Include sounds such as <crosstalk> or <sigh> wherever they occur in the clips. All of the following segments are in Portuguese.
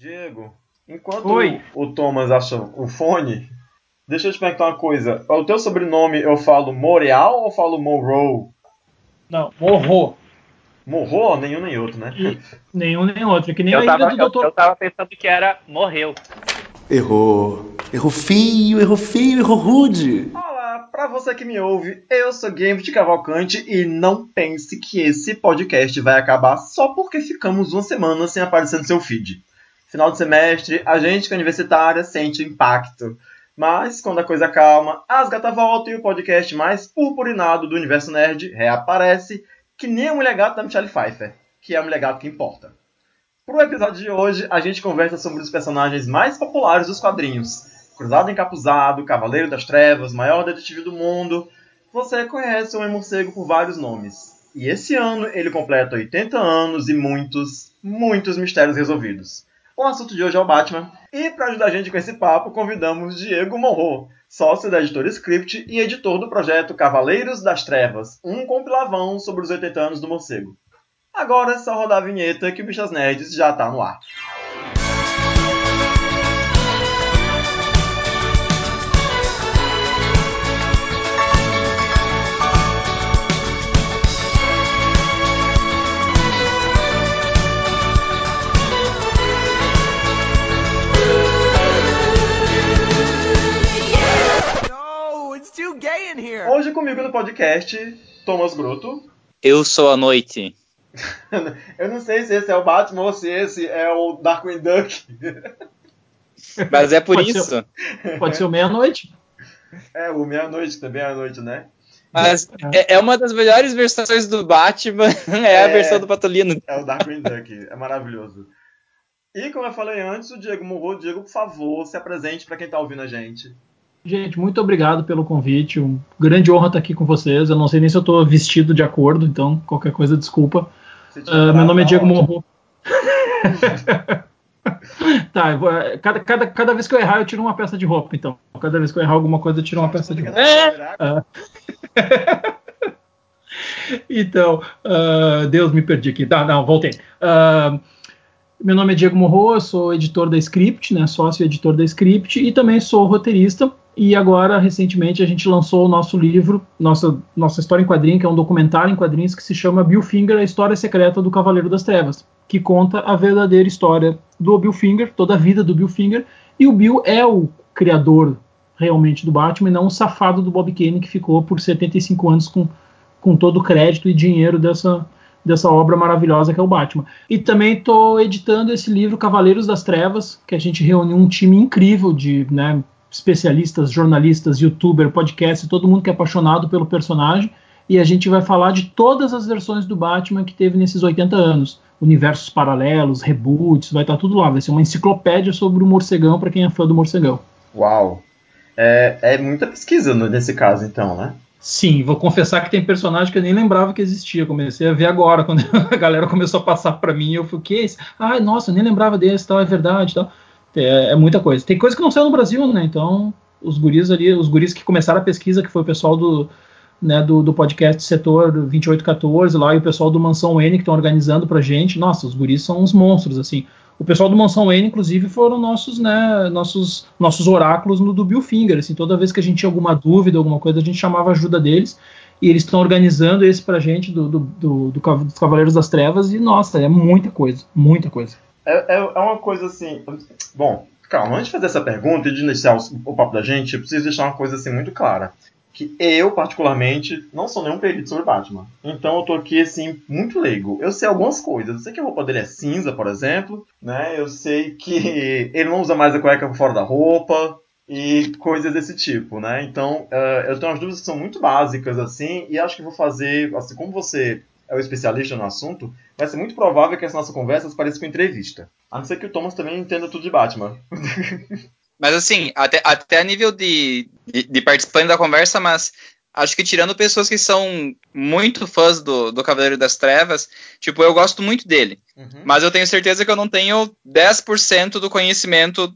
Diego, enquanto Oi. o Thomas acha o fone, deixa eu te perguntar uma coisa. O teu sobrenome eu falo Moreal ou falo Monroe? Não, Morro. Morro? Nenhum nem outro, né? E, nenhum nem outro. Que nem eu a tava, do doutor. Eu, eu tava pensando que era morreu. Errou. Errou feio, errou feio, errou rude. Olá, pra você que me ouve, eu sou Game de Cavalcante e não pense que esse podcast vai acabar só porque ficamos uma semana sem aparecer no seu feed. Final de semestre, a gente que é universitária sente impacto. Mas, quando a coisa calma, as gatas voltam e o podcast mais purpurinado do universo nerd reaparece, que nem a mulher gata da Michelle Pfeiffer, que é a mulher gata que importa. Pro episódio de hoje, a gente conversa sobre os personagens mais populares dos quadrinhos. Cruzado Encapuzado, Cavaleiro das Trevas, maior detetive do mundo. Você conhece o Homem-Morcego por vários nomes. E esse ano ele completa 80 anos e muitos, muitos mistérios resolvidos. O assunto de hoje é o Batman. E para ajudar a gente com esse papo, convidamos Diego Morro, sócio da editora Script e editor do projeto Cavaleiros das Trevas, um compilavão sobre os 80 anos do morcego. Agora é só rodar a vinheta que o Bichas Nerds já tá no ar. Hoje comigo no podcast, Thomas Groto. Eu sou a noite. <laughs> Eu não sei se esse é o Batman ou se esse é o Darkwing Duck. Mas é por pode isso. Ser, pode ser o meia-noite. É, o meia-noite também é a noite, né? Mas é, é, uma das melhores versões do Batman, é, <laughs> é a versão do Patolino. É o Darkwing Duck, é maravilhoso. E como eu falei antes, o Diego Morro, Diego, por favor, se apresente para quem está ouvindo a gente. Gente, muito obrigado pelo convite. Um grande honra estar aqui com vocês. Eu não sei nem se eu estou vestido de acordo, então qualquer coisa, desculpa. Uh, meu nome é Diego Morro. <laughs> tá, vou, cada, cada, cada vez que eu errar, eu tiro uma peça de roupa, então. Cada vez que eu errar alguma coisa, eu tiro uma peça de roupa. Uh, <laughs> então, uh, Deus me perdi aqui. Tá, não, voltei. Uh, meu nome é Diego Morro, eu sou editor da Script, né, sócio editor da Script e também sou roteirista. E agora, recentemente, a gente lançou o nosso livro, nossa, nossa história em quadrinho, que é um documentário em quadrinhos que se chama Bill Finger, a história secreta do Cavaleiro das Trevas, que conta a verdadeira história do Bill Finger, toda a vida do Bill Finger. E o Bill é o criador realmente do Batman, e não o safado do Bob Kane que ficou por 75 anos com, com todo o crédito e dinheiro dessa, dessa obra maravilhosa que é o Batman. E também estou editando esse livro Cavaleiros das Trevas, que a gente reuniu um time incrível de né, especialistas, jornalistas, youtuber, podcast, todo mundo que é apaixonado pelo personagem. E a gente vai falar de todas as versões do Batman que teve nesses 80 anos. Universos paralelos, reboots, vai estar tudo lá. Vai ser uma enciclopédia sobre o morcegão para quem é fã do morcegão. Uau! É, é muita pesquisa nesse caso, então, né? Sim, vou confessar que tem personagem que eu nem lembrava que existia. Comecei a ver agora, <laughs> quando a galera começou a passar para mim. Eu fui, o que é esse? Ai, nossa, eu nem lembrava desse, tal, é verdade, tal. É, é, muita coisa. Tem coisa que não saiu no Brasil, né? Então, os guris ali, os guris que começaram a pesquisa, que foi o pessoal do, né, do, do podcast Setor 2814 lá, e o pessoal do Mansão N que estão organizando pra gente. Nossa, os guris são uns monstros, assim. O pessoal do Mansão N, inclusive, foram nossos, né, nossos, nossos oráculos no do Bill Finger. Assim, toda vez que a gente tinha alguma dúvida, alguma coisa, a gente chamava a ajuda deles. E eles estão organizando esse pra gente do, do, do, do, dos Cavaleiros das Trevas. E, nossa, é muita coisa, muita coisa. É, é, é uma coisa assim. Bom, calma, antes de fazer essa pergunta e de iniciar o, o papo da gente, eu preciso deixar uma coisa assim muito clara que eu, particularmente, não sou nenhum perito sobre Batman. Então eu tô aqui, assim, muito leigo. Eu sei algumas coisas. Eu sei que a roupa dele é cinza, por exemplo, né? Eu sei que <laughs> ele não usa mais a cueca fora da roupa e coisas desse tipo, né? Então uh, eu tenho umas dúvidas que são muito básicas, assim, e acho que vou fazer, assim, como você é o especialista no assunto, vai ser muito provável que essa nossa conversa pareça com entrevista. A não ser que o Thomas também entenda tudo de Batman. <laughs> Mas assim, até, até a nível de, de, de participante da conversa, mas acho que tirando pessoas que são muito fãs do, do Cavaleiro das Trevas, tipo, eu gosto muito dele. Uhum. Mas eu tenho certeza que eu não tenho 10% do conhecimento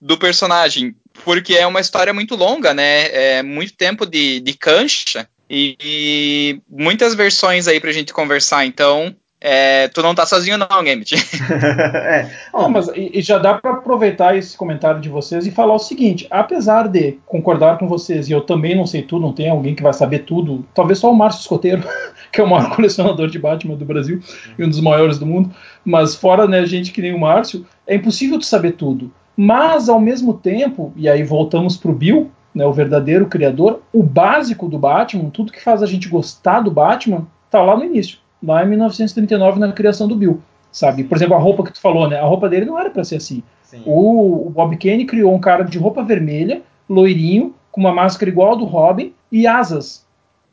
do personagem. Porque é uma história muito longa, né? É muito tempo de, de cancha. E, e muitas versões aí pra gente conversar. Então, é, tu não tá sozinho não, Gambit. <laughs> é. Não, mas e, já dá para aproveitar esse comentário de vocês e falar o seguinte: apesar de concordar com vocês, e eu também não sei tudo, não tem alguém que vai saber tudo, talvez só o Márcio Escoteiro, <laughs> que é o maior <laughs> colecionador de Batman do Brasil e um dos maiores do mundo, mas fora né, gente que nem o Márcio, é impossível de saber tudo. Mas, ao mesmo tempo, e aí voltamos pro Bill, né, o verdadeiro criador, o básico do Batman, tudo que faz a gente gostar do Batman, tá lá no início lá em 1939 na criação do Bill, sabe? Por exemplo, a roupa que tu falou, né? A roupa dele não era para ser assim. O, o, Bob Kane criou um cara de roupa vermelha, loirinho, com uma máscara igual ao do Robin e asas.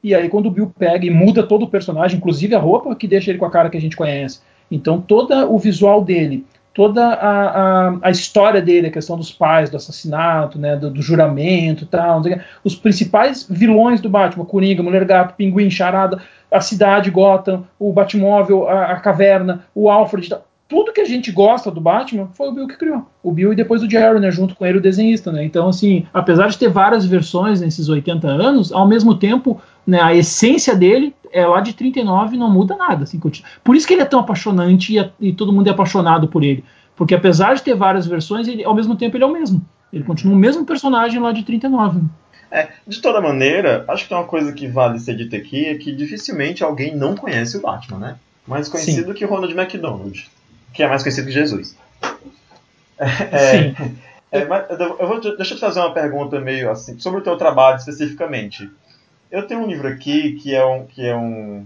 E aí quando o Bill pega e muda todo o personagem, inclusive a roupa, que deixa ele com a cara que a gente conhece. Então todo o visual dele, toda a, a, a, história dele, a questão dos pais, do assassinato, né, do, do juramento tal, os principais vilões do Batman, Coringa, Mulher Gato, Pinguim, Charada, a cidade Gotham, o Batmóvel, a, a caverna, o Alfred, tudo que a gente gosta do Batman foi o Bill que criou. O Bill e depois o Jerry, né, junto com ele o desenhista, né? Então, assim, apesar de ter várias versões nesses 80 anos, ao mesmo tempo, né, a essência dele é lá de 39 e não muda nada, assim, Por isso que ele é tão apaixonante e, e todo mundo é apaixonado por ele, porque apesar de ter várias versões, ele, ao mesmo tempo ele é o mesmo. Ele continua o mesmo personagem lá de 39. É, de toda maneira, acho que tem uma coisa que vale ser dita aqui é que dificilmente alguém não conhece o Batman, né? Mais conhecido Sim. que Ronald McDonald, que é mais conhecido que Jesus. É, Sim. É, mas eu vou, deixa eu te fazer uma pergunta meio assim, sobre o teu trabalho especificamente. Eu tenho um livro aqui que é um, que é um,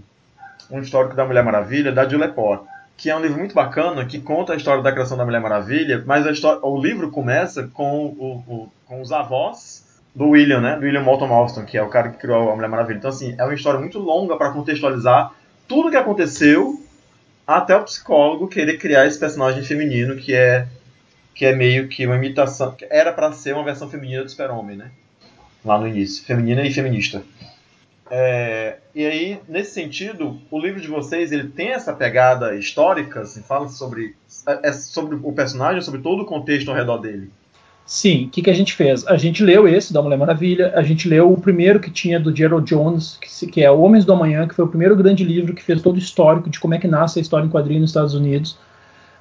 um histórico da Mulher Maravilha, da Julie Lepore, que é um livro muito bacana, que conta a história da criação da Mulher Maravilha, mas a história, o livro começa com, o, o, com os avós do William, né? Do William Moulton Alston, que é o cara que criou a Mulher Maravilha. Então, assim, é uma história muito longa para contextualizar tudo o que aconteceu até o psicólogo querer criar esse personagem feminino que é que é meio que uma imitação, era para ser uma versão feminina do Super-Homem, né? Lá no início, feminina e feminista. É, e aí, nesse sentido, o livro de vocês ele tem essa pegada histórica, assim, fala sobre, é, é sobre o personagem, sobre todo o contexto ao redor dele. Sim, o que, que a gente fez? A gente leu esse da Mulher Maravilha, a gente leu o primeiro que tinha do Gerald Jones, que, que é Homens do Amanhã, que foi o primeiro grande livro que fez todo o histórico de como é que nasce a história em quadrinhos nos Estados Unidos,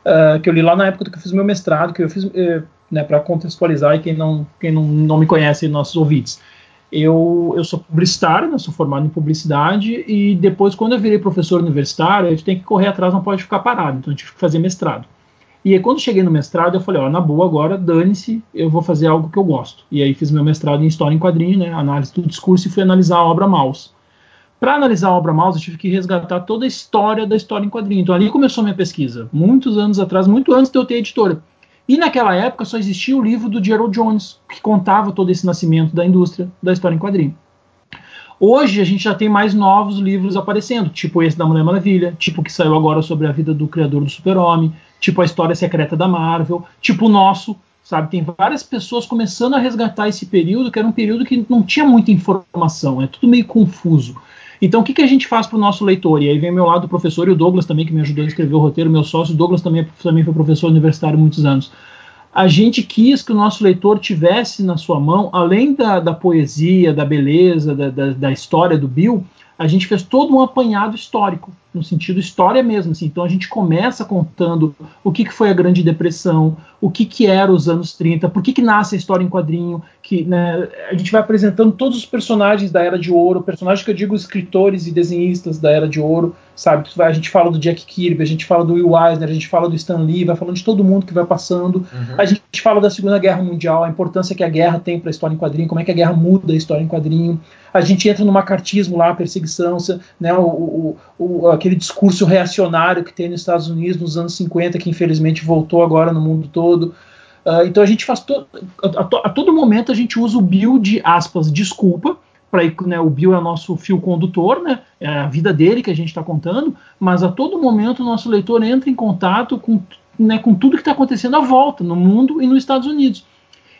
uh, que eu li lá na época que eu fiz meu mestrado, que eu fiz uh, né, para contextualizar e quem não, quem não, não me conhece, nossos ouvintes. Eu, eu sou publicitário, né, sou formado em publicidade, e depois, quando eu virei professor universitário, a gente tem que correr atrás, não pode ficar parado, então eu tive que fazer mestrado. E aí, quando cheguei no mestrado, eu falei, ó, na boa, agora dane-se, eu vou fazer algo que eu gosto. E aí fiz meu mestrado em História em Quadrinho, né, análise do discurso, e fui analisar a obra Maus. Para analisar a obra Maus, eu tive que resgatar toda a história da história em quadrinho. Então ali começou a minha pesquisa, muitos anos atrás, muito antes de eu ter editora. E naquela época só existia o livro do Gerald Jones, que contava todo esse nascimento da indústria da história em quadrinho. Hoje a gente já tem mais novos livros aparecendo, tipo esse da Mulher Maravilha, tipo que saiu agora sobre a vida do criador do Super-Homem, tipo a história secreta da Marvel, tipo o nosso, sabe? Tem várias pessoas começando a resgatar esse período, que era um período que não tinha muita informação, é tudo meio confuso. Então, o que, que a gente faz para o nosso leitor? E aí vem meu lado o professor e o Douglas também, que me ajudou a escrever o roteiro, meu sócio, o Douglas também, também foi professor universitário muitos anos a gente quis que o nosso leitor tivesse na sua mão, além da, da poesia, da beleza, da, da, da, história do Bill, a gente fez todo um apanhado histórico, no sentido história mesmo. Assim. Então a gente começa contando o que, que foi a Grande Depressão, o que, que era os anos 30, por que, que nasce a história em quadrinho, que né, a gente vai apresentando todos os personagens da Era de Ouro, personagens que eu digo escritores e desenhistas da Era de Ouro, sabe? A gente fala do Jack Kirby, a gente fala do Will Eisner, a gente fala do Stan Lee, vai falando de todo mundo que vai passando. Uhum. A gente fala da Segunda Guerra Mundial, a importância que a guerra tem para a história em quadrinho, como é que a guerra muda a história em quadrinho a gente entra no macartismo lá, a perseguição, né, o, o, o, aquele discurso reacionário que tem nos Estados Unidos nos anos 50, que infelizmente voltou agora no mundo todo. Uh, então a gente faz to, a, a, a, todo momento a gente usa o Bill de aspas, desculpa, para né, o Bill é nosso fio condutor, né, é a vida dele que a gente está contando, mas a todo momento o nosso leitor entra em contato com, né, com tudo que está acontecendo à volta, no mundo e nos Estados Unidos.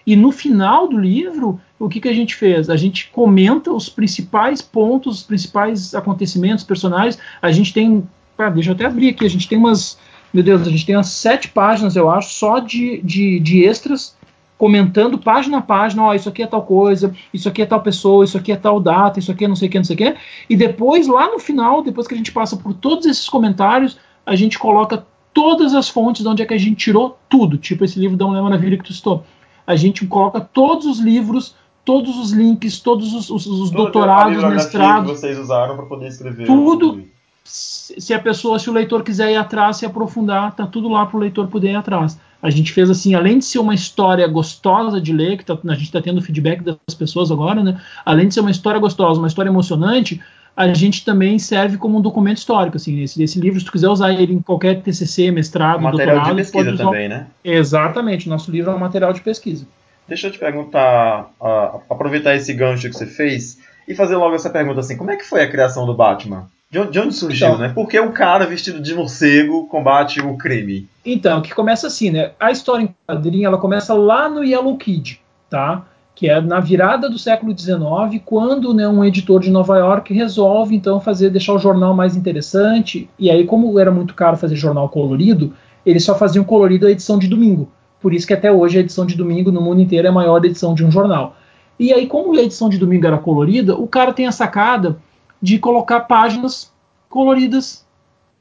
E no final do livro, o que, que a gente fez? A gente comenta os principais pontos, os principais acontecimentos, personagens. A gente tem. Deixa eu até abrir aqui. A gente tem umas. Meu Deus, a gente tem umas sete páginas, eu acho, só de, de, de extras comentando página a página, ó, isso aqui é tal coisa, isso aqui é tal pessoa, isso aqui é tal data, isso aqui é não sei o que, não sei o que. E depois, lá no final, depois que a gente passa por todos esses comentários, a gente coloca todas as fontes de onde é que a gente tirou tudo, tipo esse livro da Mulher Maravilha que tu citou. A gente coloca todos os livros, todos os links, todos os, os, os doutorados, mestrados. que vocês usaram para poder escrever. Tudo. Se a pessoa, se o leitor quiser ir atrás, se aprofundar, tá tudo lá para o leitor poder ir atrás. A gente fez assim, além de ser uma história gostosa de ler, que tá, a gente está tendo feedback das pessoas agora, né? Além de ser uma história gostosa, uma história emocionante, a gente também serve como um documento histórico. Assim, esse, esse livro, se tu quiser usar ele em qualquer TCC, mestrado, material doutorado, de pesquisa também, né? Exatamente, nosso livro é um material de pesquisa. Deixa eu te perguntar, uh, aproveitar esse gancho que você fez e fazer logo essa pergunta assim: como é que foi a criação do Batman? De onde, de onde surgiu, então, né? Por que um cara vestido de morcego combate o crime? Então, que começa assim, né? A história em quadrinho, ela começa lá no Yellow Kid, tá? que é na virada do século XIX, quando né, um editor de Nova York resolve então fazer deixar o jornal mais interessante. E aí, como era muito caro fazer jornal colorido, eles só faziam colorido a edição de domingo. Por isso que até hoje a edição de domingo no mundo inteiro é a maior edição de um jornal. E aí, como a edição de domingo era colorida, o cara tem a sacada de colocar páginas coloridas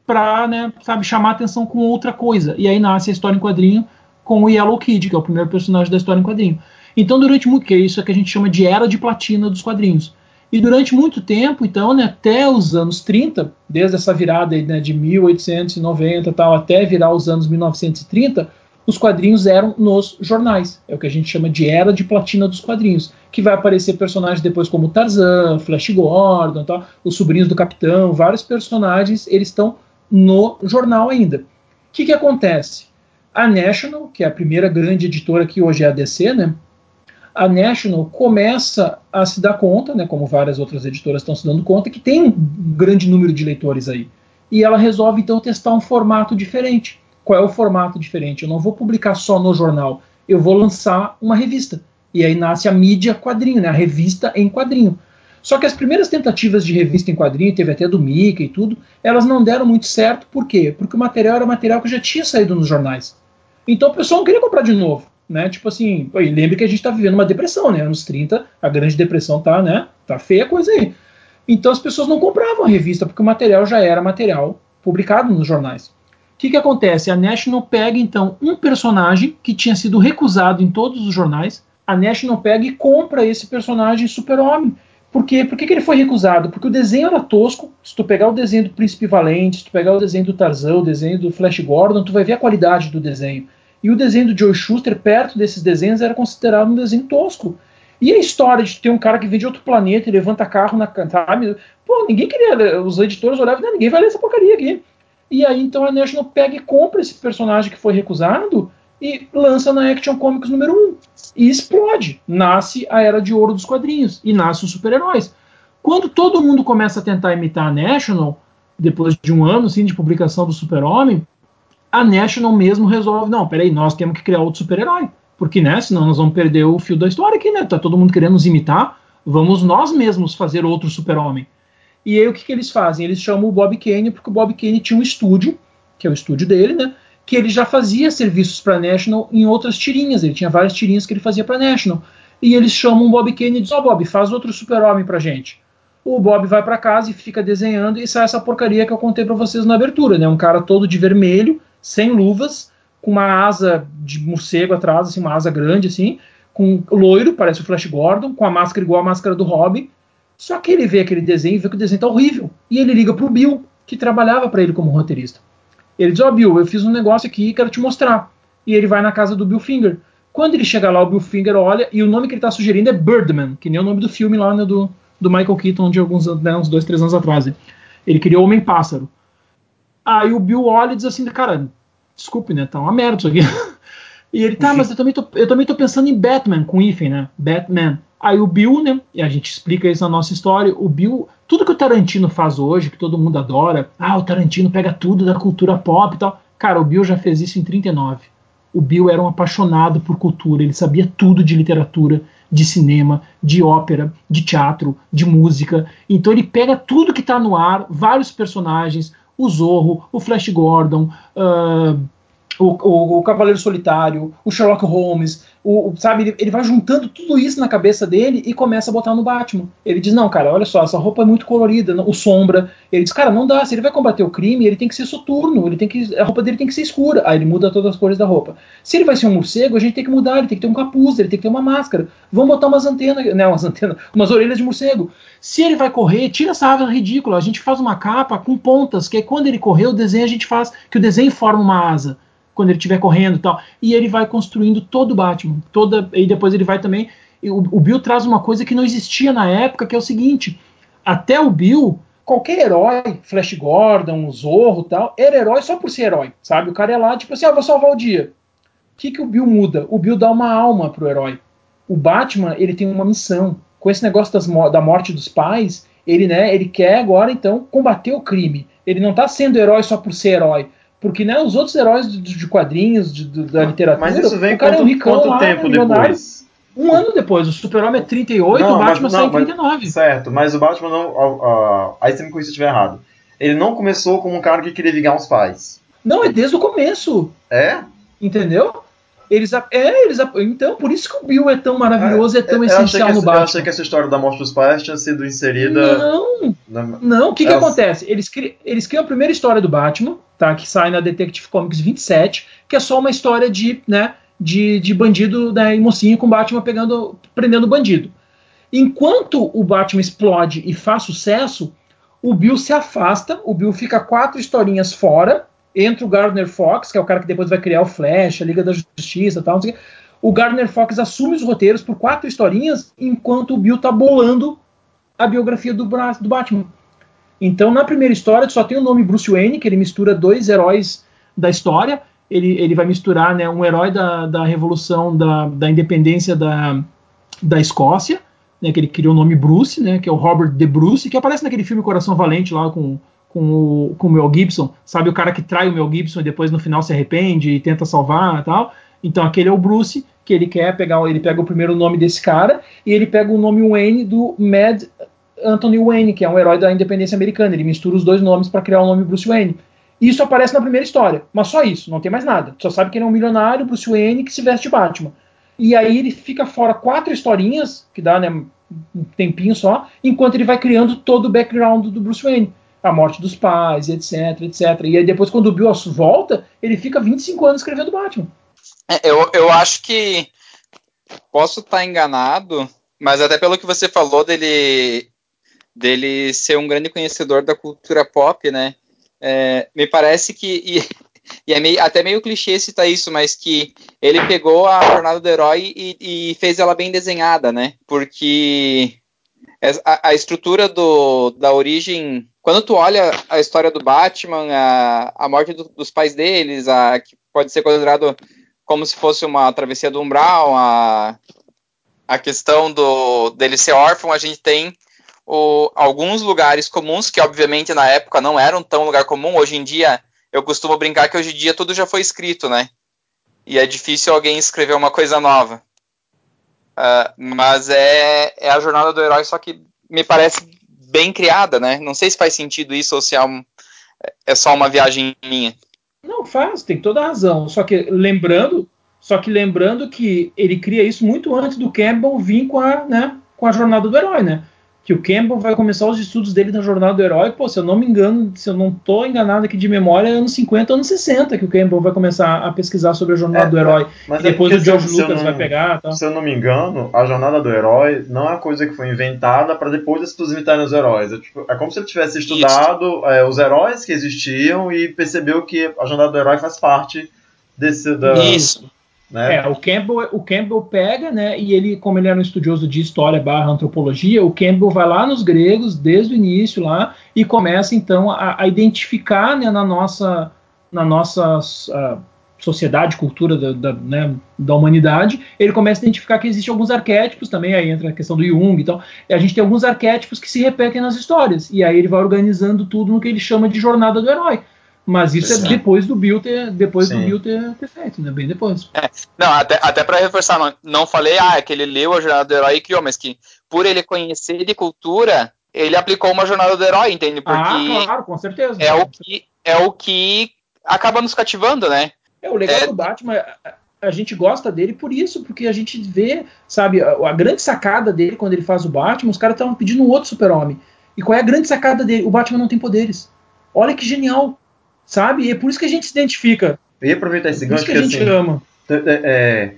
para, né, sabe, chamar atenção com outra coisa. E aí nasce a história em quadrinho com o Yellow Kid, que é o primeiro personagem da história em quadrinho. Então, durante muito que é isso é que a gente chama de era de platina dos quadrinhos. E durante muito tempo, então, né, até os anos 30, desde essa virada aí, né, de 1890 tal, até virar os anos 1930, os quadrinhos eram nos jornais. É o que a gente chama de era de platina dos quadrinhos, que vai aparecer personagens depois como Tarzan, Flash Gordon, tal, os sobrinhos do Capitão, vários personagens, eles estão no jornal ainda. O que, que acontece? A National, que é a primeira grande editora que hoje é a DC, né, a National começa a se dar conta, né, como várias outras editoras estão se dando conta, que tem um grande número de leitores aí. E ela resolve então testar um formato diferente. Qual é o formato diferente? Eu não vou publicar só no jornal, eu vou lançar uma revista. E aí nasce a mídia quadrinho, né, a revista em quadrinho. Só que as primeiras tentativas de revista em quadrinho, teve até do Mickey e tudo, elas não deram muito certo. Por quê? Porque o material era material que já tinha saído nos jornais. Então o pessoal não queria comprar de novo né? Tipo assim, lembre que a gente está vivendo uma depressão, né? Anos 30, a grande depressão tá, né? Tá feia a coisa aí. Então as pessoas não compravam a revista porque o material já era material publicado nos jornais. O que, que acontece? A National pega então um personagem que tinha sido recusado em todos os jornais. A National pega e compra esse personagem super-homem. Por quê? Por que, que ele foi recusado? Porque o desenho era tosco. Se tu pegar o desenho do Príncipe Valente, se tu pegar o desenho do Tarzan, o desenho do Flash Gordon, tu vai ver a qualidade do desenho. E o desenho do Joe Schuster, perto desses desenhos, era considerado um desenho tosco. E a história de ter um cara que vem de outro planeta e levanta carro na sabe? Pô, ninguém queria. Os editores olhavam, ninguém vai ler essa porcaria aqui. E aí então a National pega e compra esse personagem que foi recusado e lança na Action Comics número 1. E explode. Nasce a era de ouro dos quadrinhos. E nasce os super-heróis. Quando todo mundo começa a tentar imitar a National, depois de um ano assim, de publicação do Super-Homem, a National mesmo resolve, não, peraí, nós temos que criar outro super-herói. Porque, né, senão nós vamos perder o fio da história aqui, né? Tá todo mundo querendo nos imitar, vamos nós mesmos fazer outro super-homem. E aí o que, que eles fazem? Eles chamam o Bob Kane, porque o Bob Kane tinha um estúdio, que é o estúdio dele, né? Que ele já fazia serviços para National em outras tirinhas. Ele tinha várias tirinhas que ele fazia para National. E eles chamam o Bob Kane e dizem: Ó, oh, Bob, faz outro super-homem pra gente. O Bob vai para casa e fica desenhando e sai essa porcaria que eu contei para vocês na abertura, né? Um cara todo de vermelho, sem luvas, com uma asa de morcego atrás, assim, uma asa grande, assim, com loiro, parece o Flash Gordon, com a máscara igual a máscara do Robin. Só que ele vê aquele desenho e vê que o desenho tá horrível. E ele liga pro Bill, que trabalhava para ele como roteirista. Ele diz: Ó, oh, Bill, eu fiz um negócio aqui e quero te mostrar. E ele vai na casa do Bill Finger. Quando ele chega lá, o Bill Finger olha e o nome que ele tá sugerindo é Birdman, que nem o nome do filme lá né, do, do Michael Keaton de alguns né, uns dois, três anos atrás. Ele criou Homem-Pássaro. Aí o Bill olha e diz assim, cara, desculpe, né? Tá uma merda isso aqui. <laughs> E ele, tá, mas eu também, tô, eu também tô pensando em Batman, com hífen, né? Batman. Aí o Bill, né? E a gente explica isso na nossa história. O Bill, tudo que o Tarantino faz hoje, que todo mundo adora, ah, o Tarantino pega tudo da cultura pop e tal. Cara, o Bill já fez isso em 39. O Bill era um apaixonado por cultura, ele sabia tudo de literatura, de cinema, de ópera, de teatro, de música. Então ele pega tudo que tá no ar, vários personagens, o Zorro, o Flash Gordon, uh, o, o, o, Cavaleiro Solitário, o Sherlock Holmes, o, sabe, ele, ele, vai juntando tudo isso na cabeça dele e começa a botar no Batman. Ele diz, não, cara, olha só, essa roupa é muito colorida, o sombra. Ele diz, cara, não dá, se ele vai combater o crime, ele tem que ser soturno, ele tem que, a roupa dele tem que ser escura. Aí ele muda todas as cores da roupa. Se ele vai ser um morcego, a gente tem que mudar, ele tem que ter um capuz, ele tem que ter uma máscara. Vamos botar umas antenas, né, umas antenas, umas orelhas de morcego. Se ele vai correr, tira essa asa ridícula, a gente faz uma capa com pontas, que é quando ele correr, o desenho a gente faz, que o desenho forma uma asa quando ele estiver correndo e tal. E ele vai construindo todo o Batman. Toda, e depois ele vai também. O, o Bill traz uma coisa que não existia na época, que é o seguinte: até o Bill, qualquer herói, Flash Gordon, Zorro tal, era herói só por ser herói, sabe? O cara é lá, tipo assim, ah, vou salvar o dia. O que, que o Bill muda? O Bill dá uma alma pro herói. O Batman, ele tem uma missão. Com esse negócio das, da morte dos pais, ele, né, ele quer agora, então, combater o crime. Ele não tá sendo herói só por ser herói. Porque né, os outros heróis de, de quadrinhos, de, de, da literatura. Mas isso vem o cara quanto, é um ricão quanto lá, tempo depois? Um ano depois. O Super-Homem é 38, não, o Batman sai em 39. Mas, certo, mas o Batman não. Uh, uh, aí você me conhece se eu estiver errado. Ele não começou como um cara que queria ligar os pais. Não, é desde o começo. É? Entendeu? Eles, é, eles, então, por isso que o Bill é tão maravilhoso e é, é tão essencial no Batman. Eu achei que essa história da morte dos pais tinha sido inserida. Não, na... não. O que, que acontece? Eles, cri... eles criam a primeira história do Batman, tá? Que sai na Detective Comics 27, que é só uma história de, né, de, de bandido né, e mocinho com Batman pegando, prendendo bandido. Enquanto o Batman explode e faz sucesso, o Bill se afasta, o Bill fica quatro historinhas fora, entra o Gardner Fox, que é o cara que depois vai criar o Flash, a Liga da Justiça tal, o Gardner Fox assume os roteiros por quatro historinhas, enquanto o Bill tá bolando a biografia do, do Batman. Então, na primeira história, só tem o nome Bruce Wayne, que ele mistura dois heróis da história. Ele, ele vai misturar né, um herói da, da Revolução da, da Independência da, da Escócia, né, que ele criou o nome Bruce, né, que é o Robert De Bruce, que aparece naquele filme Coração Valente lá com com o, com o Mel Gibson, sabe? O cara que trai o Mel Gibson e depois no final se arrepende e tenta salvar e tal. Então aquele é o Bruce, que ele quer pegar, ele pega o primeiro nome desse cara e ele pega o nome Wayne do Mad Anthony Wayne, que é um herói da independência americana. Ele mistura os dois nomes para criar o nome Bruce Wayne. Isso aparece na primeira história, mas só isso, não tem mais nada. Só sabe que ele é um milionário, Bruce Wayne, que se veste de Batman. E aí ele fica fora quatro historinhas, que dá né, um tempinho só, enquanto ele vai criando todo o background do Bruce Wayne a morte dos pais, etc, etc. E aí depois, quando o Bill volta, ele fica 25 anos escrevendo Batman. É, eu, eu acho que posso estar enganado, mas até pelo que você falou dele dele ser um grande conhecedor da cultura pop, né? É, me parece que e, e é meio, até meio clichê citar isso, mas que ele pegou a jornada do herói e, e fez ela bem desenhada, né? Porque a, a estrutura do, da origem quando tu olha a história do Batman, a, a morte do, dos pais deles, a, que pode ser considerado como se fosse uma travessia do umbral, a, a questão do, dele ser órfão, a gente tem o, alguns lugares comuns, que obviamente na época não eram tão lugar comum, hoje em dia eu costumo brincar que hoje em dia tudo já foi escrito, né? E é difícil alguém escrever uma coisa nova. Uh, mas é, é a jornada do herói, só que me parece bem criada, né? Não sei se faz sentido isso ou se é, um, é só uma viagem minha. Não, faz, tem toda a razão. Só que lembrando, só que lembrando que ele cria isso muito antes do Campbell vir com a, né, com a jornada do herói, né? Que o Campbell vai começar os estudos dele na Jornada do Herói, pô, se eu não me engano, se eu não estou enganado aqui de memória, é anos 50, anos 60 que o Campbell vai começar a pesquisar sobre a Jornada é, do Herói. Mas e é depois o George Lucas não, vai pegar. Se eu não me engano, a Jornada do Herói não é uma coisa que foi inventada para depois as pessoas inventarem os heróis. É, tipo, é como se ele tivesse estudado é, os heróis que existiam e percebeu que a Jornada do Herói faz parte desse. Da, Isso né? É, o Campbell, o Campbell pega, né, e ele, como ele era um estudioso de história barra antropologia, o Campbell vai lá nos gregos, desde o início lá, e começa então a, a identificar né, na nossa, na nossa uh, sociedade, cultura da, da, né, da, humanidade, ele começa a identificar que existem alguns arquétipos, também aí entra a questão do Jung e tal, e a gente tem alguns arquétipos que se repetem nas histórias, e aí ele vai organizando tudo no que ele chama de jornada do herói. Mas isso Sim. é depois do Bill ter, depois do Bill ter, ter feito, né? Bem depois. É. Não, até, até para reforçar, não, não falei, ah, é que ele leu a jornada do herói e criou, mas que por ele conhecer de cultura, ele aplicou uma jornada do herói, entende? Porque ah, claro, com certeza. É o que, é o que acaba nos cativando, né? É, o legal é... do Batman, a, a, gente gosta dele por isso, porque a gente vê, sabe, a, a grande sacada dele quando ele faz o Batman, os caras estavam pedindo um outro super-homem. E qual é a grande sacada dele? O Batman não tem poderes. Olha que genial, sabe? E é por isso que a gente se identifica. Eu ia aproveitar esse é gancho que a gente assim, ama. É, é,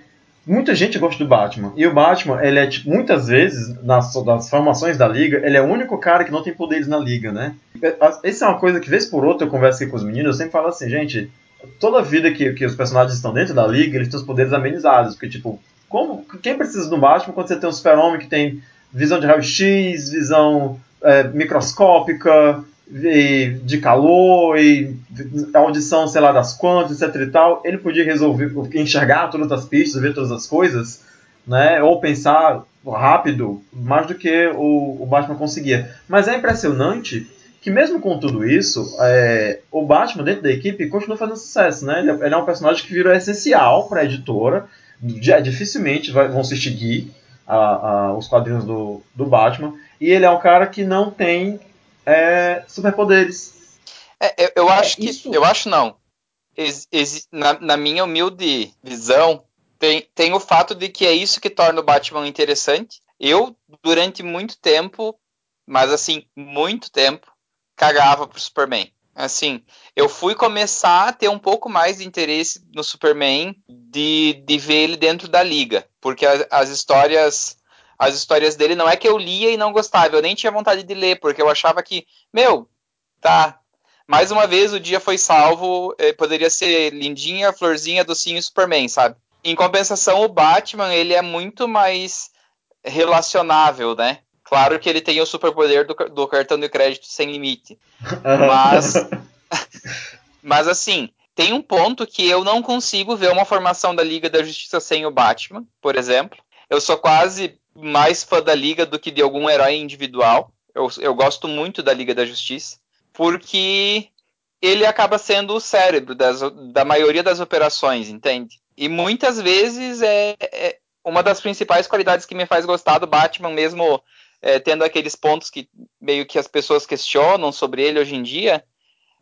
muita gente gosta do Batman. E o Batman, ele é, tipo, muitas vezes, nas, nas formações da liga, ele é o único cara que não tem poderes na liga, né? Essa é uma coisa que, vez por outra, eu converso aqui com os meninos, eu sempre falo assim, gente, toda vida que, que os personagens estão dentro da liga, eles têm os poderes amenizados. Porque, tipo, como, quem precisa do Batman quando você tem um super-homem que tem visão de raio-x, visão é, microscópica, de calor e audição, sei lá, das quantas, etc e tal, ele podia resolver, enxergar todas as pistas, ver todas as coisas, né? Ou pensar rápido, mais do que o, o Batman conseguia. Mas é impressionante que mesmo com tudo isso, é, o Batman dentro da equipe continua fazendo sucesso, né? Ele, é, ele é um personagem que virou essencial para a editora. Já, dificilmente vai, vão se extinguir a, a, os quadrinhos do, do Batman. E ele é um cara que não tem é, superpoderes. É, eu, eu acho que. Isso... Eu acho não. Ex, ex, na, na, minha humilde visão, tem, tem o fato de que é isso que torna o Batman interessante. Eu, durante muito tempo, mas assim, muito tempo, cagava pro Superman. Assim, eu fui começar a ter um pouco mais de interesse no Superman de, de ver ele dentro da liga, porque as, as histórias as histórias dele não é que eu lia e não gostava, eu nem tinha vontade de ler, porque eu achava que, meu, tá. Mais uma vez o dia foi salvo, eh, poderia ser lindinha, florzinha, docinho e Superman, sabe? Em compensação, o Batman, ele é muito mais relacionável, né? Claro que ele tem o superpoder do, do cartão de crédito sem limite. <laughs> Mas, mas assim, tem um ponto que eu não consigo ver uma formação da Liga da Justiça sem o Batman, por exemplo. Eu sou quase mais fã da Liga do que de algum herói individual. Eu, eu gosto muito da Liga da Justiça, porque ele acaba sendo o cérebro das, da maioria das operações, entende? E muitas vezes é, é, uma das principais qualidades que me faz gostar do Batman, mesmo é, tendo aqueles pontos que meio que as pessoas questionam sobre ele hoje em dia,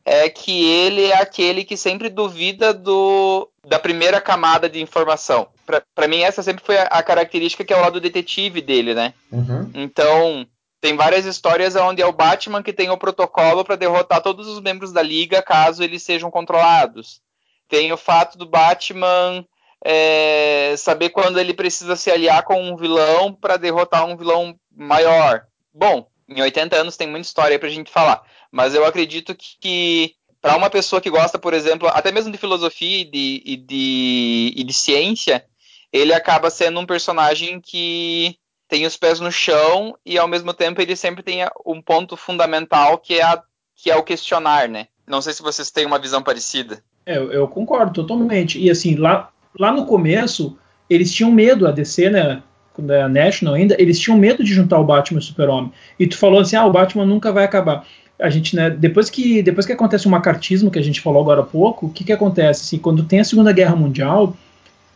é que ele é aquele que sempre duvida do, da primeira camada de informação. Para mim, essa sempre foi a, a, característica que é o lado detetive dele, né? Uhum. Então, tem várias histórias onde é o Batman que tem o protocolo para derrotar todos os membros da liga caso eles sejam controlados. Tem o fato do Batman é, saber quando ele precisa se aliar com um vilão para derrotar um vilão maior. Bom, em 80 anos tem muita história para a gente falar. Mas eu acredito que, que para uma pessoa que gosta, por exemplo, até mesmo de filosofia e de, e de, e de ciência, ele acaba sendo um personagem que tem os pés no chão e ao mesmo tempo ele sempre tem um ponto fundamental que é, a, que é o questionar, né? Não sei se vocês têm uma visão parecida. É, eu, concordo totalmente. E assim, lá, lá no começo, eles tinham medo, a DC, né? Quando é a National ainda, eles tinham medo de juntar o Batman e o Super-Homem. E tu falou assim: ah, o Batman nunca vai acabar a gente, né, depois que, depois que acontece o macartismo que a gente falou agora há pouco, o que, que acontece? Assim, quando tem a Segunda Guerra Mundial,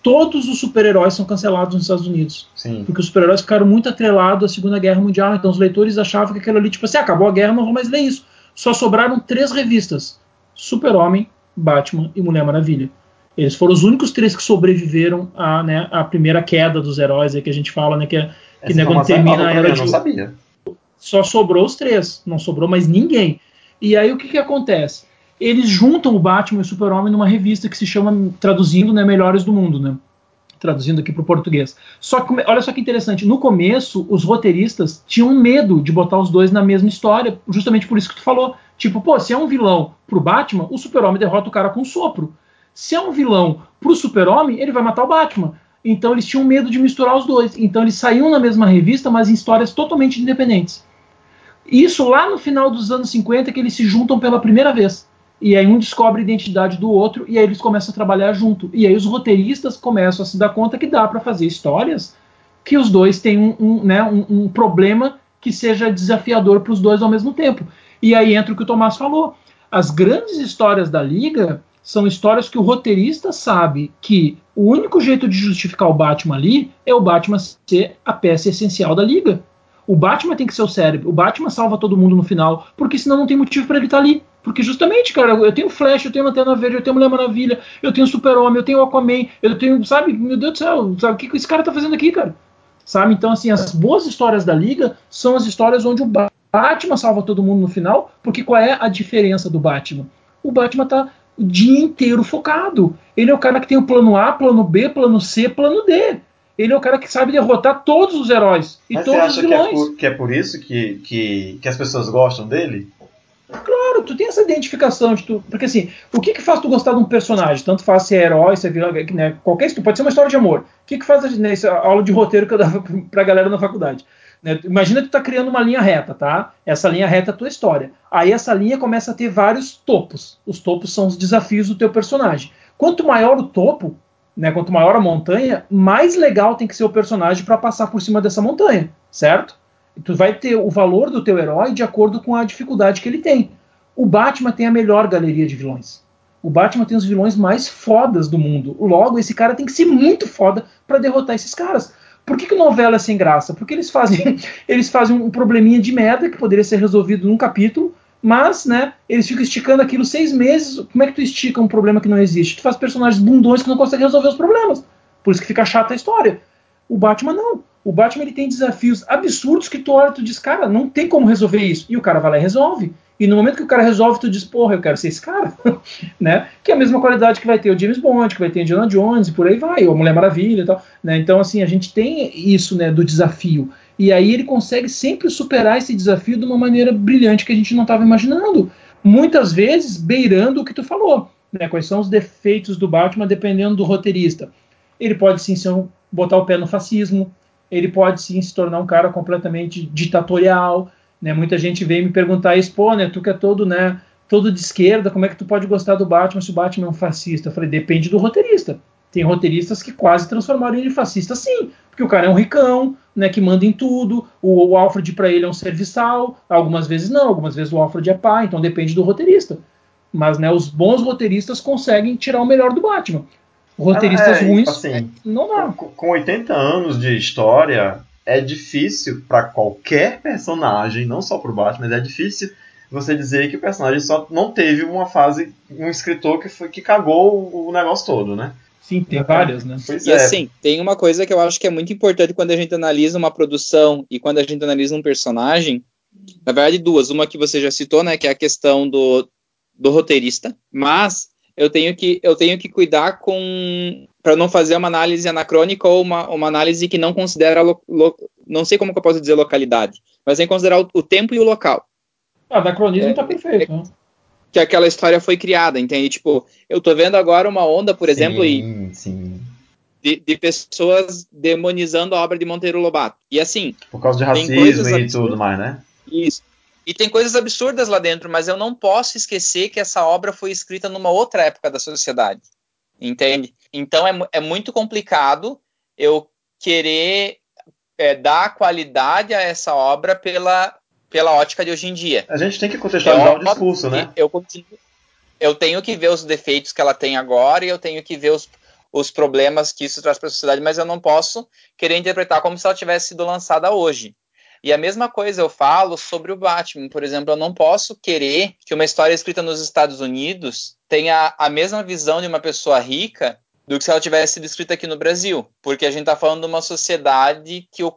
todos os super-heróis são cancelados nos Estados Unidos. Sim. Porque os super-heróis ficaram muito atrelados à Segunda Guerra Mundial, então os leitores achavam que aquilo ali, tipo assim, acabou a guerra, não vou mais ler isso. Só sobraram três revistas: Super-Homem, Batman e Mulher Maravilha. Eles foram os únicos três que sobreviveram à, né, à primeira queda dos heróis, aí que a gente fala, né, que, é, que né, quando termina a era de... Não sabia só sobrou os três, não sobrou mais ninguém. E aí o que, que acontece? Eles juntam o Batman e o Super-Homem numa revista que se chama, traduzindo, né, Melhores do Mundo, né? Traduzindo aqui para o português. Só que, olha só que interessante, no começo, os roteiristas tinham medo de botar os dois na mesma história, justamente por isso que tu falou. Tipo, pô, se é um vilão pro Batman, o Super-Homem derrota o cara com um sopro. Se é um vilão pro Super-Homem, ele vai matar o Batman. Então eles tinham medo de misturar os dois. Então eles saíam na mesma revista, mas em histórias totalmente independentes. Isso lá no final dos anos 50 que eles se juntam pela primeira vez. E aí um descobre a identidade do outro e aí eles começam a trabalhar junto. E aí os roteiristas começam a se dar conta que dá para fazer histórias que os dois têm um, um né, um, um problema que seja desafiador para os dois ao mesmo tempo. E aí entra o que o Tomás falou. As grandes histórias da Liga são histórias que o roteirista sabe que o único jeito de justificar o Batman ali é o Batman ser a peça essencial da Liga. O Batman tem que ser o cérebro. O Batman salva todo mundo no final, porque senão não tem motivo para ele estar tá ali. Porque justamente, cara, eu tenho Flash, eu tenho Lanterna Verde, eu tenho Mulher Maravilha, eu tenho Super-Homem, eu tenho Aquaman, eu tenho, sabe, meu Deus do céu, sabe o que, que esse cara tá fazendo aqui, cara? Sabe? Então, assim, as boas histórias da Liga são as histórias onde o Batman salva todo mundo no final, porque qual é a diferença do Batman? O Batman tá o dia inteiro focado. Ele é o cara que tem o plano A, plano B, plano C, plano D. Ele é o cara que sabe derrotar todos os heróis e Mas todos os é, vilões. por, que é por isso que, que, que as pessoas gostam dele? Claro, tu tem essa identificação de tu. Porque assim, o que que faz tu gostar de um personagem? Tanto faz se é herói, se é vilão, né? Qualquer história, pode ser uma história de amor. O que que faz né, essa aula de roteiro que eu dava <laughs> pra galera na faculdade? Né? Imagina que tu tá criando uma linha reta, tá? Essa linha reta é a tua história. Aí essa linha começa a ter vários topos. Os topos são os desafios do teu personagem. Quanto maior o topo, né, quanto maior a montanha, mais legal tem que ser o personagem para passar por cima dessa montanha, certo? Tu vai ter o valor do teu herói de acordo com a dificuldade que ele tem. O Batman tem a melhor galeria de vilões. O Batman tem os vilões mais fodas do mundo. Logo, esse cara tem que ser muito foda para derrotar esses caras. Por que, que novela é sem graça? Porque eles fazem, <laughs> eles fazem um probleminha de merda que poderia ser resolvido num capítulo, mas, né, eles ficam esticando aquilo seis meses. Como é que tu estica um problema que não existe? Tu faz personagens bundões que não conseguem resolver os problemas. Por isso que fica chata a história. O Batman não. O Batman ele tem desafios absurdos que tu olha tu diz, cara, não tem como resolver isso. E o cara vai lá e resolve. E no momento que o cara resolve, tu diz, porra, eu quero ser esse cara. <laughs> né? Que é a mesma qualidade que vai ter o James Bond, que vai ter a Indiana Jones e por aí vai, ou a Mulher Maravilha e tal. Né? Então, assim, a gente tem isso né, do desafio. E aí ele consegue sempre superar esse desafio de uma maneira brilhante que a gente não estava imaginando. Muitas vezes beirando o que tu falou. Né? Quais são os defeitos do Batman dependendo do roteirista. Ele pode sim ser um, botar o pé no fascismo, ele pode sim se tornar um cara completamente ditatorial. Né? Muita gente veio me perguntar isso, pô, né, tu que é todo, né, todo de esquerda, como é que tu pode gostar do Batman se o Batman é um fascista? Eu falei, depende do roteirista. Tem roteiristas que quase transformaram ele em fascista, sim, porque o cara é um ricão, né, que manda em tudo. O, o Alfred para ele é um serviçal, algumas vezes não, algumas vezes o Alfred é pai, então depende do roteirista. Mas, né, os bons roteiristas conseguem tirar o melhor do Batman. Roteiristas É, ruins, assim, não dá. Com, com 80 anos de história, é difícil para qualquer personagem, não só pro Batman, mas é difícil você dizer que o personagem só não teve uma fase, um escritor que foi que cagou o, o negócio todo, né? Sim, tem várias, né? Pois E é. assim, tem uma coisa que eu acho que é muito importante quando a gente analisa uma produção e quando a gente analisa um personagem. Na verdade, duas. Uma que você já citou, né? Que é a questão do, do roteirista. Mas eu tenho que, eu tenho que cuidar com. para não fazer uma análise anacrônica ou uma, uma análise que não considera. Lo, lo- não sei como que eu posso dizer localidade, mas que considerar o, o tempo e o local Ah, anacronismo É, tá perfeito. né? que aquela história foi criada, entende? Tipo, eu tô vendo agora uma onda, por exemplo, e sim, sim. de, de pessoas demonizando a obra de Monteiro Lobato. E assim, Por causa de racismo e tudo mais, né? Isso. E tem coisas absurdas lá dentro, mas eu não posso esquecer que essa obra foi escrita numa outra época da sociedade. Entende? Então é, é muito complicado eu querer é, dar qualidade a essa obra pela, pela ótica de hoje em dia. A gente tem que contextualizar É o discurso, né? Eu, continuo- eu tenho que ver os defeitos que ela tem agora e eu tenho que ver os, os problemas que isso traz para a sociedade, mas eu não posso querer interpretar como se ela tivesse sido lançada hoje. E a mesma coisa eu falo sobre o Batman. Por exemplo, eu não posso querer que uma história escrita nos Estados Unidos tenha a mesma visão de uma pessoa rica do que se ela tivesse sido escrita aqui no Brasil. Porque a gente está falando de uma sociedade que o,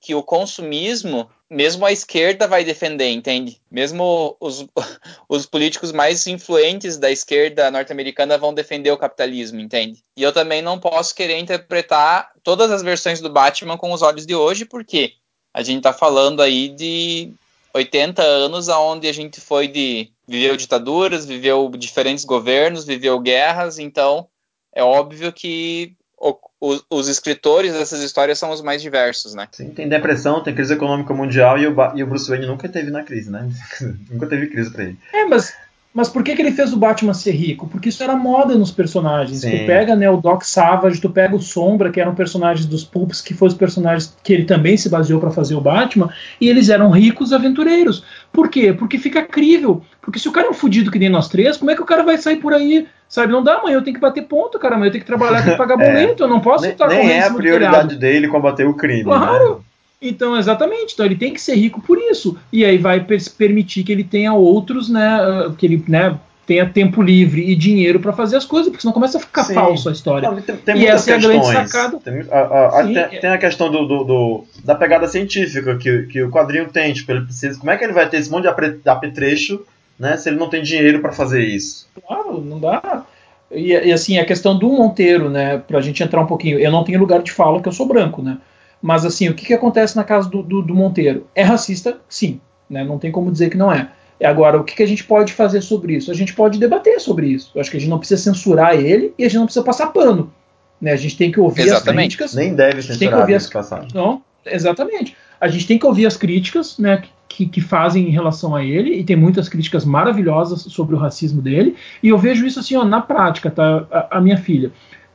que o consumismo, mesmo a esquerda vai defender, entende? Mesmo os, <laughs> os políticos mais influentes da esquerda norte-americana vão defender o capitalismo, entende? E eu também não posso querer interpretar todas as versões do Batman com os olhos de hoje, porque a gente está falando aí de 80 anos onde a gente foi de viveu ditaduras, viveu diferentes governos, viveu guerras, então é óbvio que o, os, os, escritores dessas histórias são os mais diversos, né? Sim, tem depressão, tem crise econômica mundial e o, e o Bruce Wayne nunca teve na crise, né? <laughs> nunca teve crise pra ele. É, mas, mas por que, que ele fez o Batman ser rico? Porque isso era moda nos personagens. Sim. Tu pega né, o Doc Savage, tu pega o Sombra, que eram personagens dos Pulps, que foram os personagens que ele também se baseou para fazer o Batman, e eles eram ricos aventureiros. Por quê? Porque fica crível. Porque se o cara é um fudido que nem nós três, como é que o cara vai sair por aí? Sabe, não dá, amanhã eu tenho que bater ponto, cara, amanhã eu tenho que trabalhar, tenho <laughs> que pagar boleto, é. eu não posso nem, estar Nem é a prioridade dele combater o crime. Claro, né? Então, exatamente. Então, ele tem que ser rico por isso. E aí vai permitir que ele tenha outros, né? Ah, que ele, né? Tenha tempo livre e dinheiro para fazer as coisas, porque senão começa a ficar Sim. falso a história. Não, tem, tem e essa questões. é a grande sacada. Tem, a, a, Sim, tem, é... tem, a questão do, do, do, da pegada científica que, que o quadrinho tem. Tipo, ele precisa. Como é que ele vai ter esse monte de apetrecho, né? Se ele não tem dinheiro para fazer isso? Claro, não dá. E, e, assim, a questão do Monteiro, né? Pra gente entrar um pouquinho. Eu não tenho lugar de fala, que eu sou branco, né? Mas assim, o que, que acontece na casa do, do, do Monteiro? É racista? Sim. Né? Não tem como dizer que não é. Agora, o que, que, a gente pode fazer sobre isso? A gente pode debater sobre isso. Eu acho que a gente não precisa censurar ele e a gente não precisa passar pano. Né? A gente tem que ouvir exatamente. as críticas. Nem deve censurar tem que ouvir as... passado. Não, exatamente. A gente tem que ouvir as críticas né, que, que fazem em relação a ele, e tem muitas críticas maravilhosas sobre o racismo dele, e eu vejo isso assim, ó, na prática, tá? A, a minha filha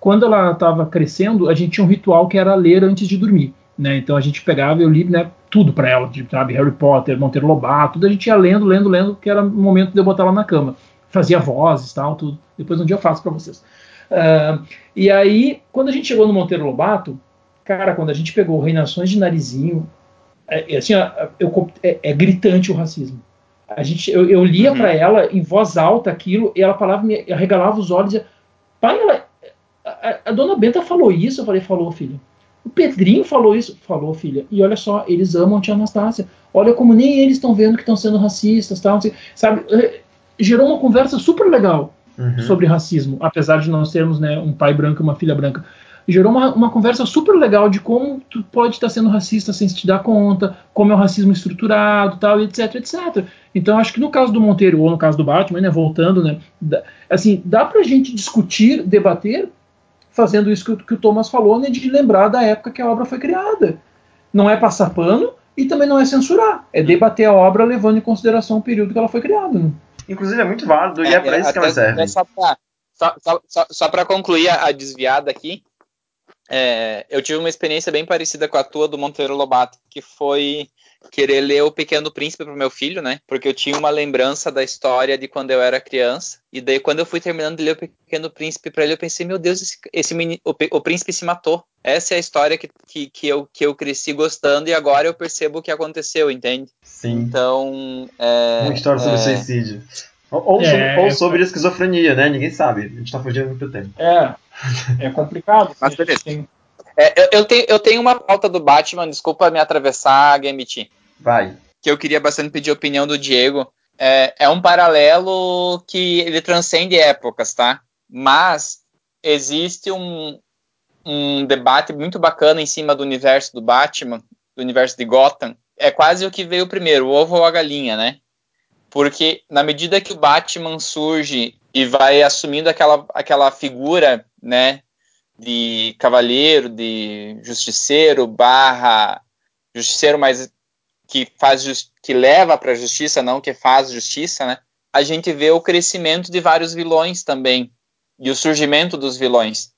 quando ela estava crescendo, a gente tinha um ritual que era ler antes de dormir. Né? Então a gente pegava, eu li né, tudo para ela, sabe, Harry Potter, Monteiro Lobato, tudo a gente ia lendo, lendo, lendo, que era o momento de eu botar ela na cama. Fazia vozes tal, tudo. Depois um dia eu faço para vocês. Uh, e aí, quando a gente chegou no Monteiro Lobato, cara, quando a gente pegou Reinações de Narizinho, é, é assim, eu, é, é, gritante o racismo. A gente, eu, eu lia uhum. para ela em voz alta aquilo, e ela falava, me arregalava os olhos e dizia, pai, ela, a, a, dona Benta falou isso, eu falei, falou, filho. O Pedrinho falou isso, falou, filha. E olha só, eles amam a tia Anastácia. Olha como nem eles estão vendo que estão sendo racistas, tal, sabe? Eh, gerou uma conversa super legal uhum. sobre racismo, apesar de nós termos né, um pai branco e uma filha branca. Gerou uma, uma conversa super legal de como tu pode estar sendo racista sem se te dar conta, como é o racismo estruturado, tal, etc, etc. Então, acho que no caso do Monteiro ou no caso do Batman, né, voltando, né, assim, dá pra gente discutir, debater fazendo isso que, que o Thomas falou, né, de lembrar da época que a obra foi criada. Não é passar pano e também não é censurar, é debater a obra levando em consideração o período que ela foi criada. Né? Inclusive é muito válido e é, é para isso que ela serve. Só para só, só, só concluir a, a, desviada aqui, é, eu tive uma experiência bem parecida com a tua do Monteiro Lobato, que foi querer ler O Pequeno Príncipe para o meu filho, né? Porque eu tinha uma lembrança da história de quando eu era criança. E daí, quando eu fui terminando de ler O Pequeno Príncipe para ele, eu pensei, meu Deus, esse, esse o, o, príncipe se matou. Essa é a história que, que, que, eu, que eu cresci gostando e agora eu percebo o que aconteceu, entende? Sim. Então. É, uma história sobre é... suicídio. Ou, ou, é, sobre, ou sobre esquizofrenia, né? Ninguém sabe. A gente tá fugindo muito tempo. É. É complicado. Mas beleza. Tem... É, eu, eu, tenho, eu tenho uma pauta do Batman, desculpa me atravessar, Game Team. Vai. Que eu queria bastante pedir a opinião do Diego. É, é um paralelo que ele transcende épocas, tá? Mas existe um, um debate muito bacana em cima do universo do Batman, do universo de Gotham. É quase o que veio primeiro, o ovo ou a galinha, né? Porque na medida que o Batman surge e vai assumindo aquela, aquela figura, né, de cavaleiro, de justiceiro, barra justiceiro mais que faz que leva para a justiça, não que faz justiça, né? A gente vê o crescimento de vários vilões também e o surgimento dos vilões.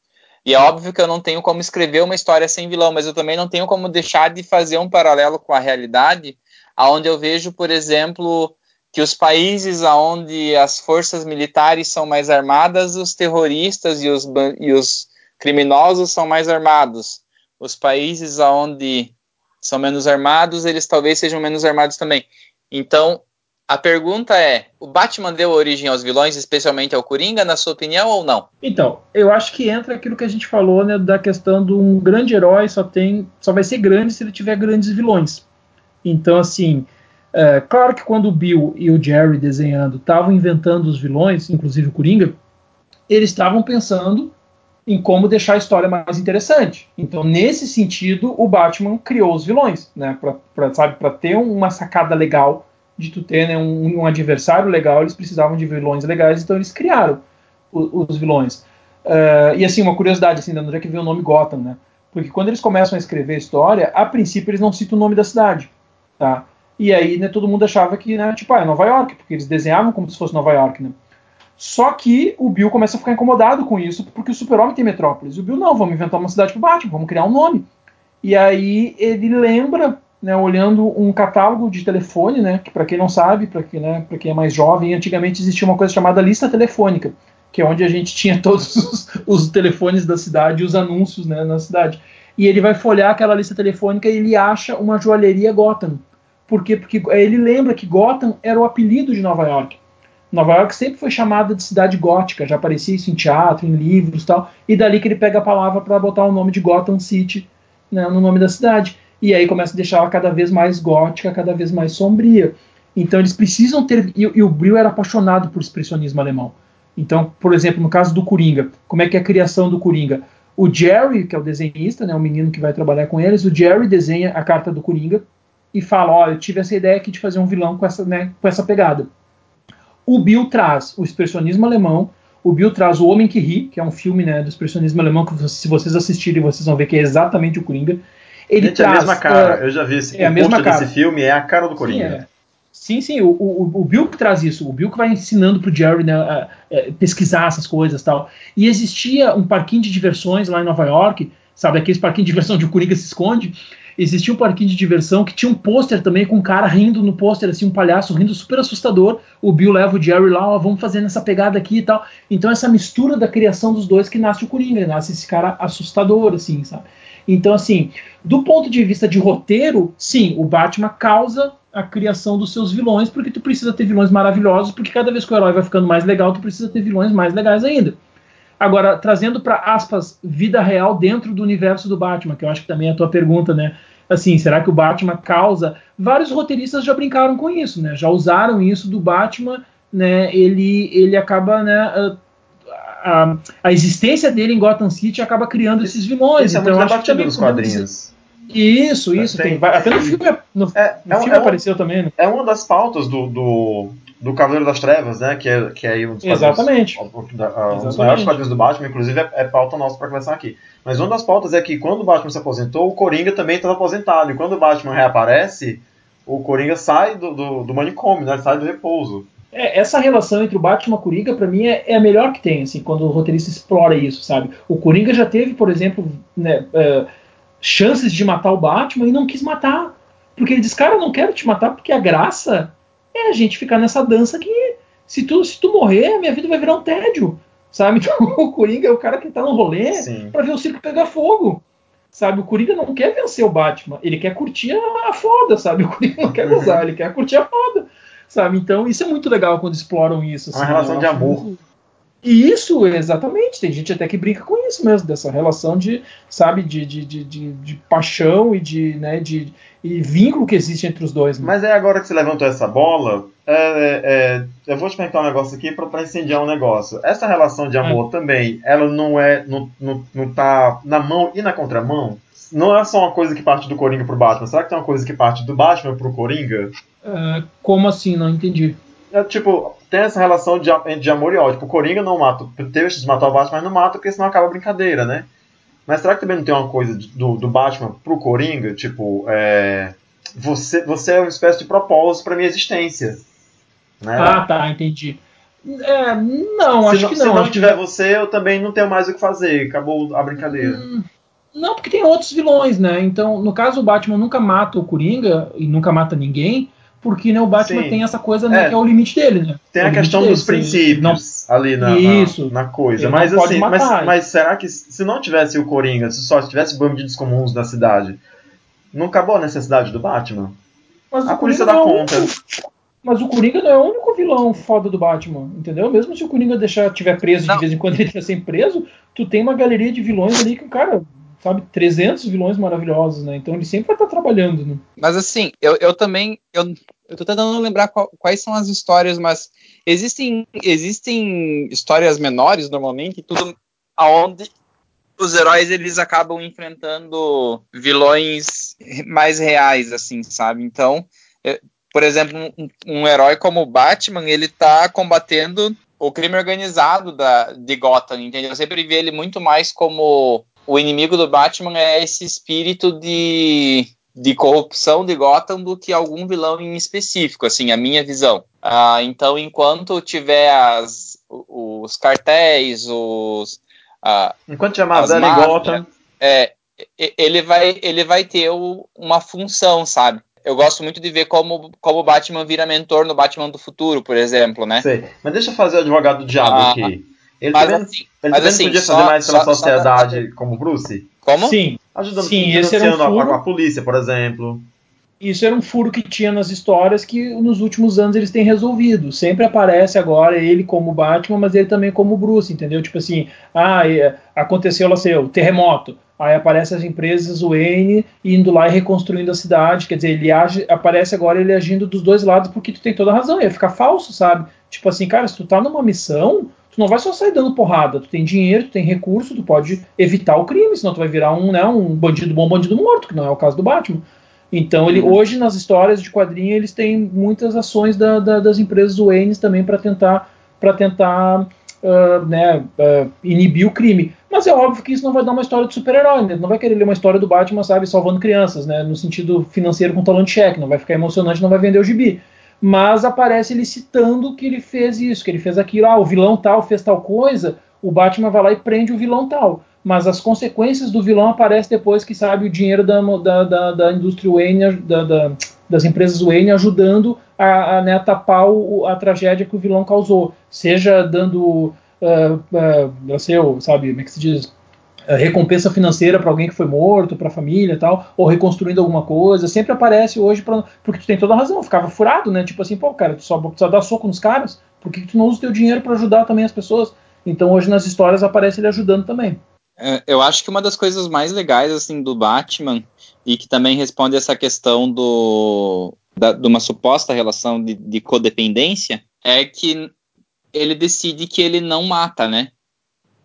E é óbvio que eu não tenho como escrever uma história sem vilão, mas eu também não tenho como deixar de fazer um paralelo com a realidade, aonde eu vejo, por exemplo, que os países onde as forças militares são mais armadas, os terroristas e os, e os criminosos são mais armados. Os países onde são menos armados, eles talvez sejam menos armados também. Então, a pergunta é: o Batman deu origem aos vilões, especialmente ao Coringa, na sua opinião, ou não? Então, eu acho que entra aquilo que a gente falou, né, da questão de um grande herói só tem, só vai ser grande se ele tiver grandes vilões. Então, assim, é, claro que quando o Bill e o Jerry desenhando estavam inventando os vilões, inclusive o Coringa, eles estavam pensando em como deixar a história mais interessante. Então, nesse sentido, o Batman criou os vilões, né? Para sabe, para ter uma sacada legal de tu ter né, um, um, adversário legal, eles precisavam de vilões legais, então eles criaram o, os vilões. Uh, e assim, uma curiosidade, assim, onde é que veio o nome Gotham, né? Porque quando eles começam a escrever a história, a princípio eles não citam o nome da cidade, tá? E aí, né, todo mundo achava que, né, tipo, ah, é Nova York, porque eles desenhavam como se fosse Nova York, né? Só que o Bill começa a ficar incomodado com isso, porque o Super-Homem tem Metrópolis. O Bill, não, vamos inventar uma cidade pro Batman, vamos criar um nome. E aí ele lembra, né, olhando um catálogo de telefone, né, que para quem não sabe, para quem, né, quem é mais jovem, antigamente existia uma coisa chamada lista telefônica, que é onde a gente tinha <laughs> todos os, os telefones da cidade e os anúncios né, na cidade. e ele vai folhear aquela lista telefônica e ele acha uma joalheria Gotham. Por quê? Porque ele lembra que Gotham era o apelido de Nova York. Nova York sempre foi chamada de cidade gótica, já aparecia isso em teatro, em livros tal, e dali que ele pega a palavra para botar o nome de Gotham City né, no nome da cidade. E aí começa a deixar ela cada vez mais gótica, cada vez mais sombria. Então eles precisam ter. E, e o Brill era apaixonado por expressionismo alemão. Então, por exemplo, no caso do Coringa, como é que é a criação do Coringa? O Jerry, que é o desenhista, né, o menino que vai trabalhar com eles, o Jerry desenha a carta do Coringa e fala: Ó, eu tive essa ideia aqui de fazer um vilão com essa, né, com essa pegada. O Bill traz o expressionismo alemão, o Bill traz O Homem que Ri, que é um filme né, do expressionismo alemão, que se vocês assistirem, vocês vão ver que é exatamente o Coringa. Ele Gente, traz, é a mesma cara, uh, eu já vi esse, é a mesma cara. desse filme, é a cara do Coringa. Sim, é. Sim, sim, o, o, o, Bill que traz isso, o Bill que vai ensinando pro Jerry né, a, a pesquisar essas coisas tal. E existia um parquinho de diversões lá em Nova York, sabe, aqueles parquinhos de diversão onde o Coringa se esconde, existia um parquinho de diversão que tinha um pôster também com um cara rindo no pôster, assim, um palhaço rindo super assustador. O Bill leva o Jerry lá, ó, vamos fazer nessa pegada aqui e tal. Então, essa mistura da criação dos dois que nasce o Coringa, nasce esse cara assustador, assim, sabe? Então, assim, do ponto de vista de roteiro, sim, o Batman causa a criação dos seus vilões, porque tu precisa ter vilões maravilhosos, porque cada vez que o herói vai ficando mais legal, tu precisa ter vilões mais legais ainda. Agora, trazendo para aspas, vida real dentro do universo do Batman, que eu acho que também é a tua pergunta, né? assim, será que o Batman causa? Vários roteiristas já brincaram com isso, né? Já usaram isso do Batman, né? Ele, ele acaba, né? A, a, a existência dele em Gotham City acaba criando esses vilões. Isso então, é muito debatido nos quadrinhos. Isso, isso. Tem, tem, até no filme, no, é, no é, filme é apareceu também. Né? É uma das pautas do, do, do Cavaleiro das Trevas, né? Que é, que é um dos Exatamente. Quadrinhos, um dos maiores quadrinhos do Batman, inclusive é, é pauta nossa para conversar aqui. Mas uma das pautas é que quando o Batman se aposentou, o Coringa também estava aposentado. E quando o Batman reaparece, o Coringa sai do, do, do manicômio, né? Ele sai do repouso. É, essa relação entre o Batman e o Coringa, para mim, é, é, a melhor que tem, assim, quando o roteirista explora isso, sabe? O Coringa já teve, por exemplo, né, uh, chances de matar o Batman e não quis matar. Porque ele diz, cara, eu não quero te matar porque a graça é a gente ficar nessa dança que se tu, se tu morrer, minha vida vai virar um tédio. Sabe? <laughs> Então o Coringa é o cara que tá no rolê Sim. pra ver o circo pegar fogo. Sabe? O Coringa não quer vencer o Batman, ele quer curtir a, a foda, sabe? O Coringa não quer uhum. gozar, ele quer curtir a foda. Sabe? Então isso é muito legal quando exploram isso. Assim, uma relação de amor. Muito... Isso, exatamente. Tem gente até que brinca com isso mesmo, dessa relação de, sabe, de, de, de, de, de paixão e de, né, de, e vínculo que existe entre os dois. Né? Mas é agora que você levantou essa bola, é, é, é eu vou te perguntar um negócio aqui para incendiar um negócio. Essa relação de amor é. também, ela não é, não, não, não tá na mão e na contramão? Não é só uma coisa que parte do Coringa pro Batman. Será que tem uma coisa que parte do Batman pro Coringa? É, como assim? Não entendi. É, tipo, tem essa relação de, de amor e ódio. Tipo, o Coringa não mata. Teve de matar o Batman, mas não mata porque senão acaba a brincadeira, né? Mas será que também não tem uma coisa do, do Batman pro Coringa? Tipo, é, você, você é uma espécie de propósito para minha existência. Né? Ah, tá, entendi. É, não, se acho não, que não. Se não tiver que... você, eu também não tenho mais o que fazer. Acabou a brincadeira. Hum, não, porque tem outros vilões, né? Então, no caso, o Batman nunca mata o Coringa e nunca mata ninguém porque né, o Batman Sim. tem essa coisa né, é. que é o limite dele, né? Tem é a questão dos princípios não... ali na, Isso. na, na coisa. mas assim, mas, mas, será que se não tivesse o Coringa, se só tivesse bandidos comuns na cidade, não acabou a necessidade do Batman? Mas a polícia dá é conta. Único... Mas o Coringa não é o único vilão foda do Batman, entendeu? Mesmo se o Coringa deixar tiver preso não. de vez em quando ele estiver <laughs> sem preso, tu tem uma galeria de vilões ali que o cara sabe, 300 vilões maravilhosos, né? Então ele sempre vai estar trabalhando, né? Mas assim, eu, eu também, eu, eu tô tentando lembrar qual, quais são as histórias, mas existem, existem histórias menores, normalmente, tudo aonde os heróis eles acabam enfrentando vilões mais reais, assim, sabe? Então, eu, por exemplo, um, um, herói como o Batman, ele tá combatendo o crime organizado da, de Gotham, entendeu? Eu sempre vi ele muito mais como o inimigo do Batman é esse espírito de, de corrupção de Gotham do que algum vilão em específico, assim, a minha visão. Ah, então, enquanto tiver as, os cartéis, os. Ah, enquanto tiver Mazela e Gotham. É, ele vai, ele vai ter o, uma função, sabe? Eu gosto muito de ver como, como o Batman vira mentor no Batman do futuro, por exemplo, né? Sei. Mas deixa eu fazer o advogado do diabo ah, aqui. Ele mas, também, assim, ele também assim, podia fazer mais pela só, sociedade só, como Bruce? Como? Sim. Ajudando Sim, esse era um furo. a, a polícia, por exemplo. Isso era um furo que tinha nas histórias que nos últimos anos eles têm resolvido. Sempre aparece agora ele como Batman, mas ele também como Bruce, entendeu? Tipo assim, ah, é, aconteceu lá, sei, o terremoto. Aí aparece as empresas, o Wayne, indo lá e reconstruindo a cidade. Quer dizer, ele age, aparece agora ele agindo dos dois lados porque tu tem toda a razão. Ia ficar falso, sabe? Tipo assim, cara, se tu tá numa missão, tu não vai só sair dando porrada. Tu tem dinheiro, tu tem recurso, tu pode evitar o crime, senão tu vai virar um, né, um bandido bom, bandido morto, que não é o caso do Batman. Então, ele, hoje, nas histórias de quadrinho, eles têm muitas ações da- da- das empresas Waynes também para tentar, pra tentar ah, né, ah, inibir o crime. Mas é óbvio que isso não vai dar uma história de super-herói, né? Não vai querer ler uma história do Batman, sabe, salvando crianças, né? No sentido financeiro com talão de cheque. Não vai ficar emocionante, não vai vender o gibi. Mas aparece ele citando que ele fez isso, que ele fez aquilo. Ah, o vilão tal fez tal coisa. O Batman vai lá e prende o vilão tal mas as consequências do vilão aparecem depois que sabe o dinheiro da, da, da, da indústria Wayne, da, da- das empresas Wayne ajudando a, a, né, a tapar o- a tragédia que o vilão causou, seja dando, ah, ah, não sei, sabe, como é que se diz, recompensa financeira para alguém que foi morto, para a família e tal, ou reconstruindo alguma coisa, sempre aparece hoje, pra, porque tu tem toda a razão, ficava furado, né, tipo assim, pô, cara, tu só, só dá soco nos caras, por que que tu não usa o teu dinheiro para ajudar também as pessoas? Então hoje nas histórias aparece ele ajudando também. É, Eu acho que uma das coisas mais legais assim do Batman e que também responde essa questão do da- de uma suposta relação de, de codependência é que ele decide que ele não mata, né?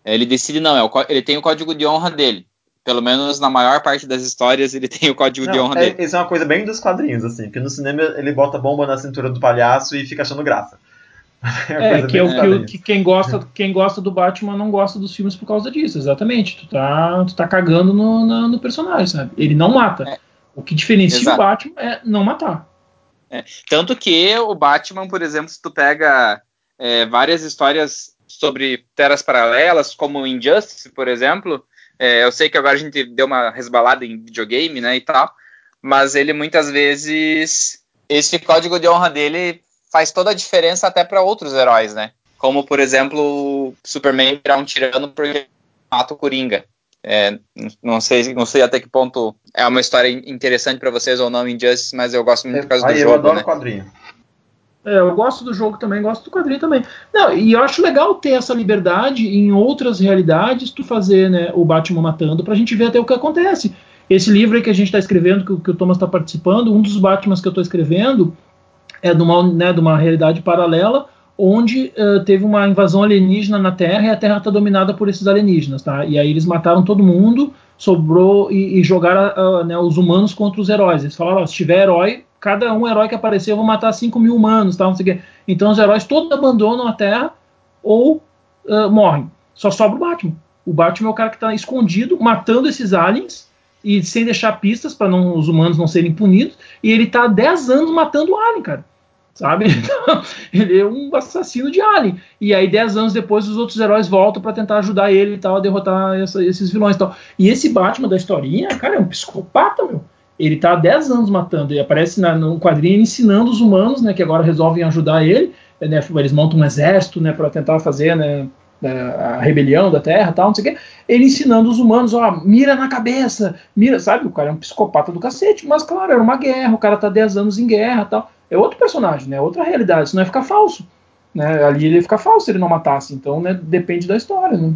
Ele decide não, é o ele tem o código de honra dele. Pelo menos na maior parte das histórias ele <laughs> tem o código de Não, honra é, dele. isso é uma coisa bem dos quadrinhos, assim, porque no cinema ele bota bomba na cintura do palhaço e fica achando graça. <laughs> É, coisa que, é o que, o- que quem, gosta, quem gosta do Batman não gosta dos filmes por causa disso, exatamente. Tu tá, tu tá cagando no, na- no personagem, sabe? Ele não mata. É. O que diferencia Exato. o Batman é não matar. Tanto que o Batman, por exemplo, se tu pega é, várias histórias sobre terras paralelas, como Injustice, por exemplo, é, eu sei que agora a gente deu uma resbalada em videogame, né, e tal, mas ele muitas vezes, esse código de honra dele faz toda a diferença até para outros heróis, né? Como, por exemplo, Superman virar um tirano porque mata o Coringa. É, não sei, não sei até que ponto é uma história interessante para vocês ou não, Injustice, mas eu gosto muito por causa do Aí eu jogo, adoro né? quadrinho. É, eu gosto do jogo também, gosto do quadrinho também. Não, e eu acho legal ter essa liberdade em outras realidades, tu fazer né, o Batman matando, pra gente ver até o que acontece. Esse livro aí que a gente está escrevendo, que, o- que o Thomas está participando, um dos Batmans que eu estou escrevendo é de uma, né, de uma realidade paralela, onde eh, teve uma invasão alienígena na Terra e a Terra está dominada por esses alienígenas, tá? E aí eles mataram todo mundo, sobrou e, e jogaram ah, né, os humanos contra os heróis. Eles falaram, se tiver herói, cada um herói que aparecer, eu vou matar 5 mil humanos, tá? Não sei o quê. Então os heróis todos abandonam a Terra ou ah, morrem. Só sobra o Batman. O Batman é o cara que está escondido, matando esses aliens e sem deixar pistas para os humanos não serem punidos. E ele tá há 10 anos matando o alien, cara. Sabe? <laughs> Então, ele é um assassino de alien. E aí, 10 anos depois, os outros heróis voltam para tentar ajudar ele e tal, a derrotar essa- esses vilões e tal. E esse Batman da historinha, cara, é um psicopata, meu. Ele tá há 10 anos matando. Ele aparece na, no quadrinho ensinando os humanos, né, que agora resolvem ajudar ele. Né, eles montam um exército, né, para tentar fazer, né, a rebelião da Terra, tal, não sei o quê. Ele ensinando os humanos, ó, mira na cabeça, mira, sabe? O cara é um psicopata do cacete, mas claro, era uma guerra, o cara tá 10 anos em guerra, tal. É outro personagem, né? Outra realidade, isso não é ficar falso. Né? Ali ele ia ficar falso se ele não matasse, então, né, depende da história, né?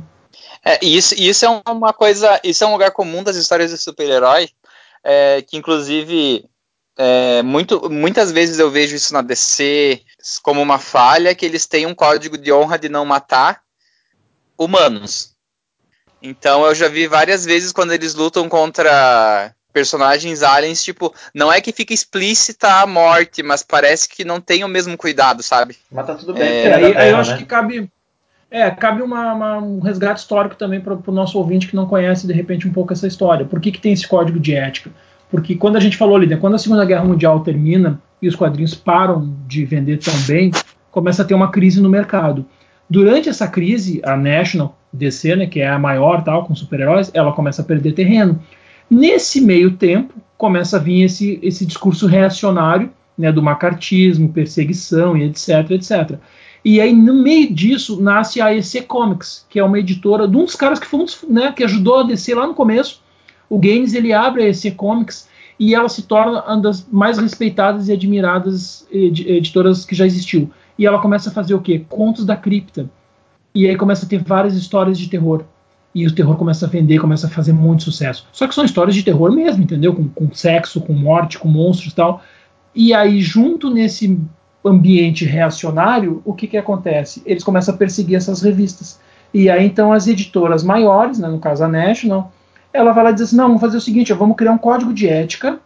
É, e isso, e isso é uma coisa, isso é um lugar comum das histórias de super-herói, é, que inclusive é, muito, muitas vezes eu vejo isso na DC como uma falha, que eles têm um código de honra de não matar humanos. Então eu já vi várias vezes quando eles lutam contra personagens aliens, tipo, não é que fica explícita a morte, mas parece que não tem o mesmo cuidado, sabe? Mas tá tudo bem. É, aí, aí eu acho né? que cabe. É, cabe uma- uma- um resgate histórico também para o nosso ouvinte que não conhece, de repente, um pouco essa história. Por que, que tem esse código de ética? Porque quando a gente falou né, quando a Segunda Guerra Mundial termina e os quadrinhos param de vender tão bem, começa a ter uma crise no mercado. Durante essa crise, a National DC, né, que é a maior tal com super-heróis, ela começa a perder terreno. Nesse meio tempo, começa a vir esse, esse discurso reacionário né, do macartismo, perseguição e etc, etc. E aí, no meio disso, nasce a EC Comics, que é uma editora de um dos caras que, foi um dos, né, que ajudou a DC lá no começo, O Gaines ele abre a EC Comics e ela se torna uma das mais respeitadas e admiradas editoras que já existiu. E ela começa a fazer o quê? Contos da cripta. E aí começa a ter várias histórias de terror. E o terror começa a vender, começa a fazer muito sucesso. Só que são histórias de terror mesmo, entendeu? Com, com sexo, com morte, com monstros e tal. E aí, junto nesse ambiente reacionário, o que, que acontece? Eles começam a perseguir essas revistas. E aí, então, as editoras maiores, né, no caso a National, ela vai lá e diz assim: não, vamos fazer o seguinte, vamos criar um código de ética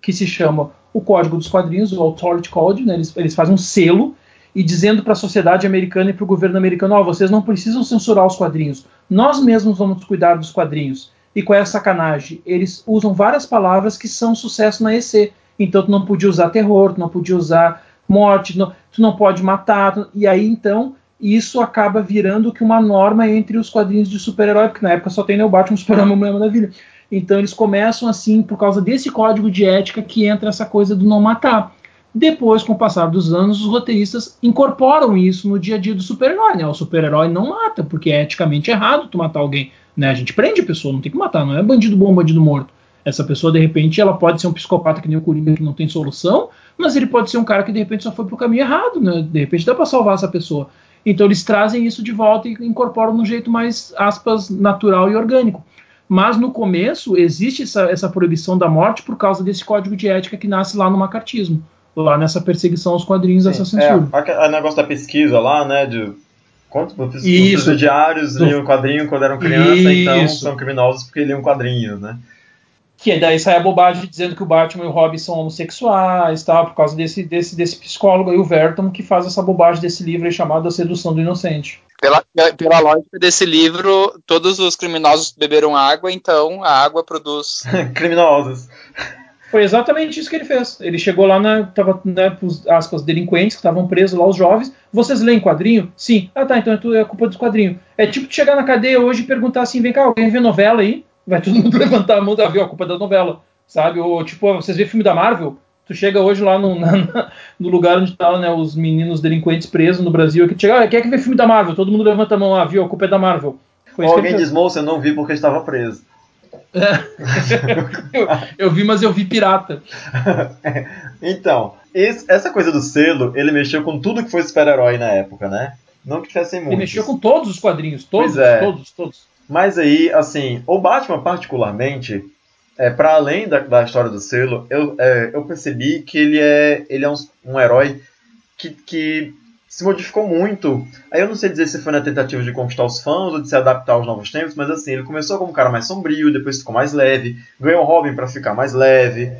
que se chama o Código dos Quadrinhos, o Authority Code, né, eles, eles fazem um selo e dizendo para a sociedade americana e para o governo americano: oh, vocês não precisam censurar os quadrinhos, nós mesmos vamos cuidar dos quadrinhos. E qual é a sacanagem? Eles usam várias palavras que são sucesso na EC. Então tu não podia usar terror, tu não podia usar morte, não, tu não pode matar. Tu, e aí então isso acaba virando que uma norma entre os quadrinhos de super-herói, porque na época só tem né, o Batman, o <laughs> Superman, Mulher Maravilha. Então eles começam assim por causa desse código de ética que entra essa coisa do não matar. Depois, com o passar dos anos, os roteiristas incorporam isso no dia a dia do super-herói. Né? O super-herói não mata, porque é eticamente errado tu matar alguém. Né? A gente prende a pessoa, não tem que matar, não é bandido bom, bandido morto. Essa pessoa, de repente, ela pode ser um psicopata que nem o Coringa, que não tem solução, mas ele pode ser um cara que, de repente, só foi pro caminho errado. Né? De repente, dá para salvar essa pessoa. Então eles trazem isso de volta e incorporam de um jeito mais, aspas, natural e orgânico. Mas no começo existe essa, essa proibição da morte por causa desse código de ética que nasce lá no macartismo, lá nessa perseguição aos quadrinhos, Sim, essa censura. É, o negócio da pesquisa lá, né, de quantos presidiários liam quadrinho quando eram criança, então Isso. então são criminosos porque liam quadrinhos, né? Que daí sai a bobagem dizendo que o Batman e o Robin são homossexuais, tá? Por causa desse, desse, desse psicólogo aí, o Verton, que faz essa bobagem desse livro aí chamado A Sedução do Inocente. Pela, pela lógica desse livro, todos os criminosos beberam água, então a água produz. <laughs> criminosos. Foi exatamente isso que ele fez. Ele chegou lá, na, tava, né, os, aspas, delinquentes que estavam presos lá, os jovens. Vocês leem quadrinho? Sim. Ah, tá, então é, é culpa dos quadrinhos. É tipo chegar na cadeia hoje e perguntar assim: vem cá, alguém vê novela aí? Vai todo mundo <laughs> levantar a mão ver a culpa é da novela, sabe? Ou tipo, vocês vê filme da Marvel? Tu chega hoje lá no, <laughs> na, no lugar onde tá né, os meninos delinquentes presos no Brasil, que chega, ah, quer que vê filme da Marvel? Todo mundo levanta a mão lá, viu? A culpa é da Marvel. Foi alguém diz, moça, eu não vi porque estava preso. É. <laughs> eu, eu, vi, mas eu vi pirata. então, esse, essa coisa do selo, ele mexeu com tudo que foi super-herói na época, né? Não que tivessem muito. Ele mexeu com todos os quadrinhos, todos, é. todos, todos. Mas aí, assim, o Batman particularmente, é, para além da, da, história do selo, eu, é, eu percebi que ele é, ele é um, um herói que, que se modificou muito. Aí eu não sei dizer se foi na tentativa de conquistar os fãs ou de se adaptar aos novos tempos, mas assim, ele começou como um cara mais sombrio, depois ficou mais leve, ganhou o Robin para ficar mais leve,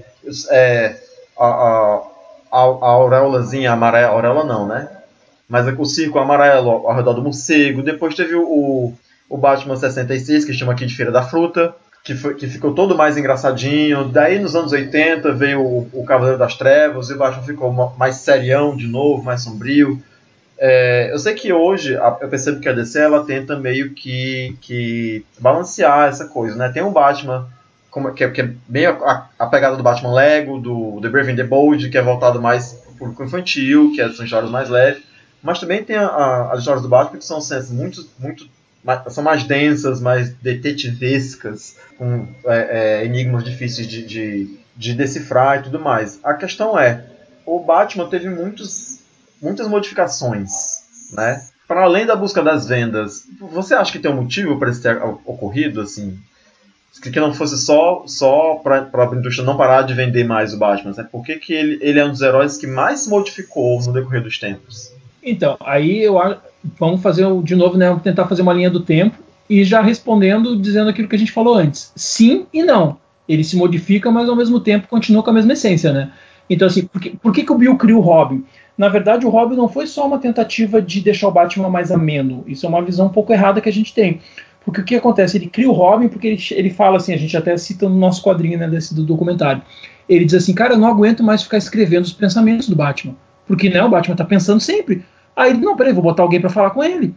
é, a, a, a, a auréolazinha amarela, auréola não, né? Mas o circo amarelo ao redor do morcego, depois teve o, o o Batman 66, que chama aqui de Feira da Fruta, que, foi, que ficou todo mais engraçadinho. Daí nos anos 80 veio o, o Cavaleiro das Trevas e o Batman ficou mais serião de novo, mais sombrio. É, eu sei que hoje eu percebo que a DC ela tenta meio que, que balancear essa coisa, né? Tem um Batman como, que, é, que, é, bem a, a, pegada do Batman Lego, do The Brave and the Bold, que é voltado mais para o público infantil, que é, são histórias mais leves. Mas também tem a, a, as histórias do Batman que são assim, muito, muito são mais densas, mais detetivescas, com é, é, enigmas difíceis de, de, de, decifrar e tudo mais. A questão é, o Batman teve muitos, muitas modificações, né? Para além da busca das vendas, você acha que tem um motivo para isso ter ocorrido, assim? Que não fosse só, só para a indústria não parar de vender mais o Batman, né? Por que, que ele, ele é um dos heróis que mais se modificou no decorrer dos tempos? Então, aí eu vamos fazer de novo, né? Tentar fazer uma linha do tempo e já respondendo, dizendo aquilo que a gente falou antes. Sim e não. Ele se modifica, mas ao mesmo tempo continua com a mesma essência, né? Então, assim, por que, por que, que o Bill cria o Robin? Na verdade, o Robin não foi só uma tentativa de deixar o Batman mais ameno. Isso é uma visão um pouco errada que a gente tem. Porque o que acontece? Ele cria o Robin porque ele, ele fala assim, a gente até cita no nosso quadrinho né, desse do documentário. Ele diz assim, cara, eu não aguento mais ficar escrevendo os pensamentos do Batman. Porque né, o Batman tá pensando sempre. Aí ele, não, peraí, vou botar alguém para falar com ele.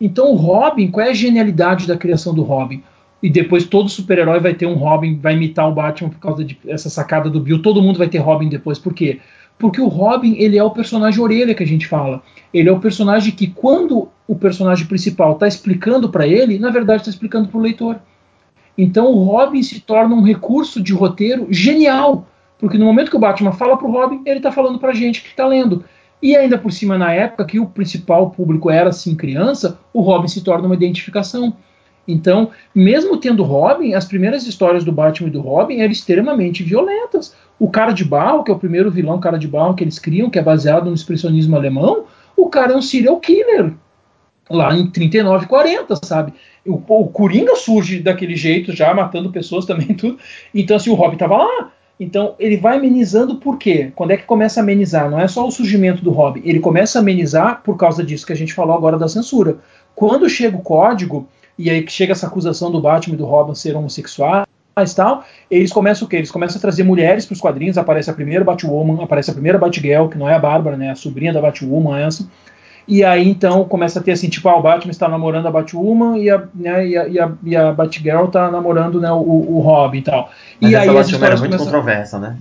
Então o Robin, qual é a genialidade da criação do Robin? E depois todo super-herói vai ter um Robin, vai imitar o Batman por causa dessa sacada do Bill. Todo mundo vai ter Robin depois. Por quê? Porque o Robin, ele é o personagem orelha que a gente fala. Ele é o personagem que, quando o personagem principal está explicando para ele, na verdade está explicando para o leitor. Então o Robin se torna um recurso de roteiro genial, porque no momento que o Batman fala pro Robin, ele tá falando pra gente que tá lendo. E ainda por cima, na época que o principal público era assim criança, o Robin se torna uma identificação. Então, mesmo tendo Robin, as primeiras histórias do Batman e do Robin eram extremamente violentas. O cara de barro, que é o primeiro vilão cara de barro que eles criam, que é baseado no expressionismo alemão, o cara é um serial killer. Lá em 39, 40, sabe? O, o Coringa surge daquele jeito, já matando pessoas também, <laughs> tudo. Então, assim, o Robin tava lá. Então, ele vai amenizando por quê? Quando é que começa a amenizar? Não é só o surgimento do Robin. Ele começa a amenizar por causa disso que a gente falou agora da censura. Quando chega o código, e aí que chega essa acusação do Batman e do Robin ser homossexuais tal, eles começam o quê? Eles começam a trazer mulheres para os quadrinhos, aparece a primeira Batwoman, aparece a primeira Batgirl, que não é a Bárbara, né, a sobrinha da Batwoman essa, e aí então começa a ter assim, tipo, ah, o Batman está namorando a Batwoman e a, né, e a, e a, e a Batgirl está namorando né, o, o Robin e tal. Mas e essa aí Batwoman era histórias muito começam... controversa, né?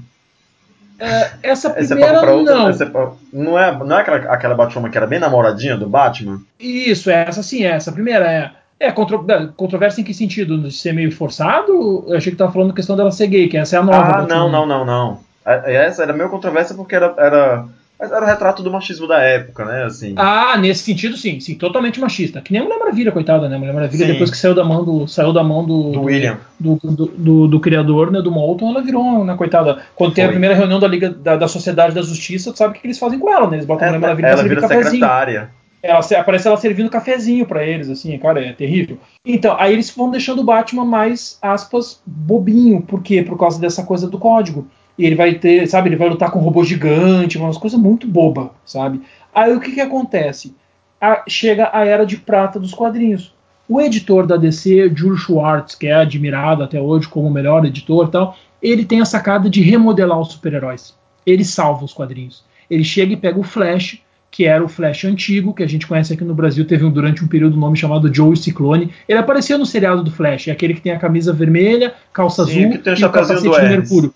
É, essa Essa é primeira outra, não. essa é pra- não é, não é aquela, aquela Batwoman que era bem namoradinha do Batman? Isso, essa sim, essa. A primeira é. É, contro, controvérsia em que sentido? De ser meio forçado? Eu achei que tava falando questão dela ser gay, que essa é a nova. ah, Batwoman. não, não, não, não. A- Essa era meio controversa porque era, era, era o retrato do machismo da época, né? Assim. Ah, nesse sentido, sim, sim, totalmente machista. Que nem a Mulher Maravilha, coitada, né? A Mulher Maravilha, Sim. depois que saiu da mão do. Saiu da mão do. do William. Do, do, do- do criador, né, do Molton, ela virou, né, coitada. Quando tem a Foi. primeira reunião da Liga da, da Sociedade da Justiça, tu sabe o que, que eles fazem com ela, né? Eles botam a Mulher Ela, Maravilha É, ela pra servir vira cafezinho. secretária. Ela aparece ela servindo cafezinho pra eles, assim, cara, é terrível. Então, aí eles vão deixando o Batman mais, aspas, bobinho. Por quê? Por causa dessa coisa do código. E ele vai ter, sabe, ele vai lutar com um robô gigante, umas coisas muito boba, sabe? Aí o que que acontece? A- chega a era de prata dos quadrinhos. O editor da DC, Jules Schwartz, que é admirado até hoje como o melhor editor e tal, ele tem a sacada de remodelar os super-heróis. Ele salva os quadrinhos. Ele chega e pega o Flash, que era o Flash antigo, que a gente conhece aqui no Brasil, teve um, durante um período um nome chamado Joe Ciclone. Ele aparecia no seriado do Flash, é aquele que tem a camisa vermelha, calça Sim, azul e o capacete do. Mercúrio.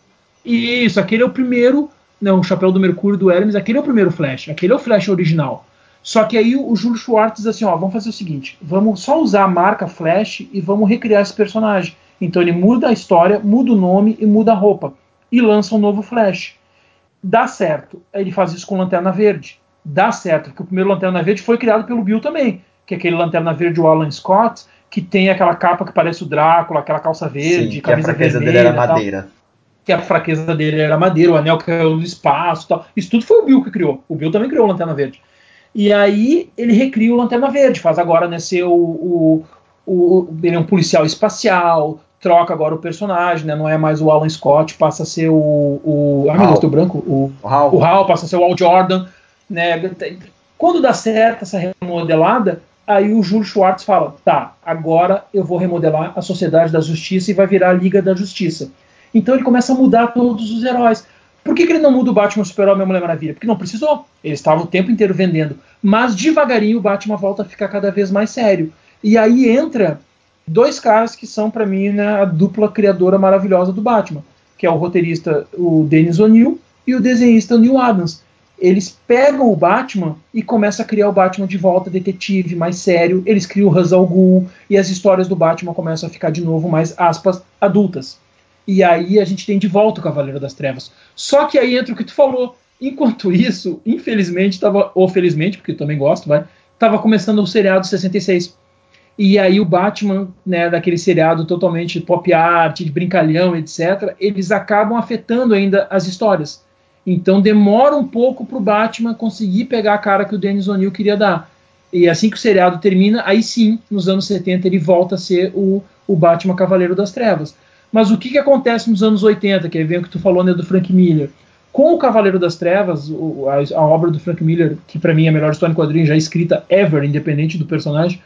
Isso, aquele é o primeiro, não, o chapéu do Mercúrio do Hermes, aquele é o primeiro Flash, aquele é o Flash original. Só que aí o Júlio Schwartz diz assim, ó, vamos fazer o seguinte, vamos só usar a marca Flash e vamos recriar esse personagem. Então ele muda a história, muda o nome e muda a roupa. E lança um novo Flash. Dá certo. Ele faz isso com Lanterna Verde. Dá certo, porque o primeiro Lanterna Verde foi criado pelo Bill também, que é aquele Lanterna Verde, o Alan Scott, que tem aquela capa que parece o Drácula, aquela calça verde, Sim, que a camisa fraqueza vermelha dele era e tal madeira. Que a fraqueza dele era madeira, o anel caiu no espaço tal. Isso tudo foi o Bill que criou. O Bill também criou o Lanterna Verde. E aí ele recria o Lanterna Verde, faz agora né, ser o, o, o- Ele é um policial espacial, troca agora o personagem, né? Não é mais o Alan Scott, passa a ser o. o ah, meu. Deus, teu branco? O, O Hal, o Hal passa a ser o Al Jordan. Né? Quando dá certo essa remodelada, aí o Júlio Schwartz fala: tá, agora eu vou remodelar a Sociedade da Justiça e vai virar a Liga da Justiça. Então ele começa a mudar todos os heróis. Por que, que ele não muda o Batman, Super-Homem e a Mulher Maravilha? Porque não precisou. Ele estava o tempo inteiro vendendo. Mas devagarinho o Batman volta a ficar cada vez mais sério. E aí entra dois caras que são, para mim, né, a dupla criadora maravilhosa do Batman, que é o roteirista, o Dennis O'Neill, e o desenhista o Neil Adams. Eles pegam o Batman e começam a criar o Batman de volta, detetive, mais sério. Eles criam o Ra's al Ghul e as histórias do Batman começam a ficar de novo mais, aspas, adultas. E aí a gente tem de volta o Cavaleiro das Trevas. Só que aí entra o que tu falou. Enquanto isso, infelizmente, tava, ou felizmente, porque eu também gosto, vai, tava começando o seriado 66. E aí o Batman, né, daquele seriado totalmente pop art, de brincalhão, etc., eles acabam afetando ainda as histórias. Então demora um pouco pro Batman conseguir pegar a cara que o Dennis O'Neill queria dar. E assim que o seriado termina, aí sim, nos anos 70, ele volta a ser o, o Batman Cavaleiro das Trevas. Mas o que, que acontece nos anos 80, que aí vem o que tu falou né, do Frank Miller? Com o Cavaleiro das Trevas, o- a, a obra do Frank Miller, que para mim é a melhor história em quadrinho já escrita ever, independente do personagem,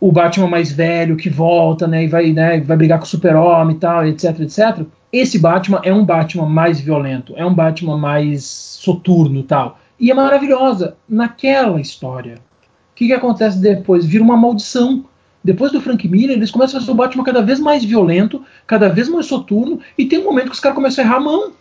o Batman mais velho que volta, né, e vai, né, vai brigar com o Super-Homem e tal, etc, etc. Esse Batman é um Batman mais violento, é um Batman mais soturno tal. E é maravilhosa naquela história. O que, que acontece depois? Vira uma maldição. Depois do Frank Miller, eles começam a fazer o Batman cada vez mais violento, cada vez mais soturno, e tem um momento que os caras começam a errar a mão.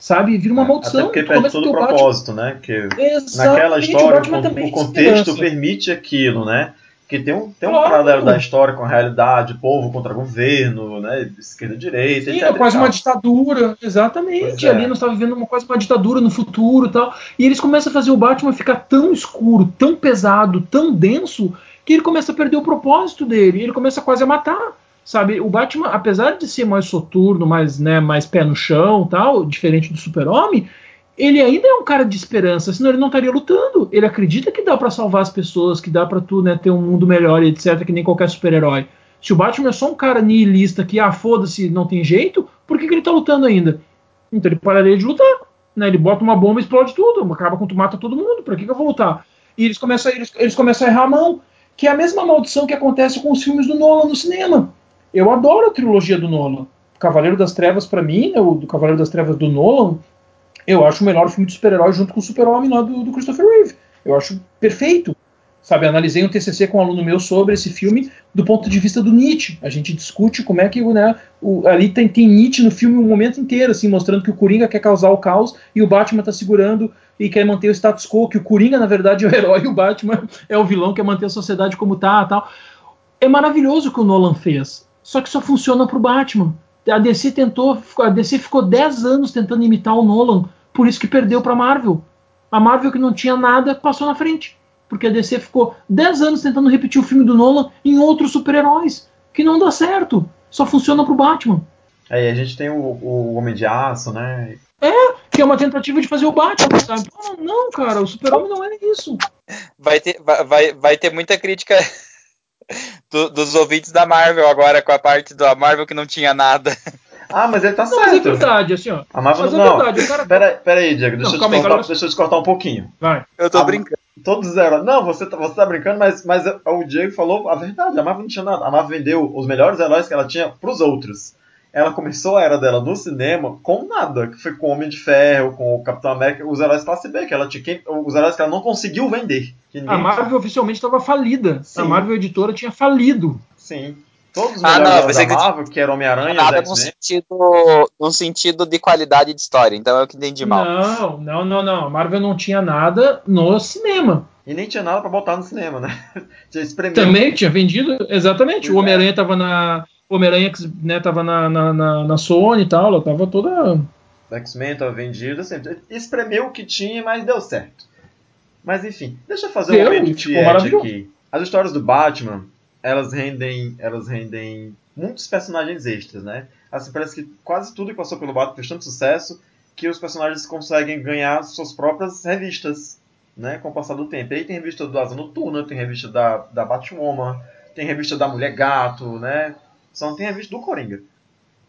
Sabe? Vira uma maldição. Até porque perde todo o Batman- propósito, né? Que Exatamente, naquela história o, o é contexto permite aquilo, né? Porque tem um, tem um Claro. paralelo da história com a realidade, povo contra governo, né? Esquerda e direita, Sim, etc. é quase uma ditadura, exatamente. É. Ali nós estávamos vivendo uma, quase uma ditadura no futuro e tal. E eles começam a fazer o Batman ficar tão escuro, tão pesado, tão denso, que ele começa a perder o propósito dele. Ele começa quase a matar. Sabe, o Batman, apesar de ser mais soturno, mais, né, mais pé no chão tal, diferente do Super-Homem, ele ainda é um cara de esperança, senão ele não estaria lutando. Ele acredita que dá pra salvar as pessoas, que dá pra tu né, ter um mundo melhor etc, que nem qualquer super-herói. Se o Batman é só um cara nihilista que, ah, foda-se, não tem jeito, por que, que ele tá lutando ainda? Então ele pararia de lutar. Né? Ele bota uma bomba e explode tudo, acaba com tu mata todo mundo, pra que, que eu vou lutar? E eles começam, eles, eles começam a errar a mão, que é a mesma maldição que acontece com os filmes do Nolan no cinema. Eu adoro a trilogia do Nolan. Cavaleiro das Trevas, pra mim, né, o Cavaleiro das Trevas do Nolan, eu acho o melhor filme de super-herói junto com o Super-Homem lá do, do Christopher Reeve. Eu acho perfeito. Sabe, analisei um TCC com um aluno meu sobre esse filme do ponto de vista do Nietzsche. A gente discute como é que né, o, ali tem, tem Nietzsche no filme o momento inteiro, assim, mostrando que o Coringa quer causar o caos e o Batman tá segurando e quer manter o status quo, que o Coringa, na verdade, é o herói e o Batman é o vilão, quer manter a sociedade como tá tal. É maravilhoso o que o Nolan fez. Só que só funciona pro Batman. A DC tentou, a DC ficou 10 anos tentando imitar o Nolan, por isso que perdeu pra Marvel. A Marvel que não tinha nada passou na frente. Porque a DC ficou 10 anos tentando repetir o filme do Nolan em outros super-heróis, que não dá certo. Só funciona pro Batman. Aí a gente tem o, o Homem de Aço, né? Que é uma tentativa de fazer o Batman, sabe? Não, não, cara, o super-homem não é isso. Vai ter, vai- vai, ter muita crítica do- dos ouvintes da Marvel agora com a parte da Marvel que não tinha nada. Ah, mas ele tá Não, mas é certo. verdade, assim, ó. A Marvel Mas é não. verdade, o cara. Pera, pera aí, Diego, deixa, Não, eu te aí, cortar, agora- deixa eu te cortar um pouquinho. Vai. Eu tô Ah, brincando. Todos os heróis. Não, você tá, você tá brincando, mas, mas o Diego falou a verdade. A Marvel não tinha nada. A Marvel vendeu os melhores heróis que ela tinha pros outros. Ela começou a era dela no cinema com nada, que foi com o Homem de Ferro, com o Capitão América, os heróis classe B, que ela tinha, quem- os heróis que ela não conseguiu vender. A Marvel oficialmente estava falida. Sim. A Marvel editora tinha falido. Sim. Todos os Ah, não, da que- Marvel, que era Homem-Aranha, Nada no sentido, no sentido de qualidade de história, então é o que entendi mal. Não, não, não, não. A Marvel não tinha nada no cinema. E nem tinha nada pra botar no cinema, né? <laughs> Tinha espremido. Também tinha vendido, exatamente. Pois o é. Homem-Aranha tava na. O Homem-Aranha né, tava na, na, na, na Sony e tal, ela tava toda. X-Men tava vendido, assim, espremeu o que tinha, mas deu certo. Mas enfim, deixa eu fazer Deu, um momento maravilhoso. aqui. As histórias do Batman, elas rendem, elas rendem muitos personagens extras, né? Assim, parece que quase tudo que passou pelo Batman fez tanto sucesso que os personagens conseguem ganhar suas próprias revistas, né? Com o passar do tempo. E aí tem revista do Asa Noturna, tem revista da, da Batwoman, tem revista da Mulher Gato, né? Só não tem revista do Coringa.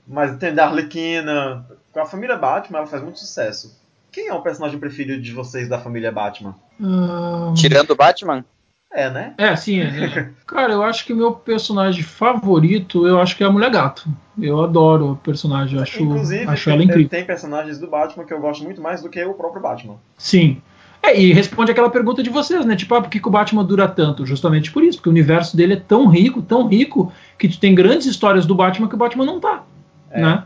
Mas tem da Arlequina. Com a família Batman, ela faz muito sucesso. Quem é o personagem preferido de vocês da família Batman? ah, Tirando o Batman? É, né? É, sim. é? <laughs> Cara, eu acho que o meu personagem favorito, eu acho que é a Mulher Gato. Eu adoro a personagem, eu acho, Inclusive, acho tem, ela incrível. tem personagens do Batman que eu gosto muito mais do que o próprio Batman. Sim. É, e responde aquela pergunta de vocês, né? Tipo, ah, por que, que o Batman dura tanto? Justamente por isso, porque o universo dele é tão rico, tão rico, que tu tem grandes histórias do Batman que o Batman não tá. É. Né?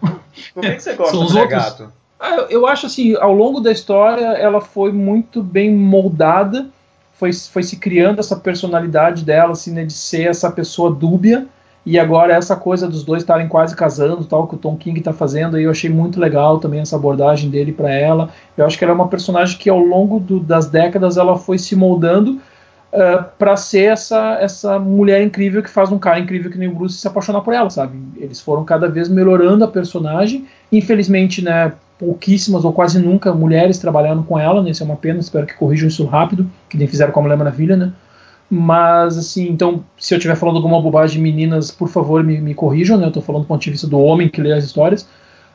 Por que, que você gosta São do Mulher. Gato? Ah, Eu acho assim, ao longo da história, ela foi muito bem moldada, foi, foi se criando essa personalidade dela, assim, né, de ser essa pessoa dúbia, e agora essa coisa dos dois estarem quase casando, tal, que o Tom King tá fazendo, aí eu achei muito legal também essa abordagem dele para ela. Eu acho que ela é uma personagem que ao longo do- das décadas ela foi se moldando para ser essa, essa mulher incrível que faz um cara incrível que nem o Bruce se apaixonar por ela, sabe? Eles foram cada vez melhorando a personagem. Infelizmente, né, pouquíssimas ou quase nunca mulheres trabalharam com ela, né? Isso é uma pena, espero que corrijam isso rápido, que nem fizeram com a Mulher Maravilha, né? Mas, assim, então, se eu estiver falando alguma bobagem, meninas, por favor, me, me corrijam, né? Eu tô falando do ponto de vista do homem que lê as histórias.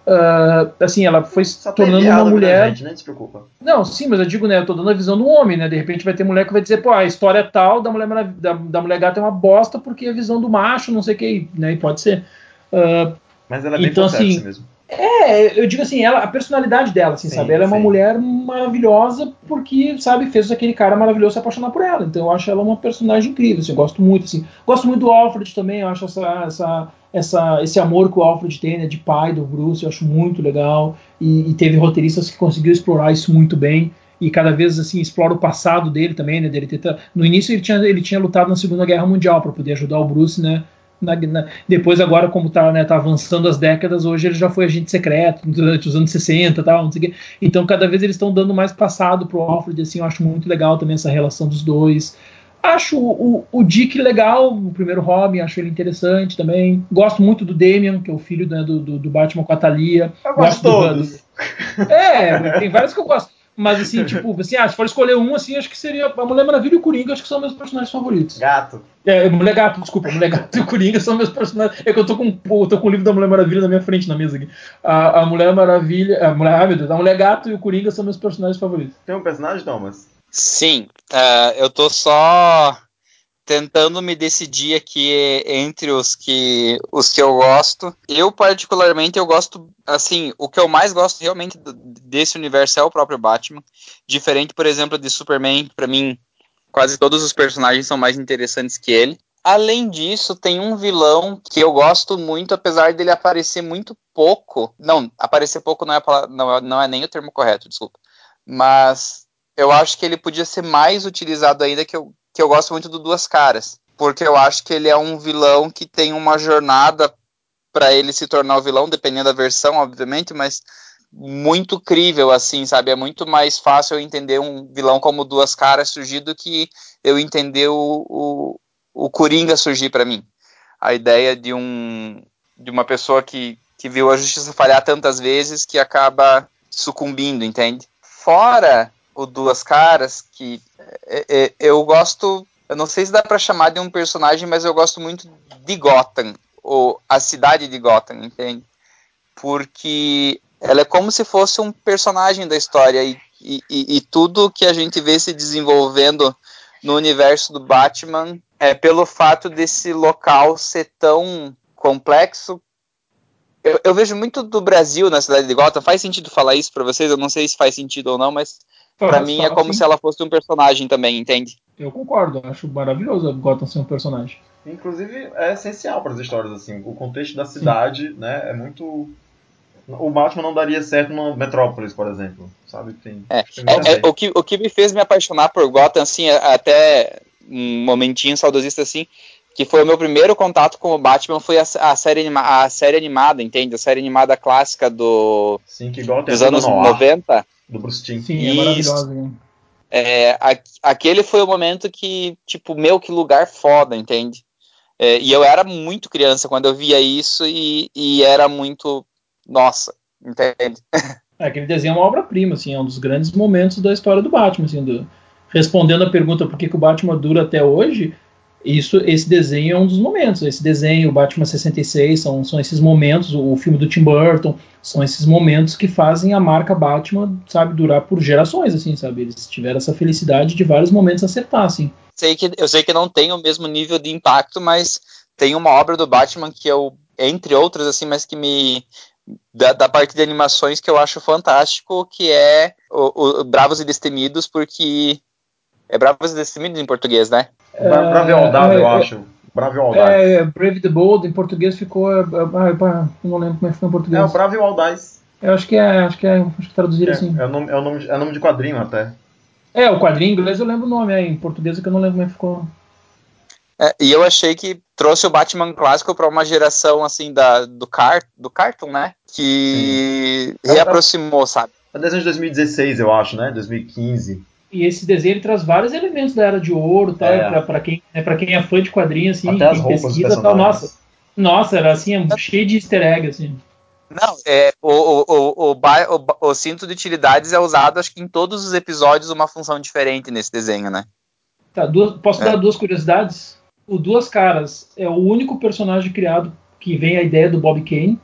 Ah, assim, ela foi se tem tornando uma mulher. gente, preocupa. Não, sim, mas eu digo, né? Eu tô dando a visão do homem, né? De repente vai ter mulher que vai dizer, pô, a história tal da mulher, da, da mulher gata é uma bosta porque a visão do macho, não sei o que, né? E pode ser. Ah, Mas ela é bem Então, assim, mesmo. É, eu digo assim, ela, a personalidade dela, assim, Sim, sabe? Ela é uma sim. mulher maravilhosa porque, sabe, fez aquele cara maravilhoso se apaixonar por ela. Então eu acho ela uma personagem incrível, assim, eu gosto muito, assim. Gosto muito do Alfred também, eu acho essa, essa, essa, esse amor que o Alfred tem, né, de pai do Bruce, eu acho muito legal. E, e teve roteiristas que conseguiram explorar isso muito bem. e cada vez assim explora o passado dele também, né? Dele ter, no início ele tinha, ele tinha lutado na Segunda Guerra Mundial para poder ajudar o Bruce, né? Na, na, depois agora como tá, né, tá avançando as décadas, hoje ele já foi agente secreto durante os anos 60 tal, não sei o Então cada vez eles estão dando mais passado pro Alfred, assim, eu acho muito legal também essa relação dos dois. Acho o, o, Dick legal, o primeiro Robin, acho ele interessante também. Gosto muito do Damian, que é o filho né, do, do, do, Batman com a Thalia. Eu gosto, gosto todos. Do, é, tem vários que eu gosto. Mas assim, <laughs> tipo, assim, ah, se for escolher um, assim, acho que seria a Mulher Maravilha e o Coringa, acho que são meus personagens favoritos. Gato. É, Mulher Gato, desculpa, Mulher Gato e o Coringa são meus personagens. É que eu tô com, eu tô com o livro da Mulher Maravilha na minha frente, na mesa aqui. A, a Mulher Maravilha. A Mulher, ah, meu Deus, a Mulher Gato e o Coringa são meus personagens favoritos. Tem um personagem, Thomas? Sim. Uh, eu tô só tentando me decidir aqui entre os que os que eu gosto. Eu particularmente eu gosto assim, o que eu mais gosto realmente desse universo é o próprio Batman. Diferente, por exemplo, de Superman, para mim quase todos os personagens são mais interessantes que ele. Além disso, tem um vilão que eu gosto muito, apesar dele aparecer muito pouco. Não, aparecer pouco não é, não é, não é nem o termo correto, desculpa. Mas eu acho que ele podia ser mais utilizado ainda, que eu, que eu gosto muito do Duas Caras, porque eu acho que ele é um vilão que tem uma jornada para ele se tornar o vilão, dependendo da versão, obviamente, mas muito crível, assim, sabe? É muito mais fácil eu entender um vilão como Duas Caras surgir do que eu entender o, o, o Coringa surgir para mim. A ideia de um de uma pessoa que, que viu a justiça falhar tantas vezes que acaba sucumbindo, entende? Fora o Duas Caras, que eu gosto, eu não sei se dá para chamar de um personagem, mas eu gosto muito de Gotham, ou a cidade de Gotham, entende? Porque ela é como se fosse um personagem da história e, e, e tudo que a gente vê se desenvolvendo no universo do Batman é pelo fato desse local ser tão complexo. Eu, eu vejo muito do Brasil na cidade de Gotham. Faz sentido falar isso para vocês? Eu não sei se faz sentido ou não, mas para mim é como se ela fosse um personagem também, entende? Eu concordo, acho maravilhoso a Gotham ser um personagem. Inclusive é essencial para as histórias assim. O contexto da cidade, Sim. né, é muito o Batman não daria certo no Metrópolis, por exemplo, sabe? Tem, é, é, é, o, que, o que me fez me apaixonar por Gotham, assim, até um momentinho saudosista, assim, que foi o meu primeiro contato com o Batman, foi a, a, série, anima, a série animada, entende? A série animada clássica do, Sim, que Gotham dos anos 90 do Bruce Timm. Sim, é maravilhosa. Né? É, a, aquele foi o momento que, tipo, meu, que lugar foda, entende? É, e eu era muito criança quando eu via isso e, e era muito. Nossa, entende? É, aquele desenho é uma obra-prima, assim, é um dos grandes momentos da história do Batman, assim, do, respondendo a pergunta por que, que o Batman dura até hoje, isso, esse desenho é um dos momentos. Esse desenho, o Batman 66, são, são esses momentos, o filme do Tim Burton, são esses momentos que fazem a marca Batman, sabe, durar por gerações, assim, sabe? Eles tiveram essa felicidade de vários momentos acertar, assim. Sei que, eu sei que não tem o mesmo nível de impacto, mas tem uma obra do Batman que eu, entre outras, assim, mas que me. Da, da parte de animações que eu acho fantástico, que é o, o Bravos e Destemidos, porque. É Bravos e Destemidos em português, né? Brave Aldado, é, eu acho. Brave Aldado. É, Brave the Bold, em português ficou. Ah, não lembro como é que ficou em português. É, o Brave Aldaz. Eu acho que é, acho que é, acho que traduzir é, assim. É o, nome, é, o nome, é nome de quadrinho até. É, o quadrinho em inglês eu lembro o nome, é, em português é que eu não lembro como é que ficou. É, e eu achei que trouxe o Batman clássico para uma geração assim da, do, car, do cartoon, né? Que Sim. reaproximou, sabe? É desenho de 2016, eu acho, né? 2015. E esse desenho ele traz vários elementos da Era de Ouro, tá? É. Para quem, né, pra quem é fã de quadrinhos, assim, Até as roupas pesquisa, tal, nossa, nossa, era assim, é cheio de easter egg, assim. Não, é, o, o, o, o, o, cinto de utilidades é usado, acho que em todos os episódios, uma função diferente nesse desenho, né? Tá, duas, posso é. dar duas curiosidades? O Duas Caras é o único personagem criado que vem a ideia do Bob Kane.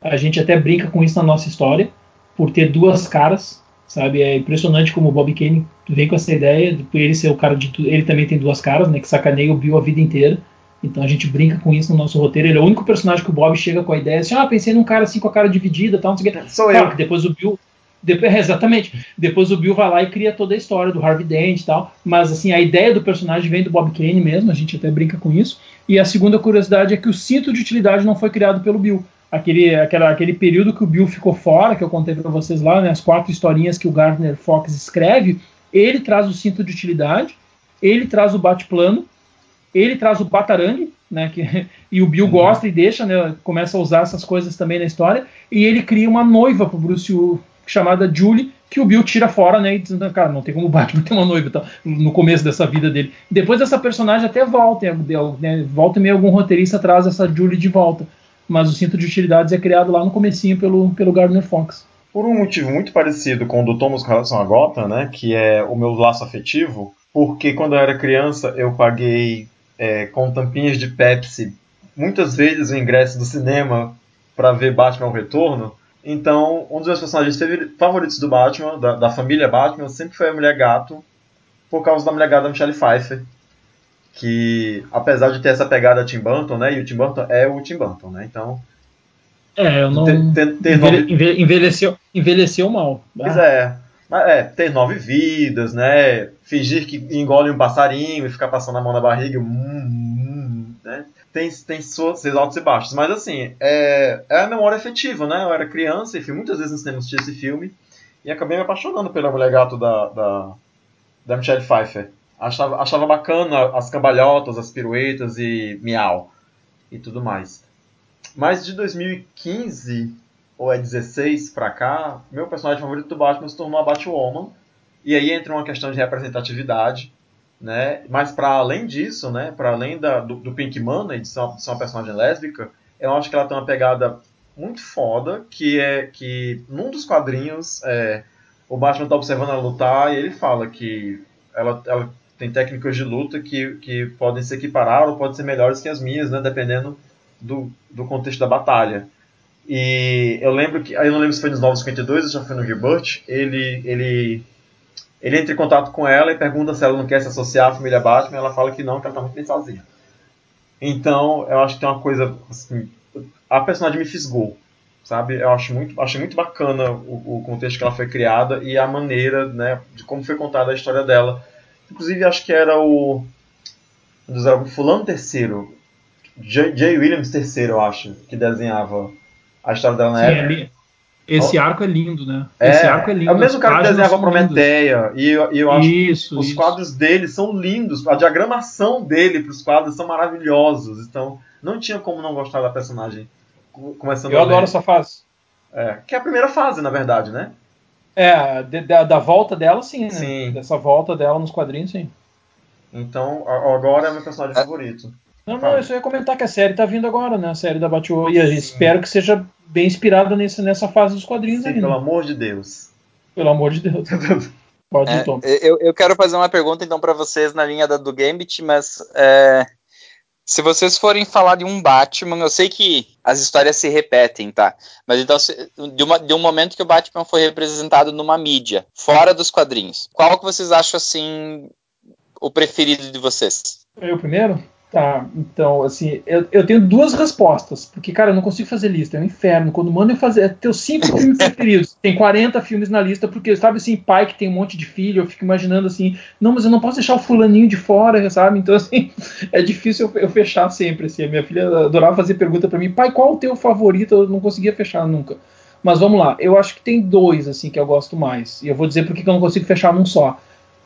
A gente até brinca com isso na nossa história, por ter duas caras sabe? É impressionante como o Bob Kane vem com essa ideia, de ele ser o cara de tudo. Ele também tem duas caras, né? Que sacaneia o Bill a vida inteira. Então a gente brinca com isso no nosso roteiro. Ele é o único personagem que o Bob chega com a ideia assim: ah, pensei num cara assim com a cara dividida tal, não sei o quê. Sou claro, eu. depois o Bill. Depois, <laughs> exatamente. Depois o Bill vai lá e cria toda a história do Harvey Dent e tal. Mas assim, a ideia do personagem vem do Bob Kane mesmo, a gente até brinca com isso. E a segunda curiosidade é que o cinto de utilidade não foi criado pelo Bill aquele, aquela, aquele período que o Bill ficou fora, que eu contei para vocês lá, né, as quatro historinhas que o Gardner Fox escreve, ele traz o cinto de utilidade, ele traz o bate-plano, ele traz o batarangue, né, que, <laughs> e o Bill uhum. gosta e deixa, né, começa a usar essas coisas também na história, e ele cria uma noiva pro Bruce chamada Julie, que o Bill tira fora, né, e diz, cara, não tem como o Batman <laughs> ter uma noiva, tá, no começo dessa vida dele. Depois essa personagem até volta, né, volta e meio algum roteirista traz essa Julie de volta, mas o cinto de utilidades é criado lá no comecinho pelo, pelo Gardner Fox. Por um motivo muito parecido com o do Thomas com relação a Gotham, né, que é o meu laço afetivo, porque quando eu era criança eu paguei é, com tampinhas de Pepsi muitas vezes o ingresso do cinema para ver Batman ao Retorno. Então, um dos meus personagens favoritos do Batman, da, da, família Batman, sempre foi a Mulher Gato, por causa da Mulher Gato da Michelle Pfeiffer. Que, apesar de ter essa pegada Tim Burton, né? E o Tim Burton é o Tim Burton, né? Então. É, eu não. Nove... envelheceu, envelheceu mal. Pois é. É, ter nove vidas, né? Fingir que engole um passarinho e ficar passando a mão na barriga. Hum, hum, né? Tem, tem seus altos e baixos. Mas assim, é, é a memória efetiva, né? Eu era criança e fui muitas vezes no cinema assistir esse filme. E acabei me apaixonando pela mulher gato da, da, da Michelle Pfeiffer. Achava, achava bacana as cambalhotas, as piruetas e miau e tudo mais. Mas de 2015 ou é 16 pra cá, meu personagem favorito do Batman se tornou a Batwoman. E aí entra uma questão de representatividade, né? Mas para além disso, né? Para além da, do, do, Pink Money, de ser, uma, de ser uma personagem lésbica, eu acho que ela tem uma pegada muito foda, que é que num dos quadrinhos é, o Batman tá observando ela lutar e ele fala que ela, ela tem técnicas de luta que, que podem se equiparar ou podem ser melhores que as minhas, né? Dependendo do, do contexto da batalha. E eu lembro que, eu não lembro se foi nos 952 ou já foi no Rebirth, ele, ele, ele entra em contato com ela e pergunta se ela não quer se associar à família Batman, ela fala que não, que ela tá muito bem sozinha. Então, eu acho que tem uma coisa, assim, a personagem me fisgou, sabe? Eu acho muito, achei muito bacana o, o contexto que ela foi criada e a maneira, né, de como foi contada a história dela. Inclusive, acho que era o, o fulano terceiro, J. Williams terceiro, eu acho, que desenhava a história dela na Sim, época. É esse arco é lindo, né? É, esse arco é lindo. É o mesmo cara que desenhava Prometeia. E, eu, e eu acho isso, que os isso. quadros dele são lindos. A diagramação dele para os quadros são maravilhosos. Então, não tinha como não gostar da personagem começando Eu adoro essa fase. É, que é a primeira fase, na verdade, né? É, de, da, da, volta dela, sim, né? Sim. Dessa volta dela nos quadrinhos, sim. Então, agora é meu personagem é. favorito. Não, não, eu só ia comentar que a série tá vindo agora, né? A série da Batwoman. E eu espero que seja bem inspirada nesse, nessa fase dos quadrinhos Sim, aí. Pelo amor de Deus. Pelo amor de Deus. <laughs> Pode é, Tom. Eu, eu quero fazer uma pergunta então para vocês na linha da, do Gambit, mas é, se vocês forem falar de um Batman, eu sei que as histórias se repetem, tá? Mas então, de, uma, de um momento que o Batman foi representado numa mídia, fora dos quadrinhos, qual que vocês acham assim o preferido de vocês? Eu primeiro? Tá, então, assim, eu, eu tenho duas respostas, porque, cara, eu não consigo fazer lista, é um inferno. Quando mando eu fazer, é teus cinco <laughs> filmes preferidos, tem 40 filmes na lista, porque, sabe, assim, pai que tem um monte de filho, eu fico imaginando assim, não, mas eu não posso deixar o fulaninho de fora, sabe? Então, assim, <laughs> é difícil eu, eu fechar sempre, assim. A minha filha adorava fazer pergunta para mim, pai, qual o teu favorito? Eu não conseguia fechar nunca. Mas vamos lá, eu acho que tem dois, assim, que eu gosto mais, e eu vou dizer porque que eu não consigo fechar num só.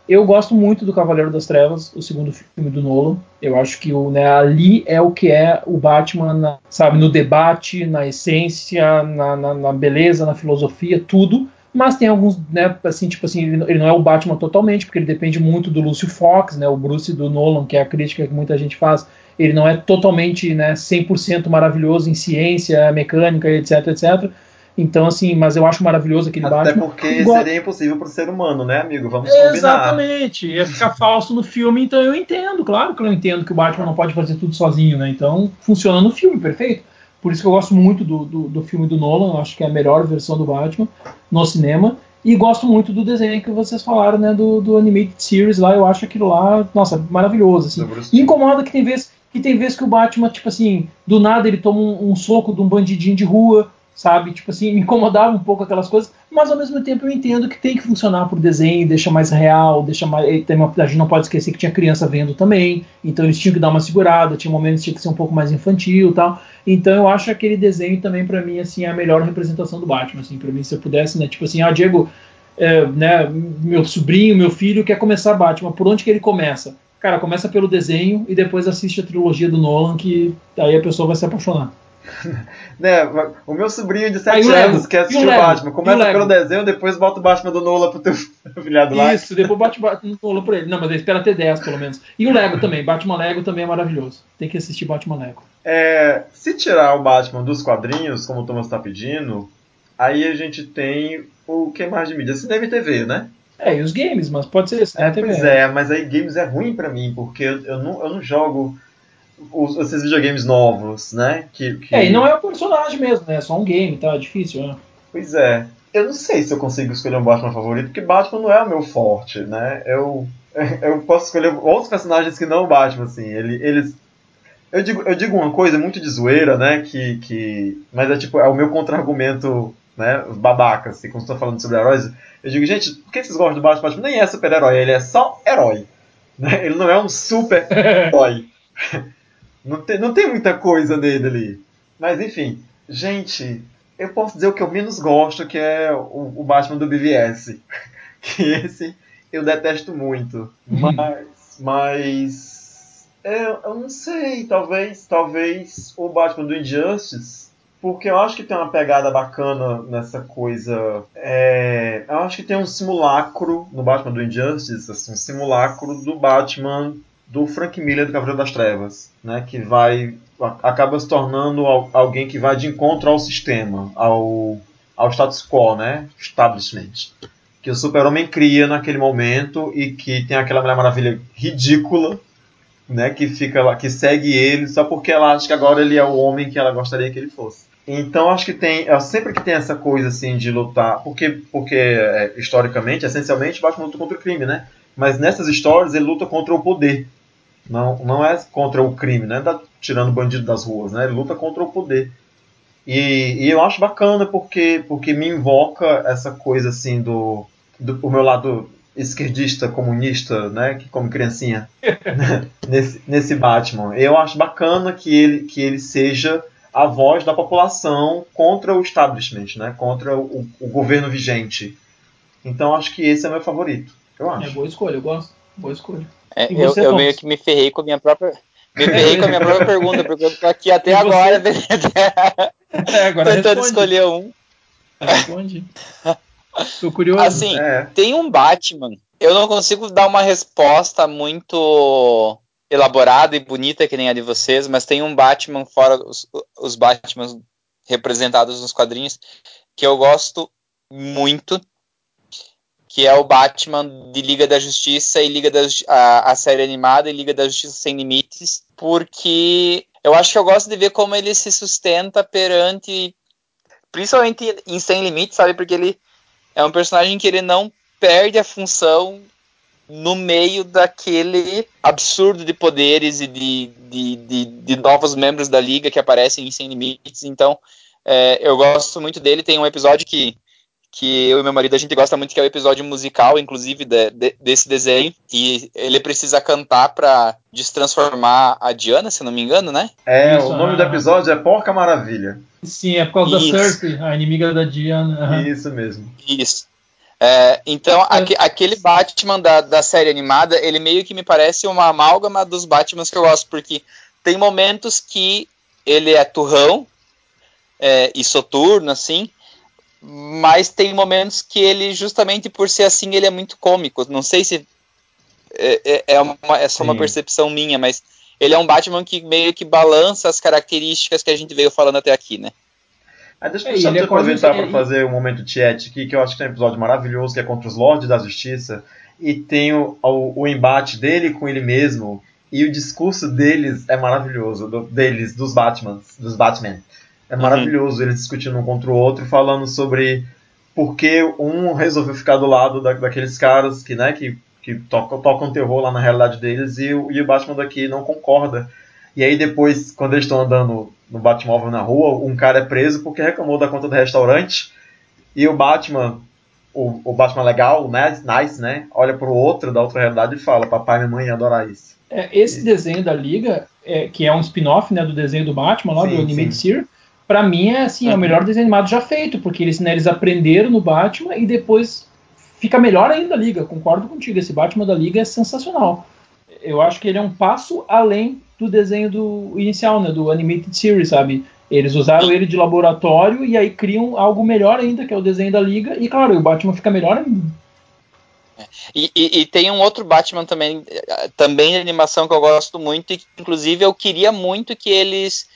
Eu gosto muito do Cavaleiro das Trevas, o segundo filme do Nolan. Eu acho que o, né, ali é o que é o Batman, sabe, no debate, na essência, na, na, na, beleza, na filosofia, tudo. Mas tem alguns, né, assim, tipo assim, ele, ele, não é o Batman totalmente, porque ele depende muito do Lúcio Fox, né, o Bruce do Nolan, que é a crítica que muita gente faz. Ele não é totalmente, né, 100% maravilhoso em ciência, mecânica, etc, etc então, assim, mas eu acho maravilhoso aquele Até Batman. Até porque Igual... seria impossível para o ser humano, né, amigo? Vamos combinar. Exatamente. Ia ficar falso no filme, então eu entendo. Claro que eu entendo que o Batman não pode fazer tudo sozinho, né? Então, funciona no filme, perfeito. Por isso que eu gosto muito do, do, do filme do Nolan. Eu acho que é a melhor versão do Batman no cinema. E gosto muito do desenho que vocês falaram, né? Do, do Animated Series lá. Eu acho aquilo lá, nossa, maravilhoso. Assim. E incomoda que tem vezes que tem vezes que o Batman, tipo assim, do nada ele toma um, um soco de um bandidinho de rua sabe? Tipo assim, me incomodava um pouco aquelas coisas, mas ao mesmo tempo eu entendo que tem que funcionar por desenho, deixa mais real, deixa mais. A gente não pode esquecer que tinha criança vendo também, então eles tinham que dar uma segurada, tinha momentos que tinha que ser um pouco mais infantil tal. Então eu acho aquele desenho também, para mim, assim, é a melhor representação do Batman, assim, pra mim, se eu pudesse, né? Tipo assim, ah, Diego, é, né, meu sobrinho, meu filho quer começar Batman, por onde que ele começa? Cara, começa pelo desenho e depois assiste a trilogia do Nolan, que aí a pessoa vai se apaixonar. <laughs> né, o meu sobrinho de 7 anos quer assistir o, Batman. Começa pelo desenho, depois bota o Batman do Nola pro teu <laughs> filhado lá. Isso, depois bate o Batman do Nola pra ele. Não, mas ele espera ter 10 pelo menos. E o Lego também, Batman Lego também é maravilhoso. Tem que assistir Batman Lego. É, se tirar o Batman dos quadrinhos, como o Thomas tá pedindo, aí a gente tem o que mais de mídia? Cinema e TV, né? É, e os games, mas pode ser cinema é, Pois é, mas aí games é ruim para mim, porque eu, não, eu não jogo os, esses videogames novos, né? Que, que... É, e não é o personagem mesmo, né? É só um game, tá? É difícil, né? Pois é. Eu não sei se eu consigo escolher um Batman favorito, porque Batman não é o meu forte, né? Eu, <laughs> eu posso escolher outros personagens que não o Batman, assim. Ele, eles. Eu digo, eu digo uma coisa muito de zoeira, né? Que, que, mas é tipo, é o meu contra-argumento, né? Babaca, assim, quando estou falando sobre heróis. Eu digo, gente, por que vocês gostam do Batman? Batman nem é super-herói, ele é só herói. Né? Ele não é um super-herói. <laughs> Não tem, não tem muita coisa nele ali. Mas enfim, gente, eu posso dizer o que eu menos gosto, que é o, o Batman do BVS. <laughs> que esse eu detesto muito. Uhum. Mas. Mas. Eu, eu não sei, talvez. Talvez o Batman do Injustice. Porque eu acho que tem uma pegada bacana nessa coisa. É, eu acho que tem um simulacro no Batman do Injustice, assim, um simulacro do Batman do Frank Miller do Cavaleiro das Trevas, né, que vai acaba se tornando alguém que vai de encontro ao sistema, ao, ao status quo, né, establishment, que o Super-Homem cria naquele momento e que tem aquela Mulher Maravilha ridícula, né, que fica lá, que segue ele só porque ela acha que agora ele é o homem que ela gostaria que ele fosse. Então acho que tem, sempre que tem essa coisa assim de lutar, porque porque é, historicamente, essencialmente, Batman luta contra o crime, né? Mas nessas histórias ele luta contra o poder. Não, não é contra o crime, né? Tá tirando bandido das ruas, né? Ele luta contra o poder. E, e, eu acho bacana porque, porque me invoca essa coisa assim do, do meu lado esquerdista, comunista, né? Que come criancinha <laughs> <laughs> nesse, nesse Batman. Eu acho bacana que ele, que ele seja a voz da população contra o establishment, né? Contra o, o governo vigente. Então acho que esse é meu favorito. Eu acho. É boa escolha, eu gosto. Boa escolha. É, eu, eu meio que me ferrei com a minha própria. Me ferrei com a minha própria <laughs> pergunta, porque eu tô aqui até e agora. <laughs> é, agora tentando responde. escolher um. Responde. Tô curioso. Assim, é. tem um Batman. Eu não consigo dar uma resposta muito elaborada e bonita que nem a de vocês, mas tem um Batman fora os, os Batmans representados nos quadrinhos que eu gosto muito, que é o Batman de Liga da Justiça e Liga da a, a série animada e Liga da Justiça Sem Limites, porque eu acho que eu gosto de ver como ele se sustenta perante, principalmente em Sem Limites, sabe? Porque ele é um personagem que ele não perde a função no meio daquele absurdo de poderes e de, de, de, de novos membros da liga que aparecem em Sem Limites. Então, é, eu gosto muito dele. Tem um episódio que que eu e meu marido a gente gosta muito, que é o episódio musical, inclusive, de, de, desse desenho. E ele precisa cantar para destransformar a Diana, se não me engano, né? É, Isso, o nome do episódio é Porca Maravilha. Sim, é por causa Isso. da Cersei, a inimiga da Diana. Uhum. Isso mesmo. Isso. É, então, é. Aqu aquele Batman da, da série animada, ele meio que me parece uma amálgama dos Batmans que eu gosto, porque tem momentos que ele é turrão é, e soturno, assim, mas tem momentos que ele, justamente por ser assim, ele é muito cômico. Não sei se é, é, é, uma, é só Sim. uma percepção minha, mas ele é um Batman que meio que balança as características que a gente veio falando até aqui, né? Ah, deixa eu é, aproveitar para fazer um momento chat aqui, que eu acho que tem um episódio maravilhoso, que é contra os Lords da Justiça, e tem o, o, o embate dele com ele mesmo, e o discurso deles é maravilhoso, do, deles, dos Batmans, dos Batman. É maravilhoso uhum. eles discutindo um contra o outro, falando sobre por que um resolveu ficar do lado da, daqueles caras que, né, que, que tocam, tocam terror lá na realidade deles e, e o Batman daqui não concorda. E aí depois, quando eles estão andando no Batmóvel na rua, um cara é preso porque reclamou da conta do restaurante e o Batman, o, o Batman legal, o nice, né, olha pro outro da outra realidade e fala: Papai e mamãe adorar isso. É, esse e... desenho da Liga, é, que é um spin-off né, do desenho do Batman, lá sim, do Animated Series, pra mim é assim, uhum. é o melhor desenho animado já feito, porque eles, né, eles aprenderam no Batman e depois fica melhor ainda a Liga. Concordo contigo, esse Batman da Liga é sensacional. Eu acho que ele é um passo além do desenho do inicial, né, do Animated Series, sabe? Eles usaram ele de laboratório e aí criam algo melhor ainda, que é o desenho da Liga, e claro, o Batman fica melhor ainda. E, e, e, tem um outro Batman também, também de animação que eu gosto muito, e inclusive eu queria muito que eles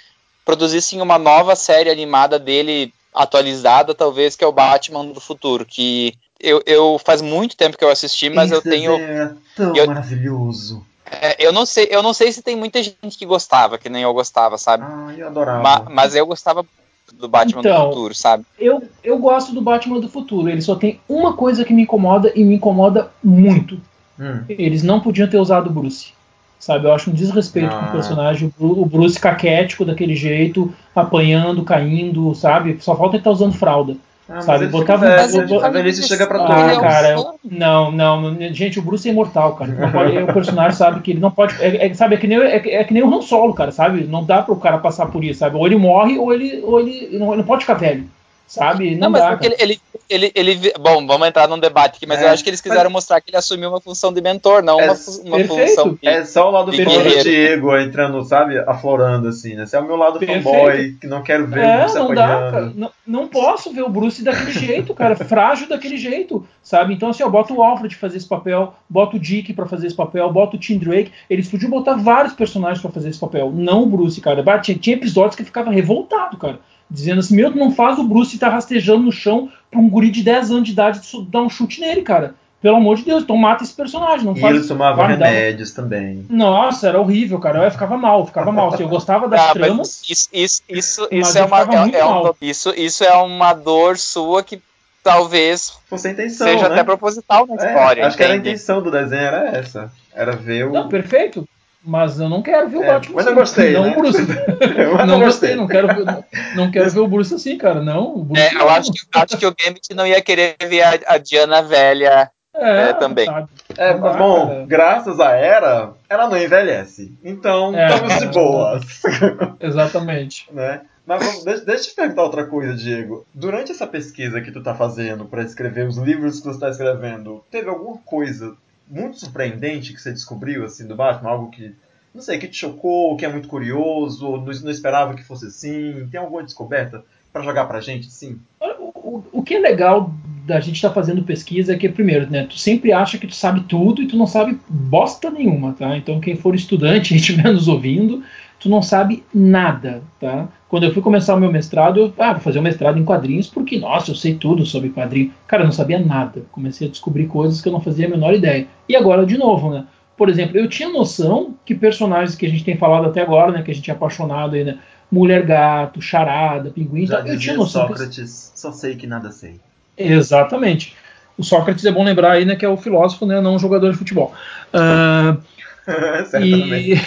produzissem uma nova série animada dele atualizada, talvez, que é o Batman do futuro, que eu, eu faz muito tempo que eu assisti, mas Esse eu tenho. É tão eu, maravilhoso. É, eu não sei, eu não sei se tem muita gente que gostava, que nem eu gostava, sabe? Ah, eu adorava. Ma, mas eu gostava do Batman então, do futuro, sabe? Eu, eu gosto do Batman do futuro. Ele só tem uma coisa que me incomoda e me incomoda muito. Hum. Eles não podiam ter usado o Bruce. Sabe, eu acho um desrespeito ah. com o personagem. O Bruce caquético daquele jeito, apanhando, caindo, sabe? Só falta ele estar tá usando fralda. Ah, sabe, botava velho, a velhice chega pra todos. Ah, cara, eu, não, não, gente, o Bruce é imortal, cara. Pode, o personagem sabe que ele não pode. É, é, sabe, é que, nem, é, é, que nem o Han Solo, cara, sabe? Não dá pro cara passar por isso, sabe? Ou ele morre, ou ele, ou ele, não, ele não pode ficar velho, sabe? Não, não mas dá, porque ele, ele, ele, Bom, vamos entrar num debate aqui, mas é, eu acho que eles quiseram mas... mostrar que ele assumiu uma função de mentor, não é, uma, uma função. De, é só o lado do Diego entrando, sabe, aflorando, assim, né? Esse é o meu lado Perfeito. fanboy, que não quero ver é, o Bruce não apanhando. Dá, cara. Não, não posso ver o Bruce daquele jeito, cara, <laughs> frágil daquele jeito, sabe? Então, assim, ó, bota o Alfred fazer esse papel, bota o Dick para fazer esse papel, bota o Tim Drake. Eles podiam botar vários personagens para fazer esse papel, não o Bruce, cara. Tinha, tinha episódios que ficava revoltado, cara dizendo assim: Meu, tu não faz o Bruce tá rastejando no chão pra um guri de 10 anos de idade dar um chute nele, cara. Pelo amor de Deus, então mata esse personagem. Não e faz, ele tomava remédios também. Nossa, era horrível, cara. Eu ficava mal, ficava mal. Assim, eu gostava das <laughs> ah, tramas. Isso, isso, isso, isso é uma, é, é uma, isso, isso é uma dor sua que talvez intenção, seja né? até proposital na é, história. Acho entende? que era a intenção do desenho era essa. Era ver o. Não, perfeito. Mas eu não quero ver o é, Batman mas assim. eu gostei, não né? o Bruce. <laughs> não, não gostei, não quero, ver, não, não quero ver o Bruce assim, cara. Não, Bruce é, eu acho que, acho que o Gambit não ia querer ver a, a Diana velha é, é, também. Sabe. É, dá, bom, cara. graças a Era, ela não envelhece. Então, é, estamos de boas. <laughs> Exatamente. né? Mas vamos, deixa, deixa eu te perguntar outra coisa, Diego. Durante essa pesquisa que tu tá fazendo para escrever os livros que você está escrevendo, teve alguma coisa muito surpreendente que você descobriu assim do Batman? Algo que, não sei, que te chocou, que é muito curioso, não, não esperava que fosse assim? Tem alguma descoberta para jogar pra gente, sim? O, o, o, que é legal da gente estar tá fazendo pesquisa é que, primeiro, né, tu sempre acha que tu sabe tudo e tu não sabe bosta nenhuma, tá? Então, quem for estudante e <laughs> estiver nos ouvindo, tu não sabe nada, tá? Quando eu fui começar o meu mestrado, eu ah, vou fazer um mestrado em quadrinhos porque, nossa, eu sei tudo sobre quadrinhos. Cara, eu não sabia nada. Comecei a descobrir coisas que eu não fazia a menor ideia. E agora, de novo, né? Por exemplo, eu tinha noção que personagens que a gente tem falado até agora, né? Que a gente é apaixonado aí, né? Mulher Gato, Charada, Pinguim, Já então, eu tinha noção. Sócrates, que... só sei que nada sei. Exatamente. O Sócrates é bom lembrar aí, né? Que é o filósofo, né? Não um jogador de futebol. Uh, <laughs> e... <laughs>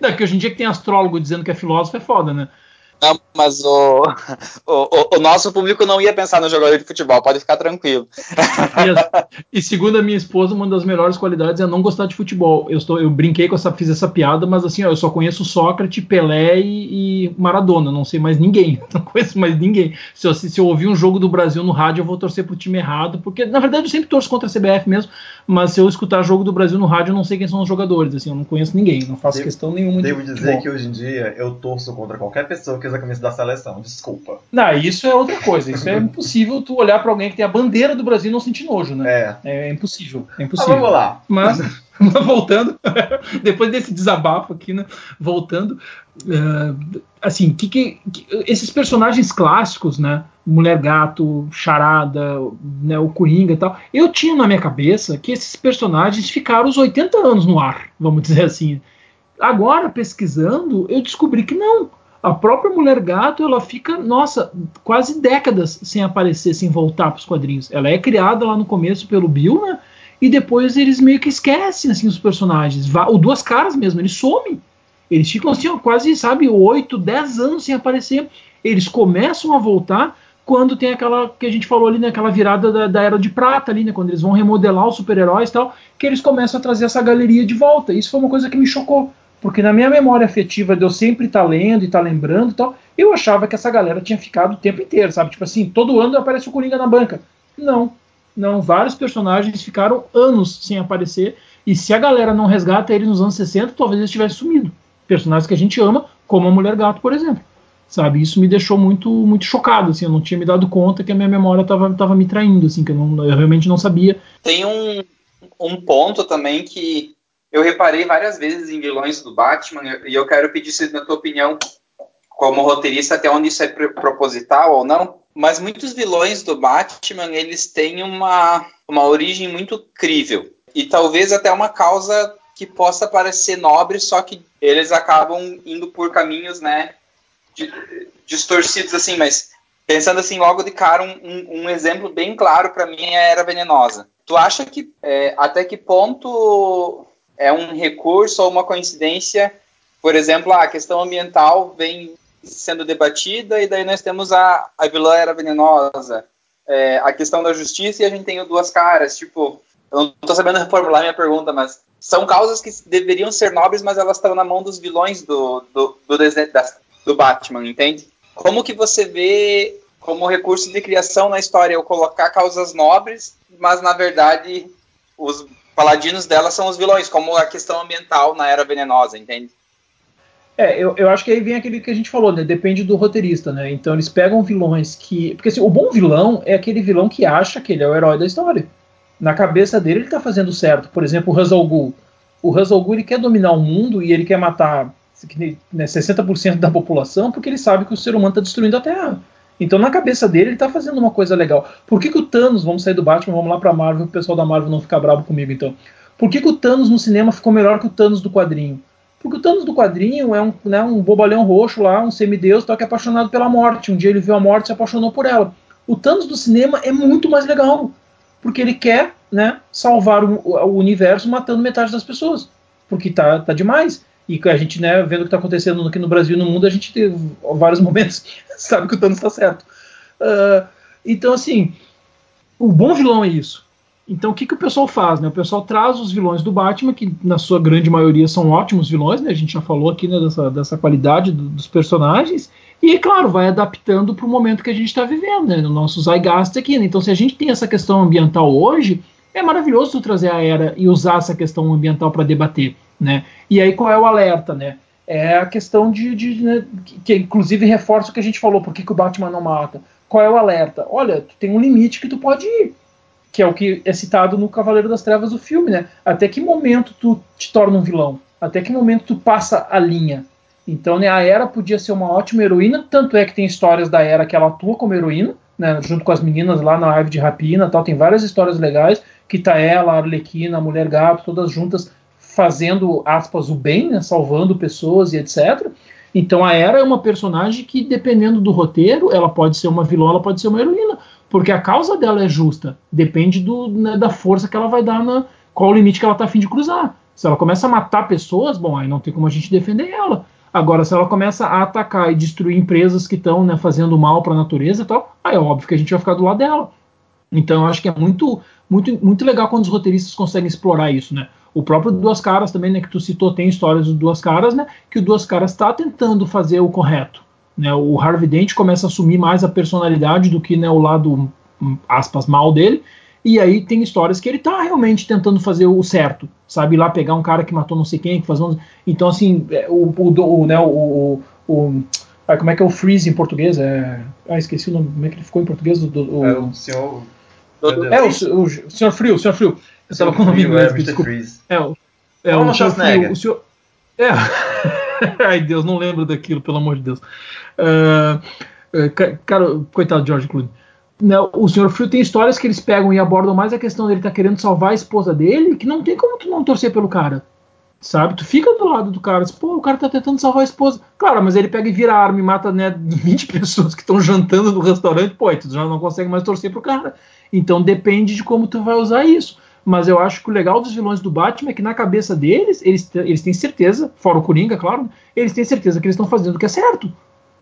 Não, que hoje em dia que tem astrólogo dizendo que é filósofo é foda, né? Não, mas o, o, o, nosso público não ia pensar no jogador de futebol, pode ficar tranquilo. E, e, segundo a minha esposa, uma das melhores qualidades é não gostar de futebol. Eu, estou, eu brinquei com essa, fiz essa piada, mas assim, ó, eu só conheço Sócrates, Pelé e, e, Maradona, não sei mais ninguém. <laughs> Não conheço mais ninguém. Se eu, se eu ouvir um jogo do Brasil no rádio, eu vou torcer pro time errado, porque na verdade eu sempre torço contra a CBF mesmo, mas se eu escutar jogo do Brasil no rádio, eu não sei quem são os jogadores, assim, eu não conheço ninguém, não faço devo, questão nenhuma devo de Devo dizer que hoje em dia eu torço contra qualquer pessoa que usa a camisa da seleção, desculpa. Não, isso é outra coisa, isso é <laughs> impossível tu olhar para alguém que tem a bandeira do Brasil e não sentir nojo, né? É. É impossível, é impossível. Mas vamos lá. Mas <laughs> <laughs> voltando, <laughs> depois desse desabafo aqui, né? Voltando, uh, assim, que, que, que, esses personagens clássicos, né? Mulher Gato, Charada, né, o Coringa e tal. Eu tinha na minha cabeça que esses personagens ficaram os 80 anos no ar, vamos dizer assim. Agora, pesquisando, eu descobri que não. A própria Mulher Gato, ela fica, nossa, quase décadas sem aparecer, sem voltar para os quadrinhos. Ela é criada lá no começo pelo Bill, né? E depois eles meio que esquecem assim os personagens. O Duas Caras mesmo, ele some. Eles ficam assim, ó, quase, sabe, 8, 10 anos sem aparecer. Eles começam a voltar quando tem aquela que a gente falou ali, né, aquela virada da, da era de prata ali, né, quando eles vão remodelar os super-heróis e tal, que eles começam a trazer essa galeria de volta. Isso foi uma coisa que me chocou, porque na minha memória afetiva de eu sempre estar tá lendo e estar tá lembrando e tal, eu achava que essa galera tinha ficado o tempo inteiro, sabe? Tipo assim, todo ano aparece o Coringa na banca. Não, não, vários personagens ficaram anos sem aparecer, e se a galera não resgata ele nos anos 60, talvez eles tivessem sumido. Personagens que a gente ama, como a Mulher Gato, por exemplo sabe? Isso me deixou muito muito chocado, assim, eu não tinha me dado conta que a minha memória estava tava me traindo, assim, que eu, não, eu realmente não sabia. Tem um, um ponto também que eu reparei várias vezes em vilões do Batman, e eu quero pedir se na tua opinião, como roteirista, até onde isso é proposital ou não, mas muitos vilões do Batman, eles têm uma, uma origem muito crível, e talvez até uma causa que possa parecer nobre, só que eles acabam indo por caminhos, né, distorcidos assim, mas pensando assim logo de cara, um, um exemplo bem claro para mim é a Era Venenosa. Tu acha que é, até que ponto é um recurso ou uma coincidência? Por exemplo, a questão ambiental vem sendo debatida e daí nós temos a, a vilã Era Venenosa, é, a questão da justiça e a gente tem Duas Caras, tipo, eu não estou sabendo reformular minha pergunta, mas são causas que deveriam ser nobres, mas elas estão na mão dos vilões do, do, do da, do Batman, entende? Como que você vê como recurso de criação na história eu colocar causas nobres, mas na verdade os paladinos dela são os vilões, como a questão ambiental na Era Venenosa, entende? É, eu, eu acho que aí vem aquele que a gente falou, né? Depende do roteirista, né? Então eles pegam vilões que. Porque assim, o bom vilão é aquele vilão que acha que ele é o herói da história. Na cabeça dele, ele tá fazendo certo. Por exemplo, o Hazal. O Hazal ele quer dominar o mundo e ele quer matar né, 60% da população, porque ele sabe que o ser humano está destruindo a Terra. Então, na cabeça dele, ele está fazendo uma coisa legal. Por que, que o Thanos, vamos sair do Batman, vamos lá para Marvel, o pessoal da Marvel não ficar bravo comigo, então. Por que, que o Thanos no cinema ficou melhor que o Thanos do quadrinho? Porque o Thanos do quadrinho é um, né, um bobalhão roxo lá, um semideus, que é apaixonado pela morte. Um dia ele viu a morte e se apaixonou por ela. O Thanos do cinema é muito mais legal, porque ele quer né, salvar o, o universo matando metade das pessoas. Porque tá, tá demais. E a gente, né, vendo o que está acontecendo aqui no Brasil e no mundo, a gente teve vários <laughs> momentos sabe que o Thanos está certo. Uh, então, assim, o bom vilão é isso. Então, o que, que o pessoal faz? Né? O pessoal traz os vilões do Batman, que na sua grande maioria são ótimos vilões, né? a gente já falou aqui né, dessa, dessa qualidade do, dos personagens, e, claro, vai adaptando para o momento que a gente está vivendo, né? no nosso zeitgeist aqui. Né? Então, se a gente tem essa questão ambiental hoje, é maravilhoso trazer a era e usar essa questão ambiental para debater. Né? E aí qual é o alerta? Né? É a questão de, de né, que inclusive reforça o que a gente falou, por que, que o Batman não mata? Qual é o alerta? Olha, tu tem um limite que tu pode ir, que é o que é citado no Cavaleiro das Trevas do filme, né? Até que momento tu te torna um vilão? Até que momento tu passa a linha? Então, né, a Era podia ser uma ótima heroína, tanto é que tem histórias da Era que ela atua como heroína, né, junto com as meninas lá na árvore de rapina, tal, tem várias histórias legais que tá ela, a Arlequina, a Mulher Gato, todas juntas fazendo, aspas, o bem, né, salvando pessoas e etc. Então a Era é uma personagem que, dependendo do roteiro, ela pode ser uma vilã, ela pode ser uma heroína, porque a causa dela é justa. Depende do, né, da força que ela vai dar, na, qual o limite que ela está a fim de cruzar. Se ela começa a matar pessoas, bom, aí não tem como a gente defender ela. Agora, se ela começa a atacar e destruir empresas que estão né, fazendo mal para a natureza e tal, aí é óbvio que a gente vai ficar do lado dela. Então, eu acho que é muito, muito, muito legal quando os roteiristas conseguem explorar isso, né? O próprio Duas Caras também, né, que tu citou, tem histórias do Duas Caras, né, que o Duas Caras está tentando fazer o correto. Né, o Harvey Dent começa a assumir mais a personalidade do que né, o lado, hum, aspas, mal dele, e aí tem histórias que ele está realmente tentando fazer o certo, sabe? Ir lá pegar um cara que matou não sei quem, que faz um... Então, assim, é, o, o, o, né, o, o ah, como é que é o freeze em português? É... Ah, esqueci o nome, como é que ele ficou em português? Do, do, é o senhor... É, o, o, o senhor Frio, o senhor Frio. Eu estava com o nome inglês, é, desculpa. É, o, é o, senhor Frio, o senhor... É. <laughs> Ai, Deus, não lembro daquilo, pelo amor de Deus. Uh, cara, coitado de George Clooney. Não, o Sr. Frio tem histórias que eles pegam e abordam mais a questão dele tá querendo salvar a esposa dele, que não tem como tu não torcer pelo cara. Sabe? Tu fica do lado do cara, pô, o cara tá tentando salvar a esposa. Claro, mas ele pega e vira a arma e mata né, <laughs> 20 pessoas que estão jantando no restaurante, pô, tu já não consegue mais torcer pro cara. Então depende de como tu vai usar isso. Mas eu acho que o legal dos vilões do Batman é que na cabeça deles, eles, eles têm certeza, fora o Coringa, claro, eles têm certeza que eles estão fazendo o que é certo.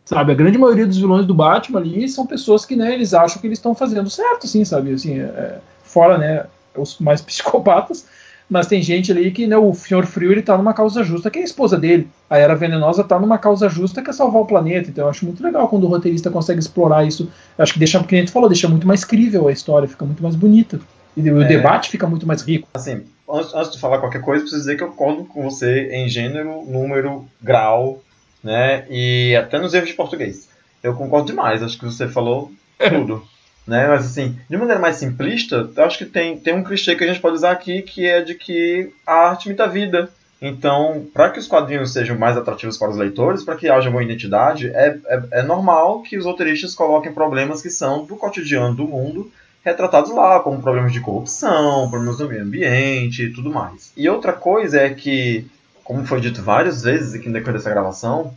Sabe, a grande maioria dos vilões do Batman ali são pessoas que, né, eles acham que eles estão fazendo certo, assim, sabe, assim, é, fora, né, os mais <laughs> psicopatas, mas tem gente ali que, né, o Senhor Frio, ele tá numa causa justa, que é a esposa dele. A Era Venenosa tá numa causa justa, que é salvar o planeta. Então eu acho muito legal quando o roteirista consegue explorar isso. Eu acho que deixa, como a gente falou, deixa muito mais crível a história, fica muito mais bonita. E o é. debate fica muito mais rico. Assim, antes, antes de falar qualquer coisa, preciso dizer que eu concordo com você em gênero, número, grau, né? E até nos erros de português. Eu concordo demais, acho que você falou tudo. Né? Mas assim, de maneira mais simplista, eu acho que tem, tem um clichê que a gente pode usar aqui que é de que a arte imita a vida. Então, para que os quadrinhos sejam mais atrativos para os leitores, para que haja uma identidade, é, é, é, normal que os roteiristas coloquem problemas que são do cotidiano do mundo retratados lá, como problemas de corrupção, problemas do meio ambiente e tudo mais. E outra coisa é que, como foi dito várias vezes aqui no decorrer dessa gravação,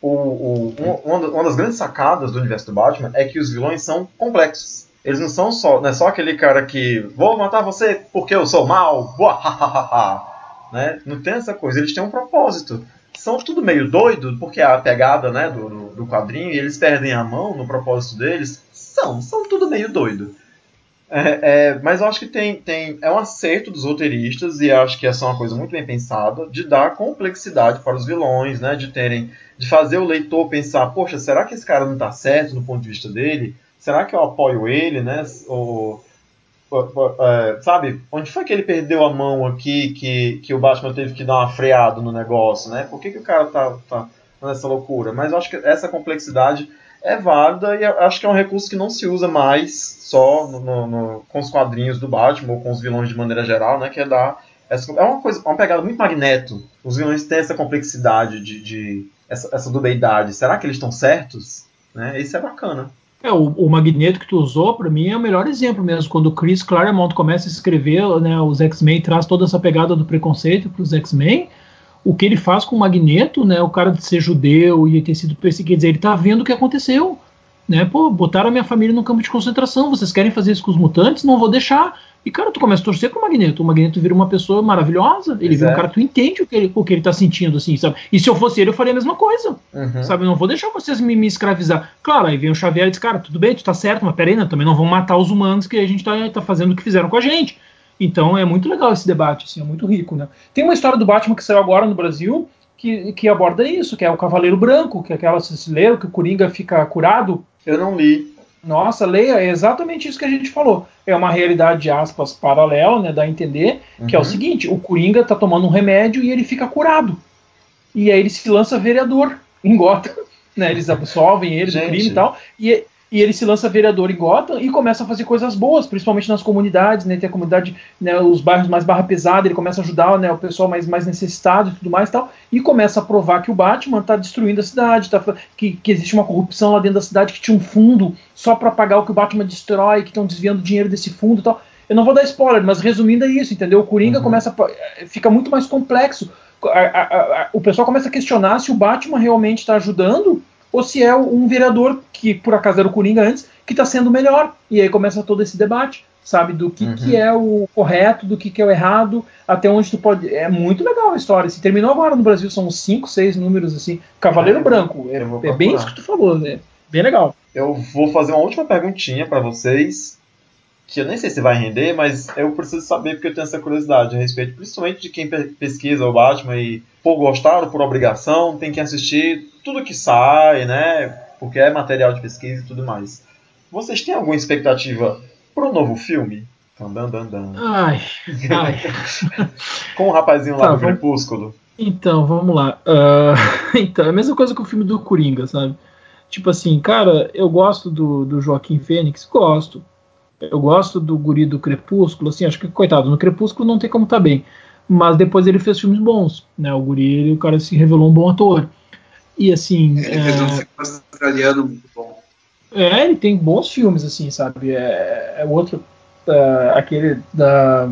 o, o, uma, uma das grandes sacadas do universo do Batman é que os vilões são complexos. Eles não são só, não é só aquele cara que vou matar você porque eu sou mal, né? Não tem essa coisa, eles têm um propósito. São tudo meio doido, porque a pegada né, do, do quadrinho, e eles perdem a mão no propósito deles. São, são tudo meio doido. É, é, mas eu acho que tem, tem é um acerto dos roteiristas e acho que essa é uma coisa muito bem pensada de dar complexidade para os vilões, né? De terem, de fazer o leitor pensar, poxa, será que esse cara não está certo no ponto de vista dele? Será que eu apoio ele, né? Ou, é, sabe, onde foi que ele perdeu a mão aqui que, que o Batman teve que dar uma freada no negócio, né? Por que, que o cara tá, tá nessa loucura? Mas eu acho que essa complexidade é válida e acho que é um recurso que não se usa mais só no, no, com os quadrinhos do Batman ou com os vilões de maneira geral, né? Que é dar essa, é uma coisa, uma pegada muito magneto. Os vilões têm essa complexidade de, de essa, essa dubeidade. Será que eles estão certos? Né? Isso é bacana. É, o, o Magneto que tu usou, para mim, é o melhor exemplo mesmo. Quando o Chris Claremont começa a escrever né, os X-Men, traz toda essa pegada do preconceito para os X-Men, o que ele faz com o Magneto, né, o cara de ser judeu e ter sido perseguido, quer dizer, ele tá vendo o que aconteceu. Né? Pô, botaram a minha família no campo de concentração, vocês querem fazer isso com os mutantes? Não vou deixar. E, cara, tu começa a torcer pro Magneto. O Magneto vira uma pessoa maravilhosa. Ele vira um cara que tu entende o que, ele, o que ele tá sentindo, assim, sabe? E se eu fosse ele, eu faria a mesma coisa. Uhum. Sabe? Eu não vou deixar vocês me, me, escravizar. Claro, aí vem o Xavier e diz, cara, tudo bem, tu tá certo, mas peraí, né? Também não vão matar os humanos que a gente tá, tá fazendo o que fizeram com a gente. Então é muito legal esse debate, assim, é muito rico, né? Tem uma história do Batman que saiu agora no Brasil que, que aborda isso, que é o Cavaleiro Branco, que é aquela cecileiro que o Coringa fica curado. Eu não li. Nossa, leia, é exatamente isso que a gente falou. É uma realidade, aspas, paralela, né? Dá a entender, uhum. que é o uhum. seguinte: o Coringa tá tomando um remédio e ele fica curado. E aí ele se lança vereador <laughs> em Gotham, né? Eles absolvem ele gente. do crime e tal. E, e ele se lança vereador em Gotham e começa a fazer coisas boas, principalmente nas comunidades, né? Tem a comunidade, né, os bairros mais barra pesada, ele começa a ajudar né, o pessoal mais, mais necessitado e tudo mais e tal, e começa a provar que o Batman está destruindo a cidade, tá, que, que existe uma corrupção lá dentro da cidade, que tinha um fundo só para pagar o que o Batman destrói, que estão desviando dinheiro desse fundo e tal. Eu não vou dar spoiler, mas resumindo é isso, entendeu? O Coringa uhum. começa a, fica muito mais complexo. A, a, a, o pessoal começa a questionar se o Batman realmente está ajudando ou se é um vereador que por acaso era o Coringa antes, que está sendo melhor. E aí começa todo esse debate, sabe, do que, uhum. que é o correto, do que, que é o errado, até onde tu pode. É muito legal a história. Se terminou agora no Brasil, são cinco, seis números assim. Cavaleiro é, Branco. É, é, bem isso que tu falou, né? Bem legal. Eu vou fazer uma última perguntinha para vocês que eu nem sei se vai render, mas eu preciso saber porque eu tenho essa curiosidade a respeito, principalmente de quem pesquisa o Batman e por gostar ou por obrigação tem que assistir tudo que sai, né? Porque é material de pesquisa e tudo mais. Vocês têm alguma expectativa pro novo filme? Dan, dan, dan. Ai, ai. <laughs> Com o rapazinho lá tá, do vamos... Crepúsculo. Então, vamos lá. Uh, <laughs> então, é a mesma coisa que o filme do Coringa, sabe? Tipo assim, cara, eu gosto do, do Joaquim Fênix, gosto. Eu gosto do guri do Crepúsculo, assim, acho que, coitado, no Crepúsculo não tem como tá bem. Mas depois ele fez filmes bons, né? O guri, ele, o cara se revelou um bom ator. E assim. Ele fez um é, filme australiano muito bom. É, ele tem bons filmes, assim, sabe? É, é outro. Uh, aquele da.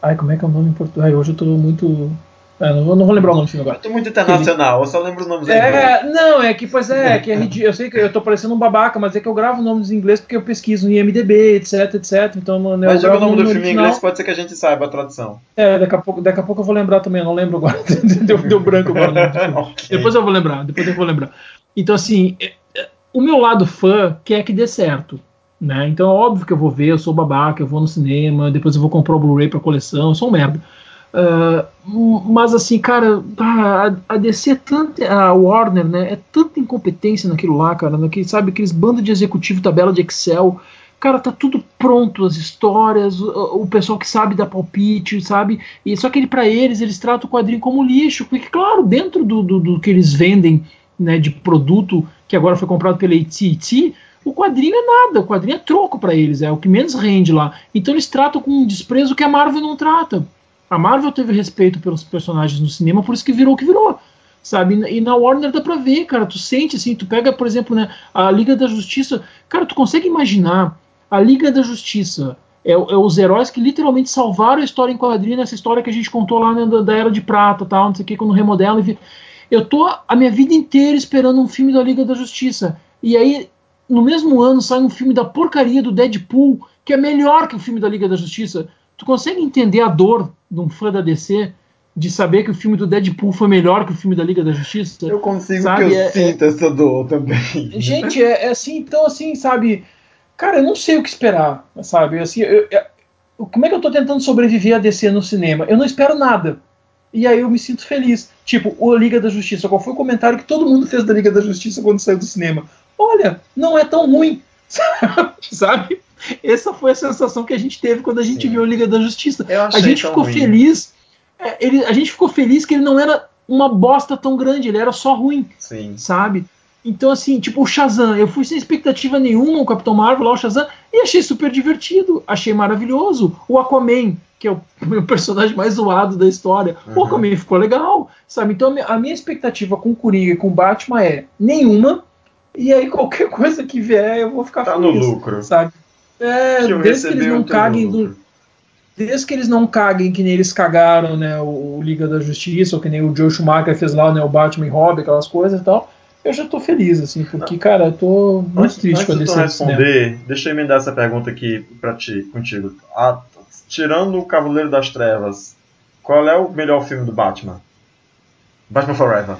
Ai, como é que é o nome em português? Hoje eu tô muito. É, não, vou- não vou lembrar o nome do filme agora. Eu tô muito internacional, eu só lembro os nomes em. É, não, é que, pois é, que é ridículo. Eu sei que eu tô parecendo um babaca, mas é que eu gravo nomes em inglês porque eu pesquiso no IMDB, etc, etc. Então, mano, eu Mas diga o gravo nome do filme em original. inglês, pode ser que a gente saiba a tradução. É, daqui a pouco, daqui a pouco eu vou lembrar também, eu não lembro agora. <laughs> deu, deu branco agora. o nome do filme. <laughs> Ok. Depois eu vou lembrar, depois eu vou lembrar. Então, assim, é- é- o meu lado fã quer que dê certo. Né? Então é óbvio que eu vou ver, eu sou babaca, eu vou no cinema, depois eu vou comprar o Blu-ray pra coleção, eu sou um merda. Ah, mas assim, cara, a, a DC é tanta. A Warner, né? É tanta incompetência naquilo lá, cara. Naquele, sabe, aqueles bandos de executivo, tabela de Excel. Cara, tá tudo pronto, as histórias, o, o pessoal que sabe dar palpite, sabe? E só que ele, para eles, eles tratam o quadrinho como lixo, porque, claro, dentro do, do, do que eles vendem né, de produto que agora foi comprado pela AT&T, o quadrinho é nada, o quadrinho é troco para eles, é o que menos rende lá. Então eles tratam com um desprezo que a Marvel não trata. A Marvel teve respeito pelos personagens no cinema, por isso que virou o que virou. Sabe? E na Warner dá pra ver, cara. Tu sente assim, tu pega, por exemplo, né, a Liga da Justiça. Cara, tu consegue imaginar a Liga da Justiça. É, é os heróis que literalmente salvaram a história em quadrinho, nessa história que a gente contou lá né, da, da Era de Prata, tal, não sei o que, quando remodela. Eu tô a minha vida inteira esperando um filme da Liga da Justiça. E aí, no mesmo ano, sai um filme da porcaria do Deadpool, que é melhor que o filme da Liga da Justiça. Tu consegue entender a dor de um fã da DC de saber que o filme do Deadpool foi melhor que o filme da Liga da Justiça? Eu consigo Sabe, que eu é- sinta essa dor também. <laughs> Gente, é, é assim, então assim, sabe? Cara, eu não sei o que esperar, sabe? Assim, eu- eu- como é que eu tô tentando sobreviver a DC no cinema? Eu não espero nada. E aí eu me sinto feliz. Tipo, o Liga da Justiça. Qual foi o comentário que todo mundo fez da Liga da Justiça quando saiu do cinema? Olha, não é tão ruim. <laughs> Sabe? Essa foi a sensação que a gente teve quando a gente Sim. viu a Liga da Justiça. A gente ficou ruim. feliz. é, ele- a gente ficou feliz que ele não era uma bosta tão grande, ele era só ruim Sim. sabe? Então, assim, tipo, o Shazam, eu fui sem expectativa nenhuma, o Capitão Marvel lá, o Shazam, e achei super divertido, achei maravilhoso. O Aquaman, que é o <laughs> meu personagem mais zoado da história, o Uhum. Aquaman ficou legal, sabe? Então, a minha, expectativa com o Coringa e com o Batman é nenhuma, e aí qualquer <laughs> coisa que vier eu vou ficar Tá no feliz, lucro. sabe? É, Que desde que eles não caguem do, Desde que eles não caguem que nem eles cagaram, né, o, o Liga da Justiça, ou que nem o Joe Schumacher fez lá, né, o Batman e Robin, aquelas coisas e tal, eu já tô feliz, assim, porque, cara, eu tô muito Antes, triste antes com a de DC do cinema. responder, deixa eu emendar essa pergunta aqui pra ti, contigo. Ah, tirando o Cavaleiro das Trevas, qual é o melhor filme do Batman? Batman Forever.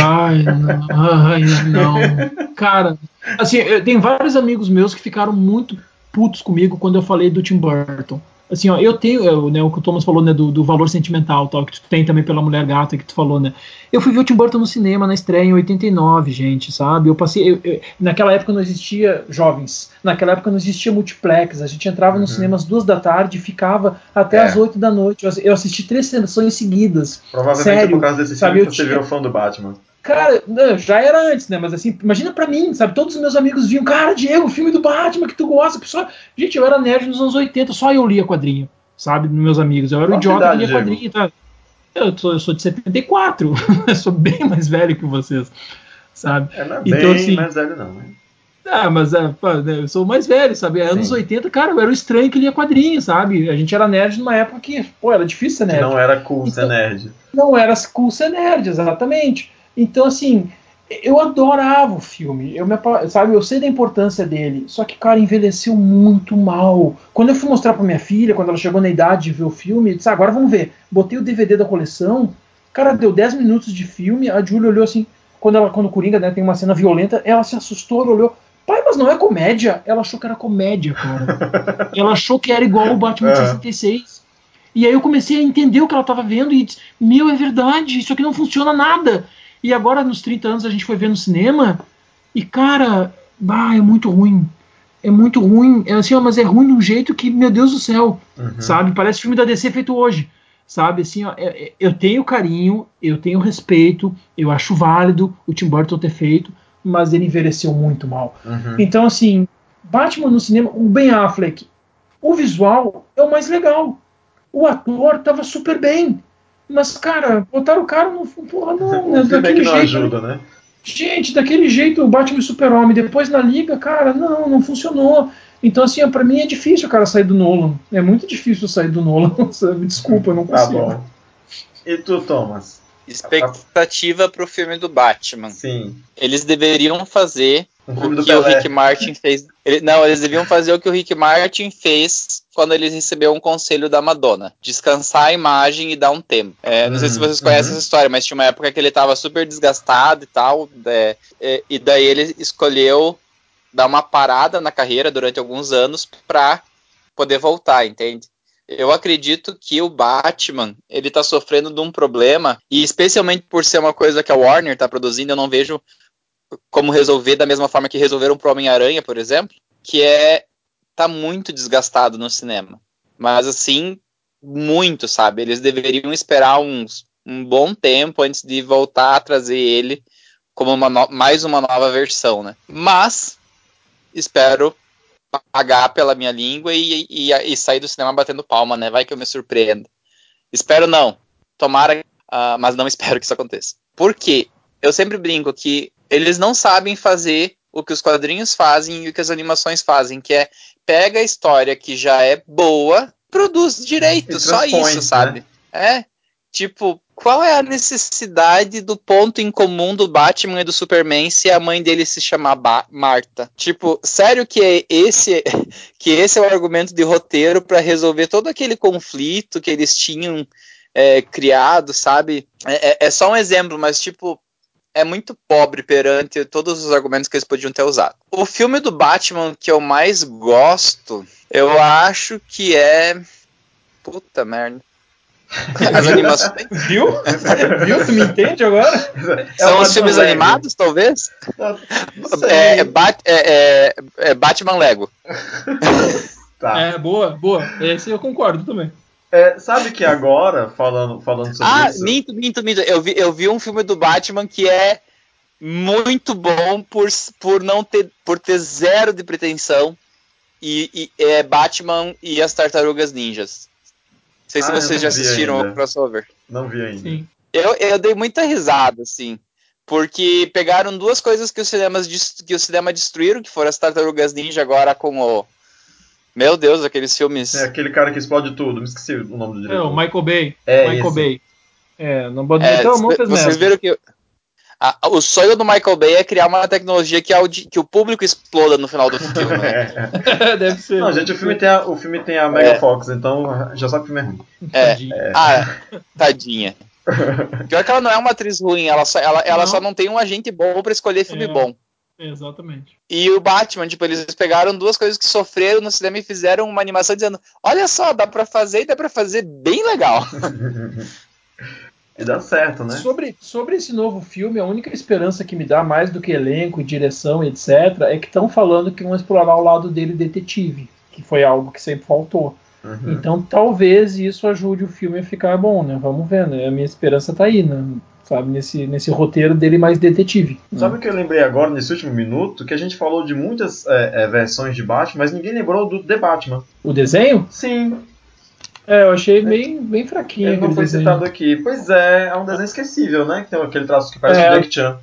Ai, não, ai, não. Cara, assim, eu- tem vários amigos meus que ficaram muito putos comigo quando eu falei do Tim Burton. Assim, ó, eu tenho, eu, né, o que o Thomas falou, né, do, do valor sentimental, tal, que tu tem também pela Mulher Gata, que tu falou, né. Eu fui ver o Tim Burton no cinema, na estreia em 89, gente, sabe? Eu passei, eu- eu- naquela época não existia jovens, naquela época não existia multiplex, a gente entrava no Uhum. cinema às duas da tarde e ficava até É. às oito da noite. Eu assi- Eu assisti três sessões seguidas. Provavelmente Sério, é por causa desse sabe, filme você tinha- virou fã do Batman. Cara, já era antes, né? Mas assim, imagina pra mim, sabe? Todos os meus amigos viam, cara, Diego, o filme do Batman que tu gosta. Pessoal, gente, eu era nerd nos anos 80, só eu lia quadrinho, sabe? Meus amigos. Eu era o idiota idade, que lia Diego? quadrinho, tá? Eu sou, eu sou de 74, <laughs> eu sou bem mais velho que vocês, sabe? É, é Então, bem assim- mais velho não, né? Ah, mas é, né, eu sou o mais velho, sabe? Anos Sim. 80, cara, eu era o estranho que lia quadrinho, sabe? A gente era nerd numa época que, pô, era difícil ser Que nerd não era cool ser Então- nerd. não era cool ser nerd, exatamente. Então, assim, eu adorava o filme. Eu me, sabe, eu sei da importância dele. Só que, cara, envelheceu muito mal. Quando eu fui mostrar pra minha filha, quando ela chegou na idade de ver o filme, eu disse, "Ah, agora vamos ver. Botei o DVD da coleção. Cara, deu 10 minutos de filme. A Julia olhou assim. Quando, ela, quando o Coringa né, tem uma cena violenta, ela se assustou, ela olhou. Pai, mas não é comédia? Ela achou que era comédia, cara. <laughs> ela achou que era igual o Batman É. 66. E aí eu comecei a entender o que ela estava vendo e disse, meu, é verdade, isso aqui não funciona nada. E agora, nos 30 anos, a gente foi ver no cinema e, cara, bah, é muito ruim. É muito ruim. É assim, ó, mas é ruim de um jeito que, meu Deus do céu, Uhum. sabe? Parece filme da DC feito hoje. Sabe, assim, ó, é- é- eu tenho carinho, eu tenho respeito, eu acho válido o Tim Burton ter feito, mas ele envelheceu muito mal. Uhum. Então, assim, Batman no cinema, o Ben Affleck, o visual é o mais legal. O ator tava super bem. Mas, cara, botaram o cara no. Porra, não, né? O Daquele não jeito. ajuda, né? Gente, daquele jeito, o Batman e o Super-Homem, depois na liga, cara, não, não funcionou. Então, assim, ó, pra mim é difícil o cara sair do Nolan. É muito difícil sair do Nolan, <laughs> sabe? Desculpa, eu não Tá consigo. bom. E tu, Thomas? Expectativa pro filme do Batman. Sim. Eles deveriam fazer Um o que o Pelé. Rick Martin fez. ele- não, eles deviam fazer o que o Rick Martin fez quando ele recebeu um conselho da Madonna: descansar a imagem e dar um tempo. É, não sei se Uhum, vocês conhecem uhum. essa história, mas tinha uma época que ele estava super desgastado e tal, é, é, e daí ele escolheu dar uma parada na carreira durante alguns anos pra poder voltar, entende? Eu acredito que o Batman, ele tá sofrendo de um problema, e especialmente por ser uma coisa que a Warner tá produzindo, eu não vejo como resolver da mesma forma que resolveram pro Homem-Aranha, por exemplo, que é tá muito desgastado no cinema. Mas assim, muito, sabe? Eles deveriam esperar uns, um bom tempo antes de voltar a trazer ele como uma no- mais uma nova versão, né? Mas espero pagar pela minha língua e, e, e sair do cinema batendo palma, né? Vai que eu me surpreendo. Espero não. Tomara, ah, mas não <laughs> espero que isso aconteça. Por quê? Eu sempre brinco que eles não sabem fazer o que os quadrinhos fazem e o que as animações fazem, que é pega a história que já é boa, produz direito, só isso, sabe? É, tipo, qual é a necessidade do ponto em comum do Batman e do Superman se a mãe dele se chamar Ba- Marta? Tipo, sério que é esse <laughs> que esse é o argumento de roteiro pra resolver todo aquele conflito que eles tinham é, criado, sabe? É, é- é só um exemplo, mas tipo, é muito pobre perante todos os argumentos que eles podiam ter usado. O filme do Batman que eu mais gosto, eu acho que é. Puta merda. As <laughs> animações. Viu? Viu? Tu me entende agora? É São o os filmes Batman Lego. animados, talvez? Sei. É, é, Bat- é- é- é Batman Lego. Tá. É, boa, boa. Esse eu concordo também. É, sabe que agora, falando, falando sobre Ah, isso. minto, minto, minto. Eu vi, eu vi um filme do Batman que é muito bom por, por não ter, por ter zero de pretensão. E, e é Batman e as Tartarugas Ninjas. Não sei se Ah, eu vocês já assistiram ainda. o crossover. Não vi ainda. Sim. Eu, eu dei muita risada, assim. Porque pegaram duas coisas que os cinemas dest- que o cinema destruíram, que foram as Tartarugas Ninja agora com o. Meu Deus, aqueles filmes. É aquele cara que explode tudo. Me esqueci o nome do É, diretor. o Michael Bay. É Michael esse. Bay. É, não pode É, então, fez vocês merda. viram que a- o sonho do Michael Bay é criar uma tecnologia que, audi- que o público exploda no final do filme. né? <laughs> É. <laughs> Deve ser. Não, gente, o filme tem a, o filme tem a Mega É. Fox, então já sabe que o filme é ruim. É. Tadinho. Ah, tadinha. <laughs> Pior que ela não é uma atriz ruim, ela só, ela, ela Não. só não tem um agente bom pra escolher filme É. Exatamente. E o Batman, tipo, eles pegaram duas coisas que sofreram no cinema e fizeram uma animação dizendo: olha só, dá pra fazer e dá pra fazer bem legal. <laughs> E dá certo, né? Sobre, sobre esse novo filme, a única esperança que me dá, mais do que elenco, direção, etc., é que estão falando que vão explorar o lado dele detetive, que foi algo que sempre faltou. Uhum. Então talvez isso ajude o filme a ficar bom, né? Vamos ver, né? A minha esperança tá aí, né? Sabe, nesse, nesse roteiro dele mais detetive. né? Sabe o que eu lembrei agora, nesse último minuto? Que a gente falou de muitas é, é, versões de Batman, mas ninguém lembrou do The Batman. O desenho? Sim, É, eu achei bem, bem fraquinho ele não foi desenho. citado aqui. Pois é, é um desenho esquecível, né? Que tem aquele traço que parece É. o Jack Chan.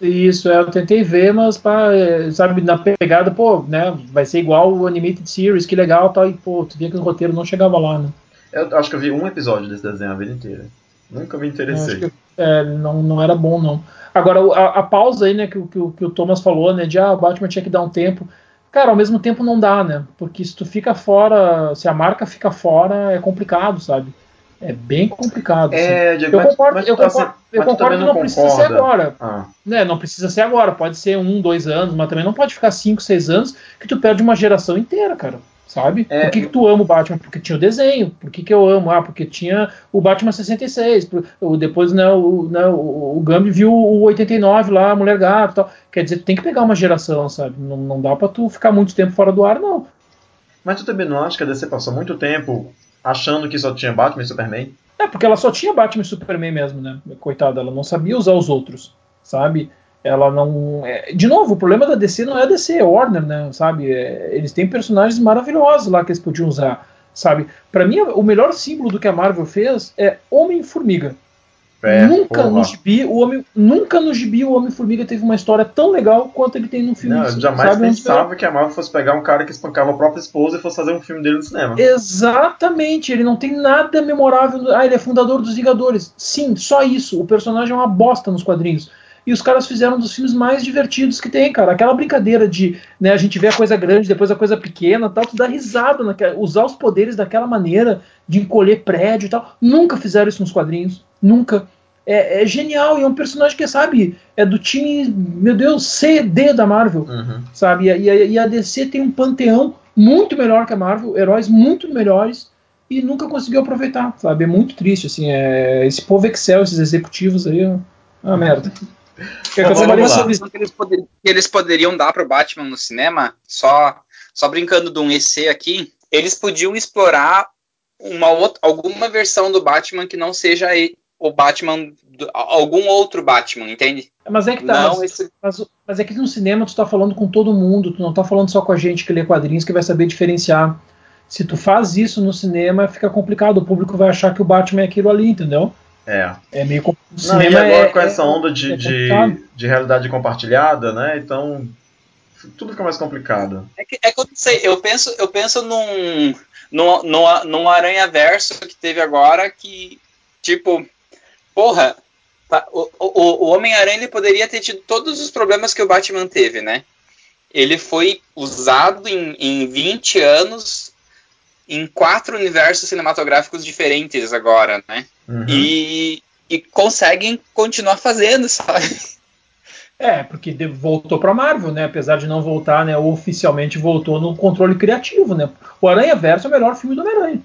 Isso, é, eu tentei ver, mas pá, é, sabe, na pegada, pô, né, vai ser igual o Animated Series, que legal, tal, e pô, tu via que o roteiro não chegava lá, né? Eu acho que eu vi um episódio desse desenho a vida inteira. Nunca me acho interessei. que, é, não, não era bom, não. Agora, a, a pausa aí, né, que, o- que, que o Thomas falou, né, de ah, o Batman tinha que dar um tempo. Cara, ao mesmo tempo não dá, né? Porque se tu fica fora, se a marca fica fora, é complicado, sabe? É bem complicado. assim. É, Diego, Eu concordo, eu tá concordo, assim- eu concordo que não precisa ser agora. Ah, né, não precisa ser agora, pode ser um, dois anos, mas também não pode ficar cinco, seis anos que tu perde uma geração inteira, cara. Sabe? É, Por que, que tu ama o Batman? Porque tinha o desenho. Por que, que eu amo? Ah, porque tinha o Batman 66. Por- Depois né, o, né, o, o Gambi viu o 89 lá, a Mulher Gato e tal. Quer dizer, tu tem que pegar uma geração, sabe? Não, não dá pra tu ficar muito tempo fora do ar, não. mas tu também não acha que a DC passou muito tempo achando que só tinha Batman e Superman? É, porque ela só tinha Batman e Superman mesmo, né? Coitada, ela não sabia usar os outros, sabe? Ela não. é, De novo, o problema da DC não é a DC, é Warner, né? Sabe? É, Eles têm personagens maravilhosos lá que eles podiam usar, sabe? Pra mim, o melhor símbolo do que a Marvel fez é Homem-Formiga. É, nunca porra. no gibi o homem, nunca no gibi o Homem Formiga teve uma história tão legal quanto ele tem no filme. Não, eu jamais sabe? Pensava que a Marvel fosse pegar um cara que espancava a própria esposa e fosse fazer um filme dele no cinema. Exatamente, ele não tem nada memorável. Ah, ele é fundador dos Vingadores. Sim, só isso. O personagem é uma bosta nos quadrinhos. E os caras fizeram um dos filmes mais divertidos que tem, cara. Aquela brincadeira de né, a gente vê a coisa grande, depois a coisa pequena tal, tu dá risada, naquela, usar os poderes daquela maneira de encolher prédio e tal. Nunca fizeram isso nos quadrinhos. Nunca. É, é genial, e é um personagem que, sabe, é do time, meu Deus, C, D da Marvel Uhum. sabe? E, a- e e a DC tem um panteão muito melhor que a Marvel, heróis muito melhores e nunca conseguiu aproveitar, sabe? É muito triste, assim, é... esse povo Excel, esses executivos aí, é uma merda. <laughs> Que isso? que eles, poder- que eles poderiam dar pro Batman no cinema, só, só brincando de um EC aqui, eles podiam explorar uma outra, alguma versão do Batman que não seja o Batman, do- algum outro Batman, entende? Mas é que tá, Não, mas, esse, mas, mas é que no cinema tu tá falando com todo mundo, tu não tá falando só com a gente que lê quadrinhos que vai saber diferenciar. Se tu faz isso no cinema, fica complicado, o público vai achar que o Batman é aquilo ali, entendeu? É. É meio complicado. Não, e agora com é- essa onda de, é de, de realidade compartilhada, né? Então tudo fica mais complicado. é, que, é que eu não sei, eu penso, eu penso num, num, num, num Aranha Verso que teve agora que, tipo, porra, o, o, o Homem-Aranha ele poderia ter tido todos os problemas que o Batman teve, né? Ele foi usado em, em 20 anos em quatro universos cinematográficos diferentes agora, né? Uhum. E, e conseguem continuar fazendo, <laughs> sabe? É, porque de- voltou pra Marvel, né? Apesar de não voltar, né? Oficialmente voltou no controle criativo, né? O Aranha Verso é o melhor filme do Homem-Aranha.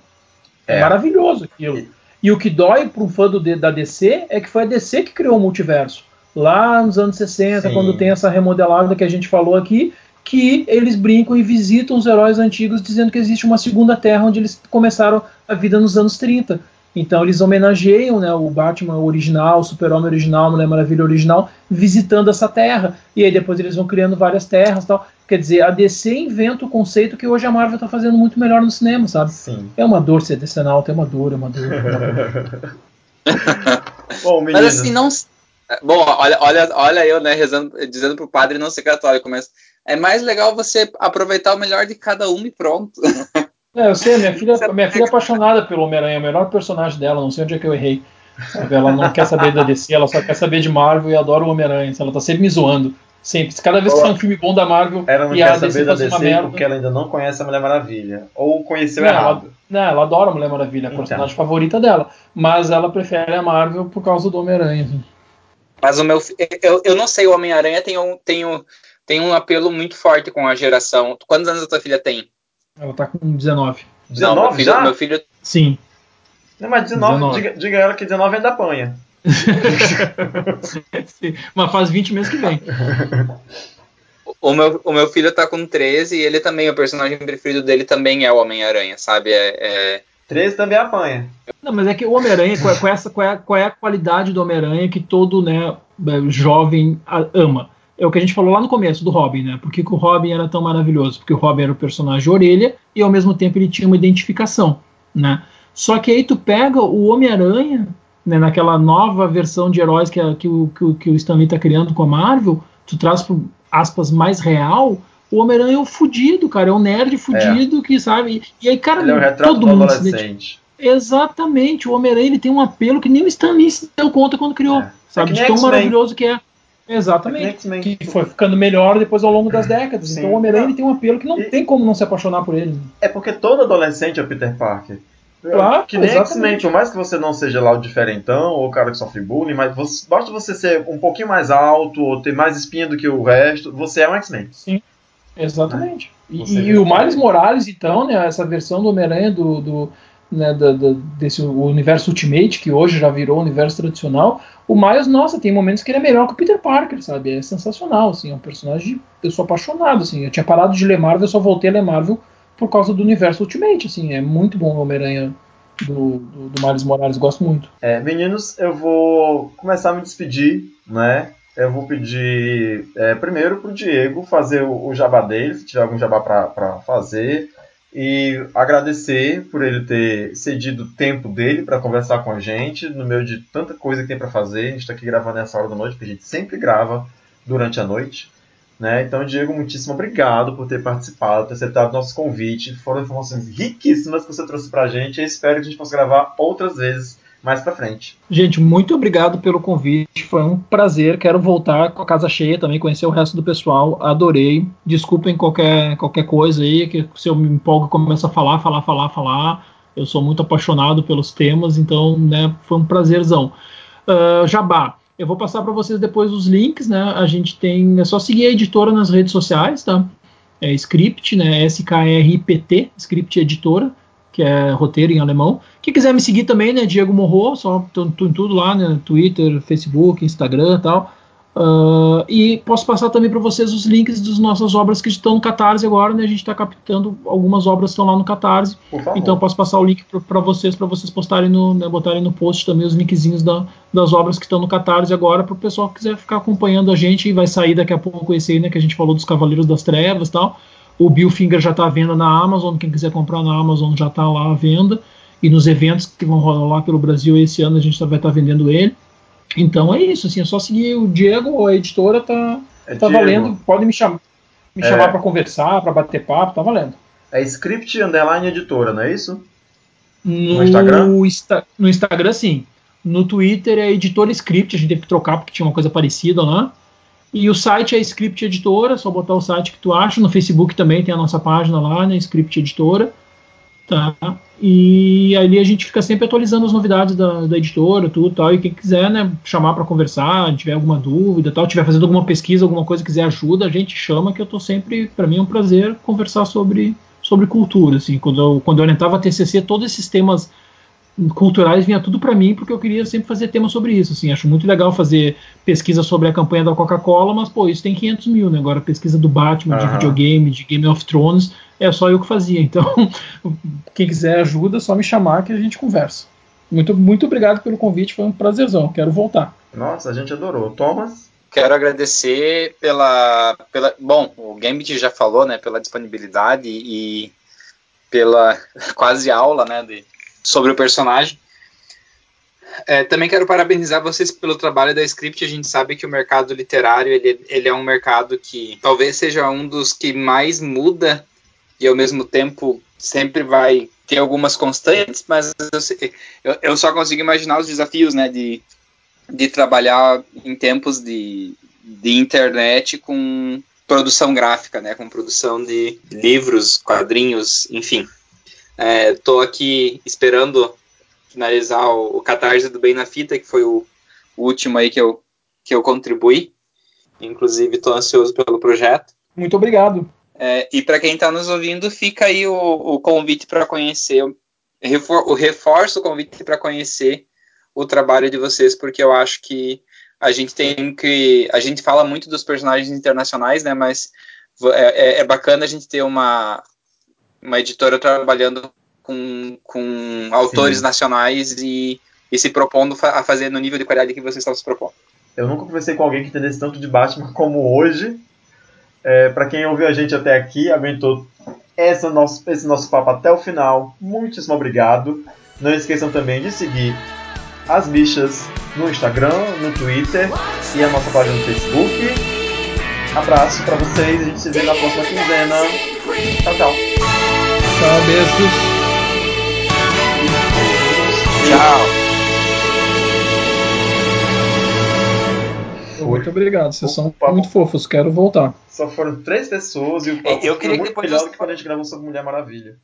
É. É. maravilhoso aquilo. E o que dói para um fã do, da DC é que foi a DC que criou o multiverso. Lá nos anos 60, Sim. quando tem essa remodelada que a gente falou aqui, que eles brincam e visitam os heróis antigos dizendo que existe uma segunda terra onde eles começaram a vida nos anos 30. Então eles homenageiam né, o Batman original, o Super-Homem original, a Mulher Maravilha original, visitando essa terra. E aí depois eles vão criando várias terras e tal. Quer dizer, a DC inventa o conceito que hoje a Marvel está fazendo muito melhor no cinema, sabe? Sim. É uma dor ser decenal, é uma dor, é uma dor. É uma dor. Bom, Mas meninos, assim, não. Bom, olha, olha, olha eu, né, rezando, dizendo pro padre não ser católico, mas é mais legal você aproveitar o melhor de cada um e pronto. É, eu sei, minha filha, minha filha é apaixonada pelo Homem-Aranha, é o melhor personagem dela, não sei onde é que eu errei. Ela não quer saber da DC, ela só quer saber de Marvel e adora o Homem-Aranha. Ela tá sempre me zoando. Sempre. Cada vez que sai um filme bom da Marvel ela não e a quer saber da uma DC merda. porque ela ainda não conhece a Mulher Maravilha. Ou conheceu Não, errado. Não, ela adora a Mulher Maravilha, é a Então. personagem favorita dela. Mas ela prefere a Marvel por causa do Homem-Aranha. assim. Mas o meu. Eu, eu não sei, o Homem-Aranha tem um, tem, um, tem um apelo muito forte com a geração. Quantos anos a tua filha tem? Ela tá com 19. 19 não, meu filho, já? meu filho Sim. Não, mas 19, 19. Diga, diga ela que 19 ainda apanha. <laughs> Sim. Mas faz 20 meses que vem. O meu, o meu filho tá com 13 e ele também, o personagem preferido dele também é o Homem-Aranha, sabe? É, é- 13 também apanha. Não, mas é que o Homem-Aranha, qual, é- qual é essa- qual é, qual é a qualidade do Homem-Aranha que todo né, jovem ama? É o que a gente falou lá no começo do Robin, né? Por que, que o Robin era tão maravilhoso? Porque o Robin era o personagem orelha e ao mesmo tempo ele tinha uma identificação, né? Só que aí tu pega o Homem-Aranha, né, naquela nova versão de heróis que, a- que, o, que, o- que o Stan Lee tá criando com a Marvel, tu traz pro, aspas, mais real, o Homem-Aranha é o fudido, cara, é o nerd fudido que sabe. E aí, cara, Ele é retrato todo do mundo se identifica. adolescente. Exatamente, o Homem-Aranha ele tem um apelo que nem o Stan Lee se deu conta quando criou, É. sabe? É de tão maravilhoso que é. É que Exatamente. X-Men. Que foi ficando melhor depois ao longo das décadas. Sim. Então o Homem-Aranha tem um apelo que não E- tem como não se apaixonar por ele. É porque todo adolescente é o Peter Parker. Claro, que nem exatamente. X-Men, por mais que você não seja lá o diferentão ou o cara que sofre bullying, mas você- basta você ser um pouquinho mais alto ou ter mais espinha do que o resto, você é um X-Men. Sim, exatamente. E, Você e vê o Miles Morales, então, né, essa versão do Homem-Aranha do, do, né, da- da- desse universo Ultimate, que hoje já virou universo tradicional, o Miles, nossa, tem momentos que ele é melhor que o Peter Parker, sabe? É sensacional, assim, é um personagem. Eu sou apaixonado, assim. Eu tinha parado de ler Marvel, eu só voltei a ler Marvel por causa do universo Ultimate, assim. É muito bom o Homem-Aranha do, do, do Miles Morales, gosto muito. É, meninos, eu vou começar a me despedir, né? Eu vou pedir é, primeiro pro Diego fazer o, o jabá dele, se tiver algum jabá pra fazer. E agradecer por ele ter cedido o tempo dele para conversar com a gente, no meio de tanta coisa que tem para fazer. A gente está aqui gravando nessa hora da noite, porque a gente sempre grava durante a noite. Né? Então, Diego, muitíssimo obrigado por ter participado, ter aceitado nosso convite. Foram informações riquíssimas que você trouxe para a gente. E espero que a gente possa gravar outras vezes mais para frente. Gente, muito obrigado pelo convite. Foi um prazer. Quero voltar com a casa cheia também, conhecer o resto do pessoal. Adorei. Desculpem qualquer, qualquer coisa aí, que se eu me empolgo começo a falar, falar, falar, falar. Eu sou muito apaixonado pelos temas, então né, foi um prazerzão. Uh, Jabá. Eu vou passar para vocês depois os links, né? A gente tem. É só seguir a editora nas redes sociais, tá? É Script, né? S-K-R-I-P-T, Script Editora que é roteiro em alemão. Quem quiser me seguir também, né, Diego Morro, só tô, tô em tudo lá, né, Twitter, Facebook, Instagram e tal. Uh, e posso passar também para vocês os links das nossas obras que estão no Catarse agora, né? A gente está captando algumas obras que estão lá no Catarse. Então posso passar o link para vocês, para vocês postarem no, né, botarem no post também os linkzinhos da, das obras que estão no Catarse agora, para o pessoal que quiser ficar acompanhando a gente. E vai sair daqui a pouco esse aí, né? Que a gente falou dos Cavaleiros das Trevas e tal. O Bill Finger já está à venda na Amazon, quem quiser comprar na Amazon já está lá à venda. E nos eventos que vão rolar pelo Brasil esse ano a gente vai estar tá vendendo ele. Então é isso, assim, é só seguir o Diego, a editora tá, é tá valendo. Podem me, cham me é. chamar para conversar, para bater papo, tá valendo. É script underline editora, não é isso? No, no Instagram? Insta no Instagram, sim. No Twitter é editora script, a gente teve que trocar porque tinha uma coisa parecida lá. E o site é Script Editora, só botar o site que tu acha. No Facebook também tem a nossa página lá, né? Script Editora. Tá? E ali a gente fica sempre atualizando as novidades da, da editora, tudo tal. E quem quiser, né, chamar para conversar, tiver alguma dúvida, tal, tiver fazendo alguma pesquisa, alguma coisa quiser ajuda, a gente chama que eu tô sempre, para mim é um prazer conversar sobre sobre cultura, assim. Quando eu quando eu orientava a TCC, todos esses temas culturais vinha tudo para mim porque eu queria sempre fazer tema sobre isso assim. Acho muito legal fazer pesquisa sobre a campanha da Coca-Cola mas pô isso tem 500 mil né? Agora pesquisa do Batman uhum. de videogame de Game of Thrones é só eu que fazia. Então <laughs> quem quiser ajuda é só me chamar que a gente conversa. Muito muito obrigado pelo convite foi um prazerzão quero voltar. Nossa a gente adorou. Thomas? Quero agradecer pela pela bom o Gambit já falou né pela disponibilidade e pela <laughs> quase aula né de sobre o personagem. É, também quero parabenizar vocês pelo trabalho da Script. A gente sabe que o mercado literário ele, ele é um mercado que talvez seja um dos que mais muda e ao mesmo tempo sempre vai ter algumas constantes, mas eu, eu só consigo imaginar os desafios né, de, de trabalhar em tempos de, de internet com produção gráfica, né, com produção de livros, quadrinhos, enfim. Estou é, aqui esperando finalizar o, o Catarse do Bem na Fita, que foi o, o último aí que eu, que eu contribuí. Inclusive, estou ansioso pelo projeto. Muito obrigado. É, e para quem está nos ouvindo, fica aí o, o convite para conhecer, refor, o reforço o convite para conhecer o trabalho de vocês, porque eu acho que a gente tem que. A gente fala muito dos personagens internacionais, né? Mas é, é, é bacana a gente ter uma, uma editora trabalhando com, com autores Sim. nacionais e, e se propondo a fazer no nível de qualidade que vocês estão se propondo. Eu nunca conversei com alguém que entendesse tanto de Batman como hoje. É, para quem ouviu a gente até aqui, aguentou esse nosso, esse nosso papo até o final, muitíssimo obrigado. Não esqueçam também de seguir as bichas no Instagram, no Twitter e a nossa página no Facebook. Abraço para vocês, a gente se vê na próxima quinzena. Tchau, tchau. Tchau, beijos. Tchau. Muito obrigado, vocês são muito fofos, quero voltar. Só foram três pessoas e o papo eu queria muito melhor do que quando a gente gravou sobre Mulher Maravilha.